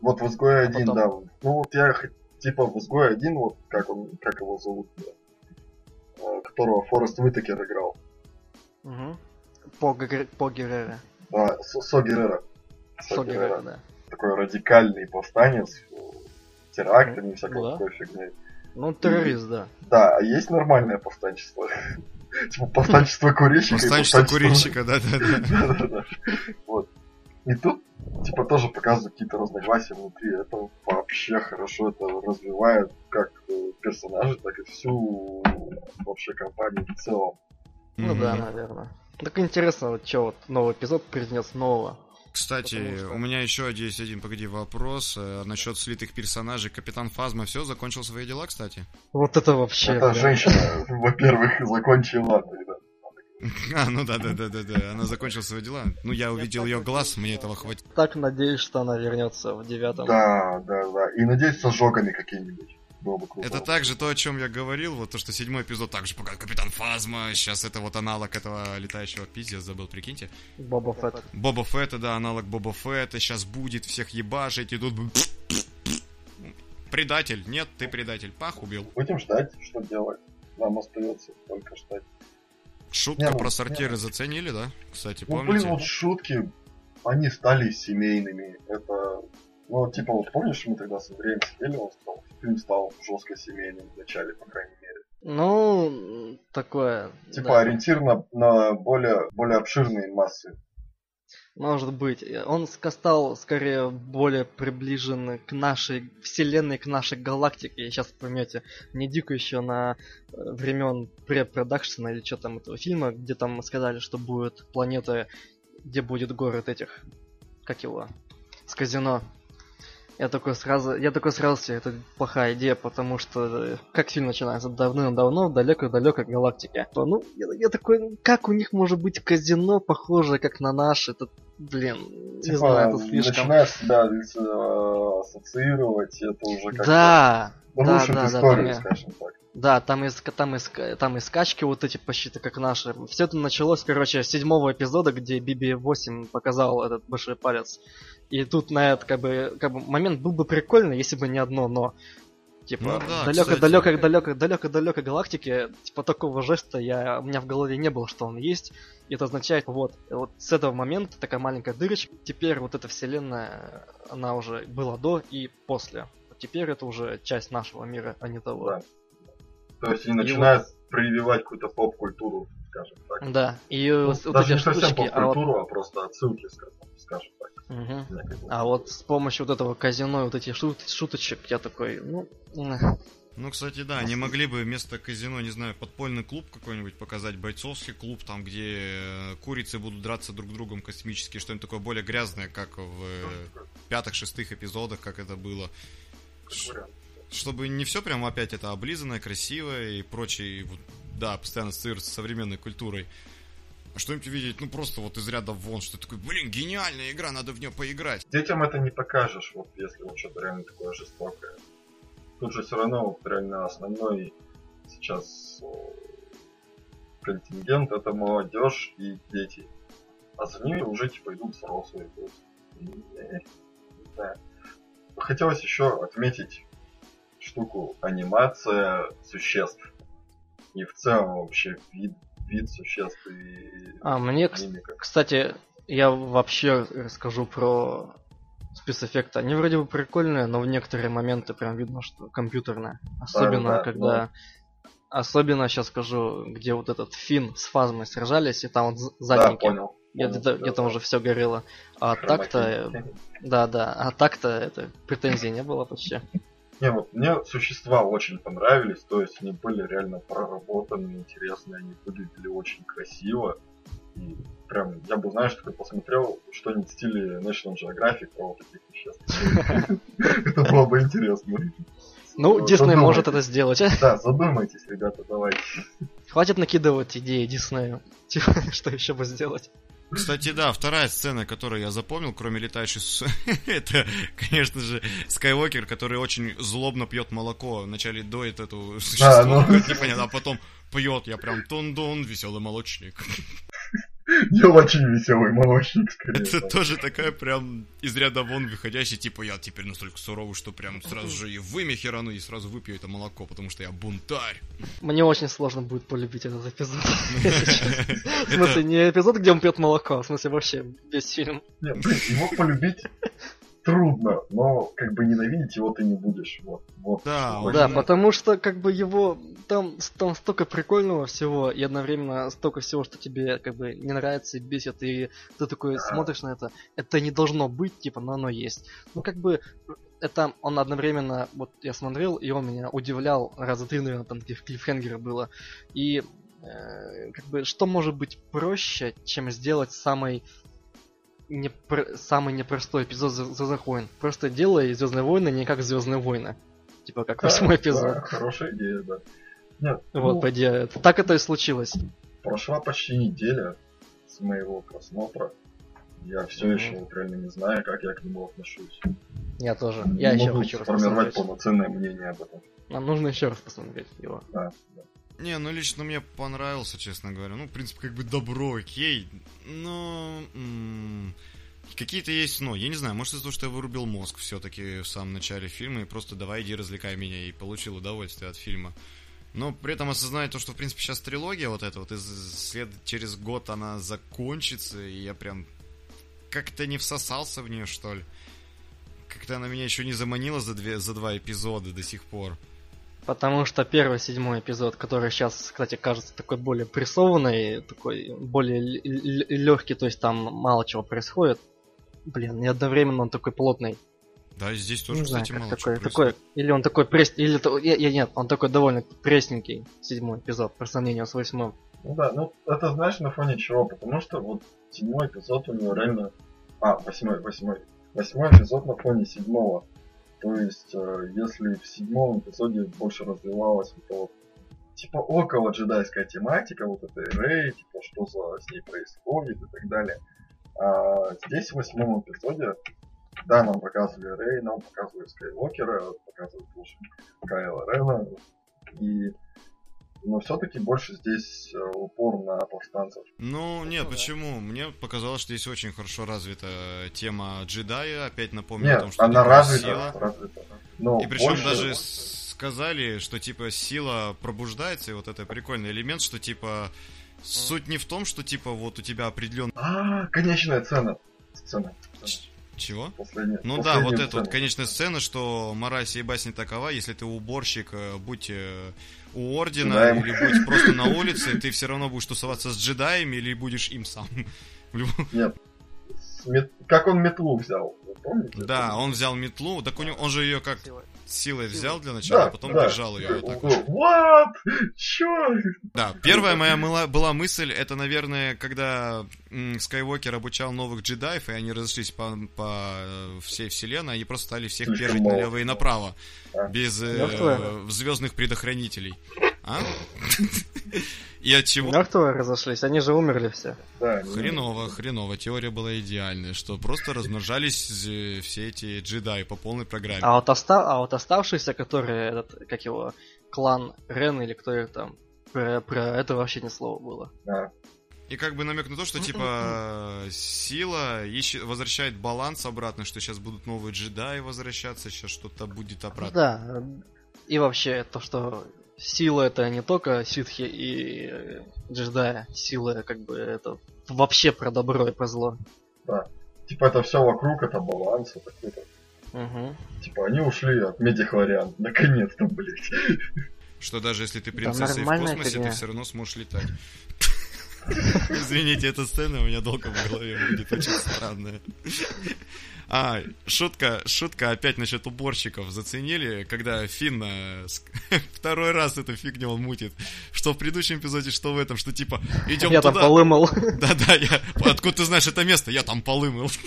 Вот в изгое А один, потом? да. Ну вот я типа в изгое один, вот как он, как его зовут, э, которого Форест Уитакер играл. Угу. По, по Геррере. А, Со, Со Геррера. Со Со Геррера. Геррера, да. Такой радикальный повстанец, терактами и всякой Ну да. такой фигней. Ну, террорист, да. Да, а есть нормальное повстанчество. (laughs) Типа повстанчество курильщика. Повстанчество курильщика, да, да, да. (laughs) Да-да-да. Вот. И тут, типа, тоже показывают какие-то разногласия внутри. Это вообще хорошо, это развивает как э, персонажей, так и всю вообще компанию в целом. Ну Мгм. да, наверное. Так интересно, вот что вот новый эпизод принес нового. Кстати, Потому что- у меня еще есть один, погоди, вопрос э, насчет слитых персонажей. Капитан Фазма все, закончил свои дела, кстати? Вот это вообще. Это блин. женщина, во-первых, закончила. (laughs) А, ну да, да, да, да, да. Она закончила свои дела. Ну, я увидел ее глаз, мне этого хватит. Так надеюсь, что она вернется в девятом. Да, да, да. И надеюсь, с ожогами какими-нибудь. Это также то, о чем я говорил, вот то, что седьмой эпизод также показал Капитан Фазма, сейчас это вот аналог этого летающего пиздец, забыл, прикиньте. Боба Фетт. Боба Фетта, да, аналог Боба Фетта, сейчас будет всех ебашить, и тут... бы- Предатель, нет, ты предатель, пах, убил. Будем ждать, что делать. Нам остается только ждать. Шутка Не, ну, про сортиры не. заценили, да? Кстати, Ну, помните? блин, вот шутки, они стали семейными. Это, ну, типа, вот помнишь, мы тогда с Андреем сидели, он сказал, фильм стал жестко семейным в начале, по крайней мере. Ну, такое. Типа, да. ориентир на, на более, более обширные массы. Может быть. Он ска- стал скорее более приближен к нашей вселенной, к нашей галактике. Сейчас поймете, не дико еще на э, времен препродакшена или что там этого фильма, где там сказали, что будет планета, где будет город этих, как его, с казино. Я такой сразу, я такой сразу себе, это плохая идея, потому что э, как фильм начинается давным-давно в далекой-далекой галактике. Ну, я, я такой, как у них может быть казино похожее как на наше? Это, блин, не Типа, знаю, это слишком. начинаешь себя э, ассоциировать, это уже как Да, да, да, да, историю, там я- скажем так. Да, там и, там, и, там и скачки вот эти почти как наши. Все это началось, короче, с седьмого эпизода, где BB-8 показал этот большой палец. И тут на этот, как бы, как бы, момент был бы прикольный, если бы не одно но. Типа, Ну да, далеко, кстати. далеко, далеко, далеко, далеко галактике, типа такого жеста я, у меня в голове не было, что он есть. И это означает, вот, вот с этого момента такая маленькая дырочка. Теперь вот эта вселенная, она уже была до и после. Теперь это уже часть нашего мира, а не того. Да. То есть они начинают прививать какую-то поп-культуру, скажем так. Да, и Ну, вот, даже эти не совсем штучки, а вот, а просто отсылки, скажем, скажем так. Некой а вот с помощью вот этого казино и вот этих шут- шуточек я такой, ну, Ну, кстати, да, они могли бы вместо казино, не знаю, подпольный клуб какой-нибудь показать, бойцовский клуб, там, где э, курицы будут драться друг с другом космически, что-нибудь такое более грязное, как в э, пятых-шестых эпизодах, как это было. Чтобы не все прям опять это облизанное, красивое и прочее, и вот, да, постоянно ассоциируется с современной культурой. А что-нибудь увидеть, ну, просто вот из ряда вон, что такое, блин, гениальная игра, надо в нее поиграть. Детям это не покажешь, вот если вот что-то реально такое жестокое. Тут же все равно вот реально основной сейчас о, контингент это молодежь и дети. А за ними уже типа идут взрослые. Э, знаю. Хотелось еще отметить штуку анимация существ. И в целом вообще вид, вид существ и А мне, мимика. кстати, я вообще расскажу про спецэффекты. Они вроде бы прикольные, но в некоторые моменты прям видно, что компьютерные. Особенно, да, когда... Особенно сейчас скажу, где вот этот Финн с Фазмой сражались, и там вот з- Да, задники. понял. где- где-то где-то да. уже все горело. А так-то, Хромакей. да, да, а так-то это претензий не было почти. Не, вот мне существа очень понравились, то есть они были реально проработаны, интересные, они выглядели очень красиво. И прям, я бы, знаешь, такой посмотрел что-нибудь в стиле National Geographic про вот таких веществ. Это было бы интересно. Ну, Дисней может это сделать. Да, задумайтесь, ребята, давайте. Хватит накидывать идеи Диснею. Типа, (laughs) что еще бы сделать? Кстати, да, вторая сцена, которую я запомнил, кроме летающей с... (laughs) это, конечно же, Скайуокер, который очень злобно пьет молоко. Вначале доит эту (laughs) существо, ну. как непонятно, а потом пьет, я прям тун-дун, веселый молочник. (laughs) Не очень веселый молочник, скорее. Это тоже такая прям из ряда вон выходящий, типа я теперь настолько суровый, что прям сразу же и вымя херану, и сразу выпью это молоко, потому что я бунтарь. Мне очень сложно будет полюбить этот эпизод. (laughs) В смысле, не эпизод, где он пьет молоко, а в смысле вообще весь фильм. Не, блин, его полюбить трудно, но как бы ненавидеть его ты не будешь. Вот, вот. Да, он- Да, потому что как бы его там, там столько прикольного всего, и одновременно столько всего, что тебе как бы не нравится и бесит, и ты такой смотришь на это, это не должно быть, типа, но оно есть. Ну как бы это он одновременно, вот я смотрел, и он меня удивлял, раза три, наверное, там таких клиффхенгеров было. И э, как бы что может быть проще, чем сделать самый непр- самый непростой эпизод Звездных войн. Просто делай Звездные войны не как Звездные войны. Типа как Да, восьмой эпизод. да, хорошая идея, да. Нет, Вот, ну, по идее. Так это и случилось. прошла почти неделя с моего просмотра. Я все Мгм. еще вот реально не знаю, как я к нему отношусь. Я тоже. Не Я еще хочу сформировать посмотреть. полноценное мнение об этом. Нам нужно еще раз посмотреть его. Да, да. Не, ну лично мне понравился, честно говоря. Ну, в принципе, как бы добро, окей. Но... Какие-то есть, но я не знаю, может из-за того, что я вырубил мозг все-таки в самом начале фильма и просто давай иди развлекай меня и получил удовольствие от фильма. Но при этом осознаю то, что в принципе сейчас трилогия вот эта вот, из след через год она закончится, и я прям как-то не всосался в нее, что ли. Как-то она меня еще не заманила за, две, за два эпизода до сих пор. Потому что первый седьмой эпизод, который сейчас, кстати, кажется такой более прессованный, такой более легкий, то есть там мало чего происходит. Блин, и одновременно он такой плотный. Да, и здесь тоже, не знаю, кстати, как мало такой, чего такой, или он такой пресс, или то, я- я- нет, он такой довольно пресненький седьмой эпизод по сравнению с восьмым. Ну да, ну это знаешь на фоне чего? Потому что вот седьмой эпизод у него реально... А, восьмой, восьмой. Восьмой эпизод на фоне седьмого. То есть, э, если в седьмом эпизоде больше развивалась вот вот типа около джедайская тематика, вот этой Рэй, типа что за с ней происходит и так далее. А здесь в восьмом эпизоде, да, нам показывали Рэй, нам показывали Скайуокера, показывают лучше Кайла Рена, и но все-таки больше здесь э, упор на повстанцев. Ну, нет, Ну да. почему? Мне показалось, что здесь очень хорошо развита тема джедая. Опять напомню Нет, о том, что она такое развита, сила. развита. Но И причем больше- даже сказали, что типа сила пробуждается, и вот это прикольный элемент, что типа суть не в том, что типа вот у тебя определенный... А, конечная цена. Сцена. Чего? Последняя. Ну да, вот последняя это вот сцена. конечная сцена, что мораль сей басни такова, если ты уборщик, э, будь э, у Ордена, Джедаем. или будь просто на улице, ты все равно будешь тусоваться с джедаями, или будешь им сам. (laughs) Нет. Мет- Как он метлу взял, помните? Да, он взял метлу, так у него, он же ее как силой взял для начала, Да, а потом да. держал ее вот так вот. What? Чё? Да, первая моя мыла- была мысль, это, наверное, когда м, Скайуокер обучал новых джедаев, и они разошлись по, по э, всей вселенной, они просто стали всех Слишком мало. налево и направо, А. без Мёртвые? звездных предохранителей. А? (laughs) И от чего? Мертвые разошлись, они же умерли все. Да, Хреново, хреново. Теория была идеальная, что просто размножались все эти джедаи по полной программе. А вот, оста... а вот оставшиеся, которые, этот, как его, клан Рен или кто их там, про, про это вообще ни слова было. Да. И как бы намек на то, что типа сила ищет, возвращает баланс обратно, что сейчас будут новые джедаи возвращаться, сейчас что-то будет Ну обратно. да, и вообще то, что сила это не только ситхи и джедаи, сила как бы это вообще про добро и про зло. Типа это все вокруг, это баланс, это круто. Угу. Типа они ушли от медихлориан. Наконец-то, блять. Что даже если ты принцесса и в космосе, фигня. ты все равно сможешь летать. (laughs) Извините, эта сцена у меня долго в голове будет очень странная. А, шутка, шутка опять насчет уборщиков. Заценили, когда Финн э, (laughs) второй раз эту фигню он мутит. Что в предыдущем эпизоде, что в этом, что типа идем Я туда. там полы мыл. (laughs) Да-да, я... Откуда ты знаешь это место? Я там полы мыл. (laughs)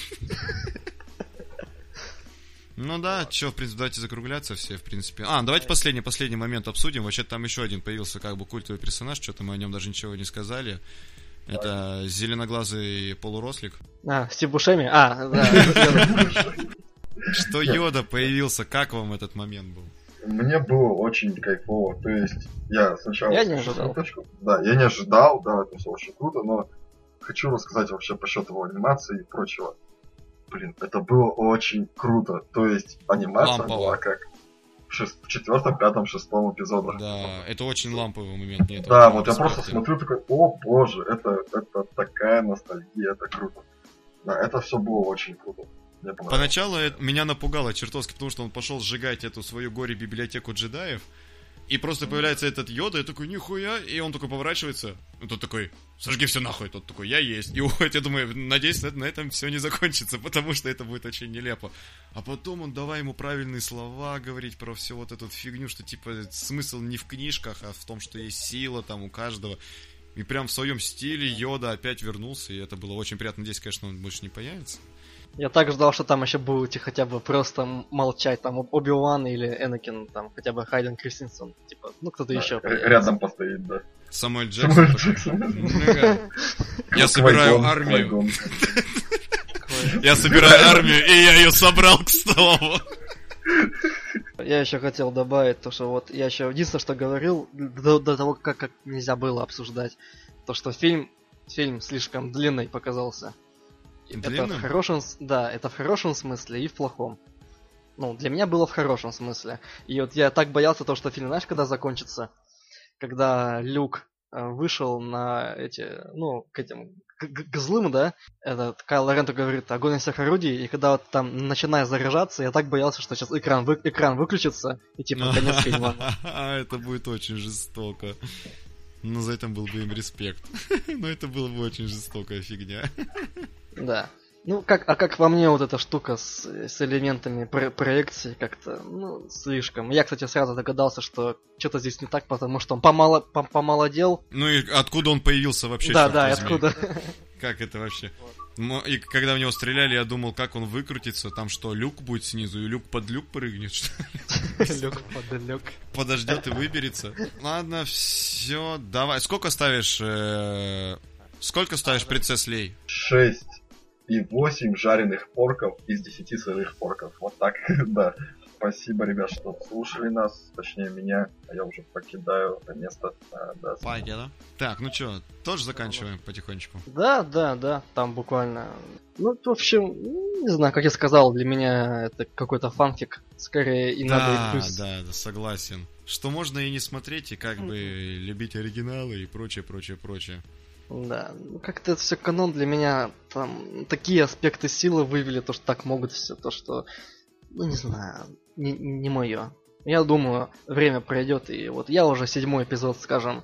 Ну да, что, в принципе, давайте закругляться все, в принципе. А, давайте последний, последний момент обсудим. Вообще там еще один появился как бы культовый персонаж, что-то мы о нем даже ничего не сказали. Это зеленоглазый полурослик. А, Стив Бушеми? А, да. Что Йода появился, как вам этот момент был? Мне было очень кайфово. То есть я сначала... Я не ожидал. Да, я не ожидал, да, это все очень круто, но хочу рассказать вообще по счету его анимации и прочего. Блин, это было очень круто. То есть анимация Лампово. была как в, шест- в четвертом, пятом, шестом эпизодах. Да, это очень ламповый момент. Нет, Да, вот я просто смотрю такой, о боже, это, это такая ностальгия, это круто. Да, это все было очень круто. Поначалу меня напугало чертовски, потому что он пошел сжигать эту свою горе-библиотеку джедаев. И просто появляется этот Йода, я такой, нихуя, и он такой поворачивается, и тот такой, сожги все нахуй, тот такой, я есть. И уходит, я думаю, надеюсь, на, этом все не закончится, потому что это будет очень нелепо. А потом он давай ему правильные слова говорить про всю вот эту фигню, что типа смысл не в книжках, а в том, что есть сила там у каждого. И прям в своем стиле Йода опять вернулся, и это было очень приятно. Надеюсь, конечно, он больше не появится. Я так ждал, что там еще будете хотя бы просто молчать, там Оби-Ван или Энакин, там хотя бы Хайден Кристенсен, типа, ну кто-то Да, еще. Рядом постоит, да. Самуэль (laughs) Джексон. «Нга, Я собираю армию. Я собираю армию, и я ее собрал, к слову. Я еще хотел добавить то, что вот я еще единственное, что говорил до, до того, как, как нельзя было обсуждать, то, что фильм фильм слишком длинный показался. Это в хорошем, с- да, это в хорошем смысле и в плохом. Ну, для меня было в хорошем смысле. И вот я так боялся того, что фильм, знаешь, когда закончится? Когда Люк э, вышел на эти, ну, к этим, к, к- злым, да, этот Кайл Ренту говорит огонь из всех орудий, и когда вот там начинает заряжаться, я так боялся, что сейчас экран, вы- экран выключится, и типа конец фильма. (laughs) Это будет очень жестоко. Но за это был бы им респект. (laughs) Но это было бы очень жестокая фигня. (laughs) Да. Ну, как, а как во мне вот эта штука с, с элементами про- проекции как-то, ну, слишком. Я, кстати, сразу догадался, что что-то здесь не так, потому что он помало, пом- помолодел. Ну и откуда он появился вообще? да, да, и возьми? откуда. (laughs) Как это вообще? Мо- И когда в него стреляли, я думал, как он выкрутится. Там что, люк будет снизу, и люк под люк прыгнет, что ли? (laughs) Люк подалек. Подождет и выберется. Ладно, все, давай. Сколько ставишь... э, Сколько ставишь принцесс Лей? 6 и 8 жареных порков из 10 сырых порков. Вот так, (laughs) да. спасибо, ребят, что слушали нас, точнее меня, а я уже покидаю это место. А, да, Понятно. Так, ну что, тоже заканчиваем потихонечку? Да, да, да, там буквально... Ну, в общем, не знаю, как я сказал, для меня это какой-то фанфик. Скорее, и надо и Да, плюс. да, да, согласен. Что можно и не смотреть, и как бы любить оригиналы и прочее, прочее, прочее. Да, ну, как-то это все канон для меня, там такие аспекты силы вывели, то, что так могут все, то, что, ну не знаю, не, не мое. Я думаю, время пройдет, и вот я уже седьмой эпизод, скажем,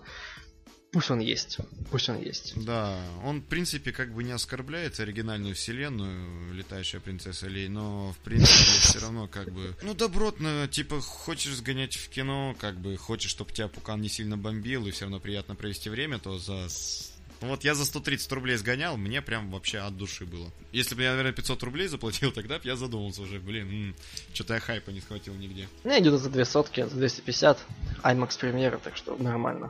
пусть он есть, пусть он есть. Да, он, в принципе, как бы не оскорбляет оригинальную вселенную «Летающая принцесса Лей», но, в принципе, все равно, как бы, ну, добротно, типа, хочешь сгонять в кино, как бы, хочешь, чтобы тебя Пукан не сильно бомбил, и все равно приятно провести время, то за... Ну, вот я за 130 рублей сгонял, мне прям вообще от души было. Если бы я, наверное, 500 рублей заплатил, тогда бы я задумался уже, блин, что-то я хайпа не схватил нигде. Ну, я идет за две сотки, за 250, IMAX премьера, так что нормально.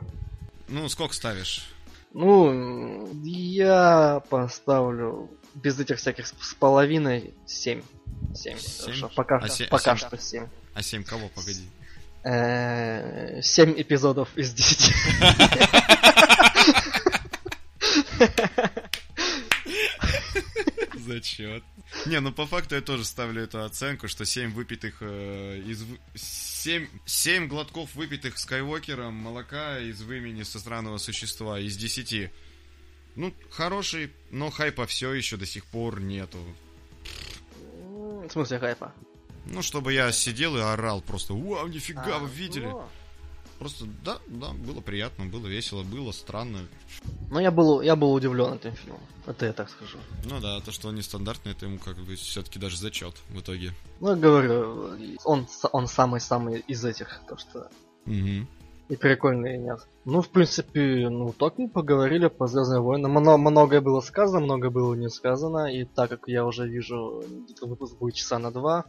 Ну, сколько ставишь? Ну, я поставлю без этих всяких с половиной 7. 7. Семь? Пока, А се- а пока семь? что 7. А 7 кого, погоди? 7 эпизодов из 10. (laughs) Зачет. Не, ну по факту я тоже ставлю эту оценку, что 7 выпитых э, из... 7, 7 глотков выпитых Скайуокером молока из вымени со странного существа из 10. Ну, хороший, но хайпа все еще до сих пор нету. В смысле хайпа? Ну, чтобы я сидел и орал просто, вау, нифига, А, вы видели? ну. Просто, да, да, было приятно, было весело, было странно. Ну, я был, я был удивлен этим фильмом. Это я так скажу. Ну да, то, что он нестандартный, это ему как бы все-таки даже зачет в итоге. Ну, я говорю, он, он самый-самый из этих, то что Угу. И прикольный, и нет. Ну, в принципе, ну, так мы поговорили по Звездным войнам. Мно- многое было сказано, многое было не сказано. И так как я уже вижу, где-то выпуск будет часа на два,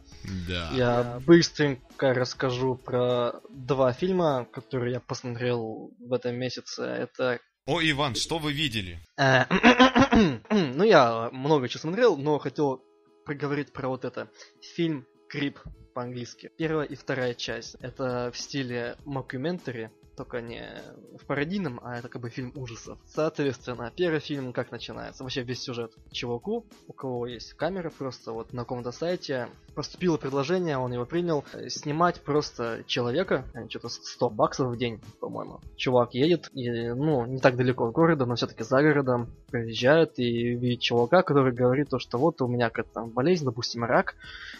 Да. я быстренько расскажу про два фильма, которые я посмотрел в этом месяце. Это О, Иван, что вы видели? Э, (clears throat) Ну, я много чего смотрел, но хотел проговорить про вот это. Фильм Creep по-английски. Первая и вторая часть. Это в стиле мокюментари, только не в пародийном, а это как бы фильм ужасов. Соответственно, первый фильм как начинается? Вообще весь сюжет. Чуваку, у кого есть камера, просто вот на каком-то сайте поступило предложение, он его принял, э, снимать просто человека, э, что-то 100 баксов в день, по-моему. Чувак едет, и, ну, не так далеко от города, но все-таки за городом, приезжает и видит чувака, который говорит то, что вот у меня какая-то там болезнь, допустим, рак,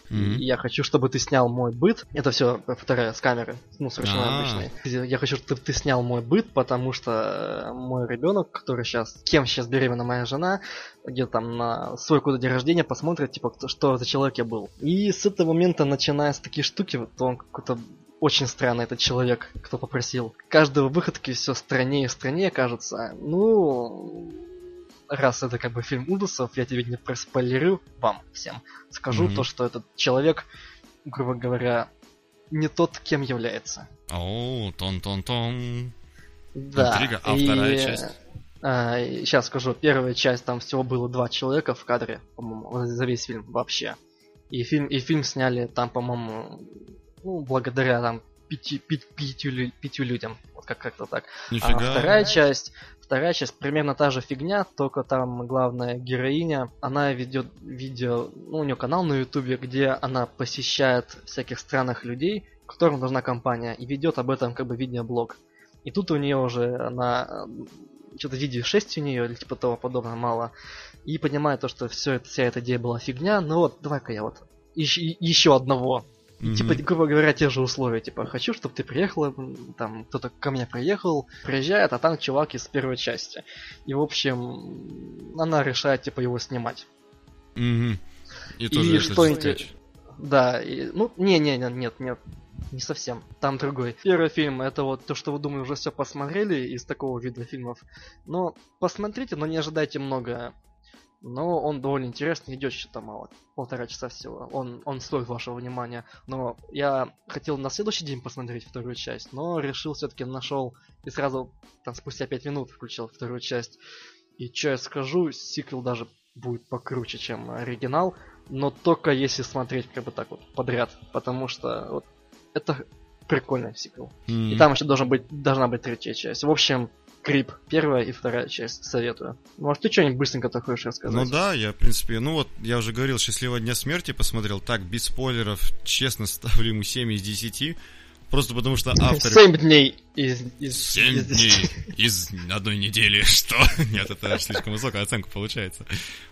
Мгм. и я хочу, чтобы ты снял мой быт. Это все вторая с камеры, ну, совершенно А. обычной. Я хочу, чтобы ты снял мой быт, потому что э, мой ребенок, который сейчас, кем сейчас беременна моя жена, где там на свой куда день рождения посмотрит, типа, кто- что за человек я был. И с этого момента, начиная с такие штуки, вот он какой-то очень странный этот человек, кто попросил. Каждого выходки все страннее и страннее кажется. Ну, раз это как бы фильм ужасов, я тебе не проспойлерю вам всем. Скажу Мгм. то, что этот человек, грубо говоря, не тот, кем является. О, тон-тон-тон. Да. Интрига. А вторая часть? сейчас скажу, первая часть, там всего было два человека в кадре, по-моему, за весь фильм вообще. И фильм, и фильм сняли там, по-моему, ну, благодаря там пяти, пи- пятью, пятью людям. Вот как- как-то так. А Нифига. вторая часть, вторая часть примерно та же фигня, только там главная героиня, она ведет видео, ну, у нее канал на ютубе, где она посещает всяких странных людей, которым нужна компания, и ведет об этом как бы видеоблог. И тут у нее уже она что-то видео 6 у нее или типа того подобного мало. И понимает то, что все это, вся эта идея была фигня. Ну вот, давай-ка я вот ищ- еще одного Мгм. Типа, грубо говоря, те же условия. Типа, хочу, чтобы ты приехала, там, кто-то ко мне приехал, приезжает, а там чувак из первой части. И, в общем, она решает, типа, его снимать. Мгм. И И что это инте- скетч. Да, и, ну, не-не-не, нет, нет, не совсем. Там другой. Первый фильм, это вот то, что вы, думаю, уже все посмотрели из такого вида фильмов. Но посмотрите, но не ожидайте много. Но он довольно интересный, идет что-то мало. Полтора часа всего. Он, он стоит вашего внимания. Но я хотел на следующий день посмотреть вторую часть, но решил все-таки нашел и сразу там спустя пять минут включил вторую часть. И что я скажу, сиквел даже будет покруче, чем оригинал. но только если смотреть как бы так вот подряд, потому что вот это прикольный сиквел. И там еще должен быть, должна быть третья часть. В общем, Крип, первая и вторая часть, советую. Может, ты что-нибудь быстренько так хочешь рассказать? Ну да, я, в принципе, ну вот, я уже говорил, «Счастливого дня смерти» посмотрел, так, без спойлеров, честно, (laughs) ставлю ему 7 из 10. Просто потому что автор... Семь дней из... из Семь из- дней из одной недели. (laughs) Что? Нет, это слишком высокая оценка получается.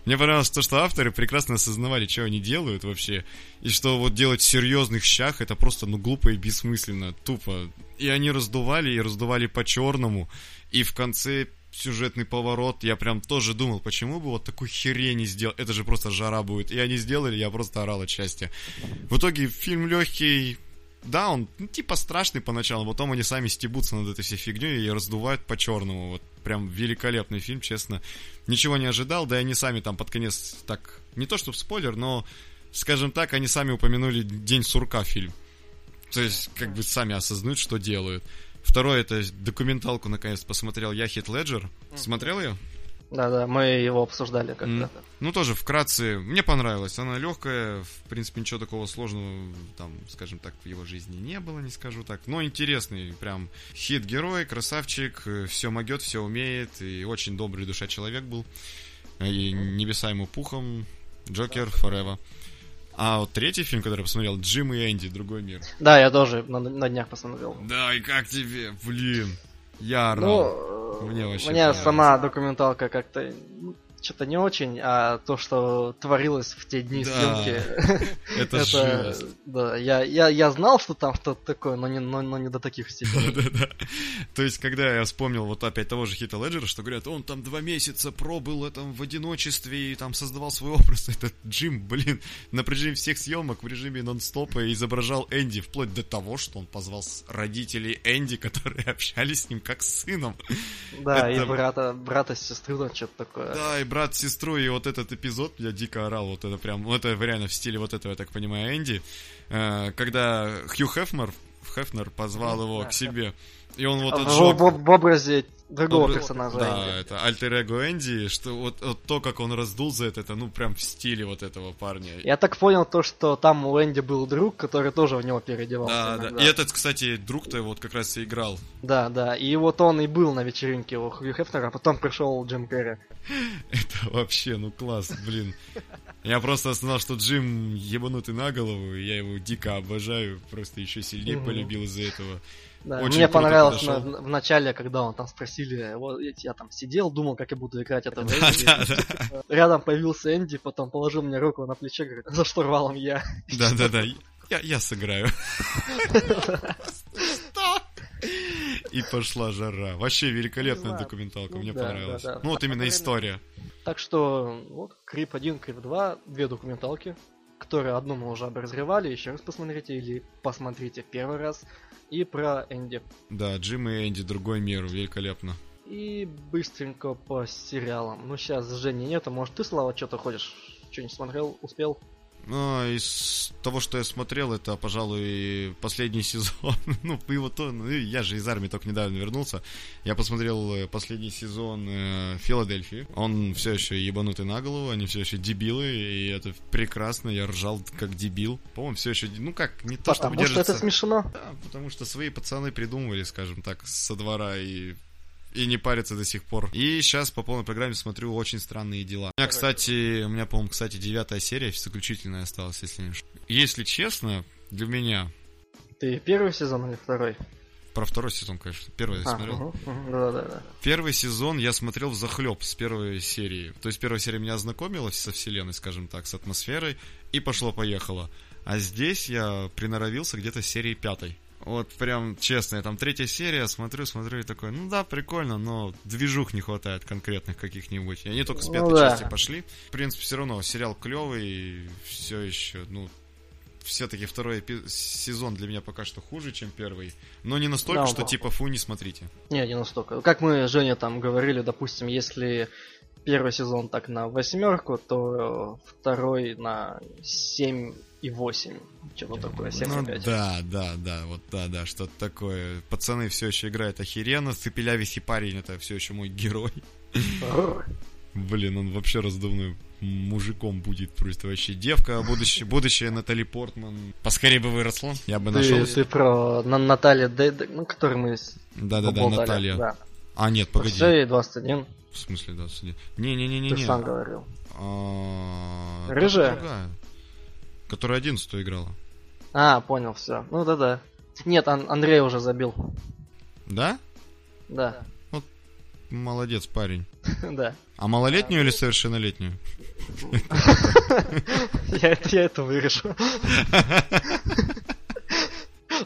Мне понравилось то, что авторы прекрасно осознавали, что они делают вообще. И что вот делать в серьезных щах, это просто, ну, глупо и бессмысленно. Тупо. И они раздували, и раздували по-черному. И в конце сюжетный поворот, я прям тоже думал, почему бы вот такую херень сделать, это же просто жара будет. И они сделали, я просто орал от счастья. В итоге фильм легкий, да, он ну, типа страшный поначалу, потом они сами стебутся над этой всей фигней и раздувают по-черному. Вот прям великолепный фильм, честно. Ничего не ожидал, да и они сами там под конец так, не то чтобы спойлер, но, скажем так, они сами упомянули День сурка фильм. То есть, как бы сами осознают, что делают. Второе, это документалку наконец посмотрел я, Хит Леджер. Смотрел ее? Да-да, мы его обсуждали как-то. М. Ну, тоже вкратце, мне понравилось. Она легкая, в принципе, ничего такого сложного, там, скажем так, в его жизни не было, не скажу так. Но интересный, прям хит-герой, красавчик, все могет, все умеет, и очень добрый душа человек был. И небеса ему пухом, Джокер, Forever. А вот третий фильм, который я посмотрел, Джим и Энди, Другой мир. Да, я тоже на, на днях посмотрел. Да, и как тебе? Блин, я орал. Ну, Мне вообще мне сама документалка как-то что-то не очень, а то, что творилось в те дни Да, съемки, (laughs) Это жесть. да, я, я, я знал, что там что-то такое, но не, но, но не до таких степеней. (laughs) Да-да-да. То есть, когда я вспомнил вот опять того же Хита Леджера, что говорят, он там два месяца пробыл там в одиночестве и там создавал свой образ. (laughs) Этот Джим, блин, на протяжении всех съемок в режиме нон-стопа изображал Энди, вплоть до того, что он позвал родителей Энди, которые общались с ним как с сыном. Да, и Это- брата, брата с сестры, там что-то такое. Да, и брат с сестрой, и вот этот эпизод, я дико орал, вот это прям, вот это реально в стиле вот этого, я так понимаю, Энди, э, когда Хью Хефнер, Хефнер позвал его к себе, и он вот в, в- в образе другого Образ- персонажа. Да, Энди. это альтер эго Энди, что вот, вот то, как он раздул за это, это ну прям в стиле вот этого парня. Я так понял то, что там у Энди был друг, который тоже в него переодевался. Да, да. иногда. И этот, кстати, друг-то вот как раз и играл. Да, да. И вот он и был на вечеринке у Хью Хефнера, а потом пришел Джим Керри. (laughs) Это вообще, ну класс, блин. Я просто осознал, что Джим ебанутый на голову, и я его дико обожаю, просто еще сильнее полюбил из-за этого. Да, Очень мне понравилось на- в начале, когда он там спросили, вот я там сидел, думал, как я буду играть это Да, да. Рядом появился Энди, потом положил мне руку на плечо, говорит, за штурвалом я. Да, да, да. Я, я сыграю. Что? И пошла жара. Вообще великолепная документалка, мне да. Ну вот именно история. Так что, вот, Крип 1, Крип 2, две документалки, которые одну мы уже обозревали, еще раз посмотрите, или посмотрите первый раз, и про Энди. Да, Джим и Энди, другой мир, великолепно. И быстренько по сериалам. Ну, сейчас Жени нету, может, ты, Слава, что-то ходишь? Что-нибудь смотрел, успел? Ну, из того, что я смотрел, это, пожалуй, последний (laughs) сезон. ну, его то, ну, я же из армии только недавно вернулся. Я посмотрел э, последний сезон э, Филадельфии. Он все еще ебанутый на голову, они все еще дебилы, и это прекрасно. Я ржал как дебил. По-моему, все еще, ну как, не то, Потому что держится. это смешно. Да, потому что свои пацаны придумывали, скажем так, со двора и и не парятся до сих пор. И сейчас по полной программе смотрю «Очень странные дела». У меня, кстати, у меня, по-моему, кстати, девятая серия заключительная осталась, если не. Если честно, для меня, Ты первый сезон или второй? про второй сезон, конечно, первый я А, смотрел. угу, угу, да-да-да. Первый сезон я смотрел в захлеб с первой серии. То есть первая серия меня ознакомилась со вселенной, скажем так, с атмосферой, и пошло-поехало. А здесь я приноровился где-то с серии пятой. Вот прям честно, я там третья серия, смотрю, смотрю и такой, ну да, прикольно, но движух не хватает конкретных каких-нибудь. И они только с Ну пятой да. части пошли. В принципе, все равно сериал клевый, все еще, ну, все-таки второй сезон для меня пока что хуже, чем первый. Но не настолько, Да, что он типа фу, не смотрите. Не, не настолько. Как мы, Женя, там говорили, допустим, если первый сезон так на восьмерку, то второй на 7 и 8. Что-то такое, 7 Ну и 5. да, да, да, вот да, да, что-то такое. Пацаны все еще играют охеренно, Цепелявись и парень это все еще мой герой. Блин, он вообще раздувной мужиком будет просто вообще. Девка, будущее, будущее Натали Портман. Поскорее бы выросла, я бы нашел. Ты, ты про на, Наталья, Дэ, ну, который мы Да-да-да. Наталья. Да. А, нет, погоди. Ей 21. В смысле, да, судя. Не-не-не-не. Ты сам говорил. А, Рыжая? Которая 11 играла. А, понял, все. Ну да-да. Нет, Ан- Андрей уже забил. Да? Да, Молодец, парень. (laughs) да. А малолетнюю или совершеннолетнюю? Я это, вырежу.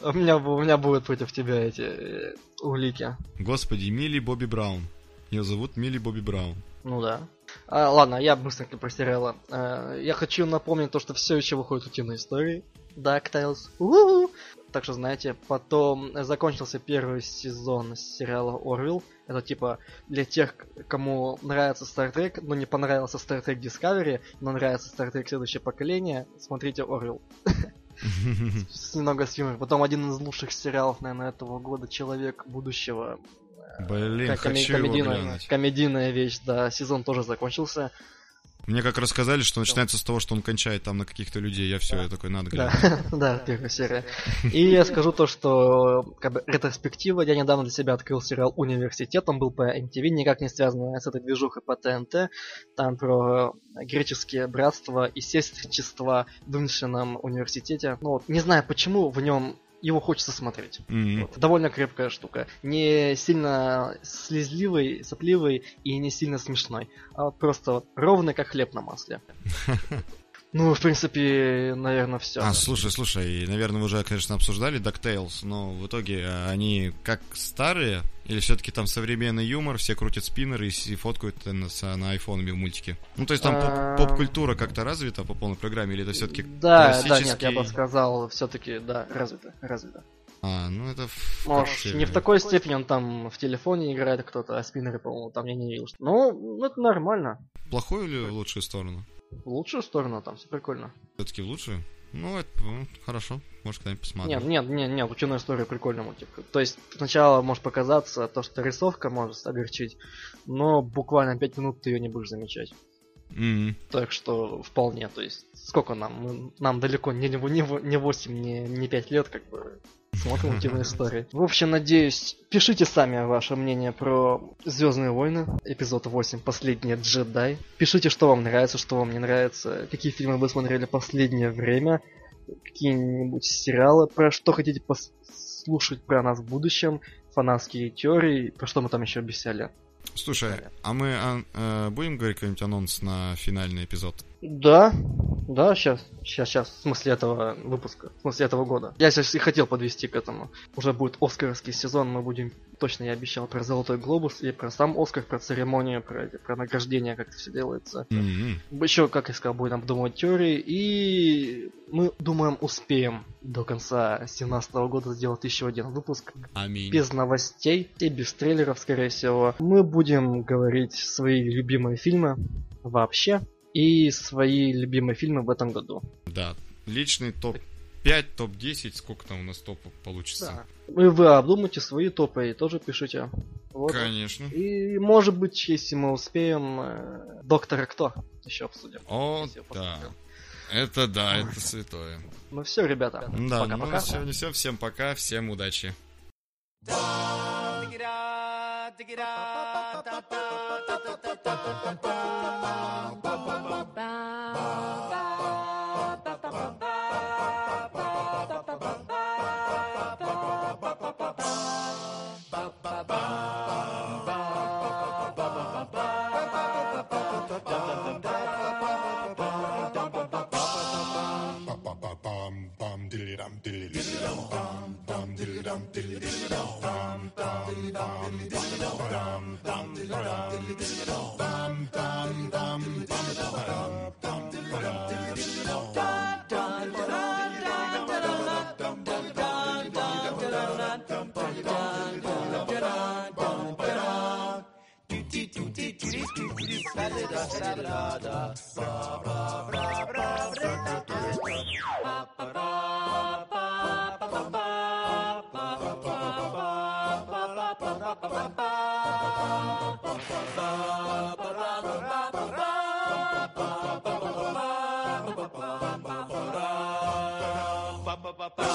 У меня, у меня будут против тебя эти э, улики. Господи, Милли Бобби Браун. Ее зовут Милли Бобби Браун. Ну да. А, ладно, я быстренько сериалы. Э, я хочу напомнить то, что все еще выходят утиные истории. DuckTales. У-у-у. Так что, знаете, потом закончился первый сезон сериала Орвилл. Это типа для тех, кому нравится Star Trek, но не понравился Star Trek Discovery, но нравится Star Trek следующее поколение, смотрите Орвилл. (laughs) Немного с юмором. Потом один из лучших сериалов, наверное, этого года Человек будущего. Блин, Как хочу его комедийная, глянуть. комедийная вещь, да, сезон тоже закончился. Мне как рассказали, что начинается с того, что он кончает там на каких-то людей. Я все, я такой, надо Да, глянуть. (laughs) да, первая серия. И я скажу то, что как бы ретроспектива, я недавно для себя открыл сериал «Университет», он был по MTV, никак не связанный с этой движухой по ТНТ. Там про греческие братства и сестричество в вымышленном университете. Ну вот, не знаю почему в нем его хочется смотреть. М. Вот, довольно крепкая штука. Не сильно слезливый, сопливый и не сильно смешной. А просто ровный, как хлеб на масле. (laughs) Ну, в принципе, наверное, все. А, слушай, слушай, наверное, вы уже, конечно, обсуждали DuckTales, но в итоге э, они как старые, или все-таки там современный юмор, все крутят спиннеры и фоткают на, на айфонами в мультике? Ну, то есть там А. поп- поп-культура как-то развита по полной программе, или это все-таки Да, да, нет, я классический- бы сказал, все-таки, да, развито, развито. А, ну это... в Может, не в такой степени он там в телефоне играет кто-то, а спиннеры, по-моему, там я не видел. Ну, ну, это нормально. Плохую или лучшую сторону? В лучшую сторону там, все прикольно. Все-таки в лучшую? Ну, это ну, хорошо, может, когда-нибудь посмотрим. Нет, нет, нет, нет, утиная история прикольный мультик. То есть сначала может показаться то, что рисовка может огорчить, но буквально 5 минут ты ее не будешь замечать. М. Так что вполне, то есть сколько нам? Нам далеко не, не, не, не 8, не, не 5 лет, как бы смотрим утиные (laughs) истории. В общем, надеюсь, пишите сами ваше мнение про Звездные войны, эпизод 8, Последний джедай. Пишите, что вам нравится, что вам не нравится, какие фильмы вы смотрели последнее время, какие-нибудь сериалы, про что хотите послушать про нас в будущем, фанатские теории, про что мы там еще обещали. Слушай, а мы а, э, будем говорить какой-нибудь анонс на финальный эпизод? Да, да, сейчас, сейчас, сейчас, в смысле этого выпуска, в смысле этого года. Я сейчас и хотел подвести к этому. Уже будет Оскаровский сезон, мы будем, точно я обещал, про Золотой Глобус и про сам Оскар, про церемонию, про, про награждение, как это все делается. М-м. Еще, как я сказал, будем обдумывать теории, и мы думаем, успеем до конца 2017 года сделать еще один выпуск Аминь. без новостей и без трейлеров, скорее всего. Мы будем говорить свои любимые фильмы вообще и свои любимые фильмы в этом году. Да, личный топ-5, топ-10, сколько там у нас топов получится? И вы обдумайте свои топы и тоже пишите. Вот. Конечно. И может быть, если мы успеем, э, Доктора Кто еще обсудим. О, да. Это да, это святое. Ну все, ребята. Да, ну на Пока-пока. сегодня все. Всем пока, всем удачи. Bum Ba ba ba ba ba ba ba ba ba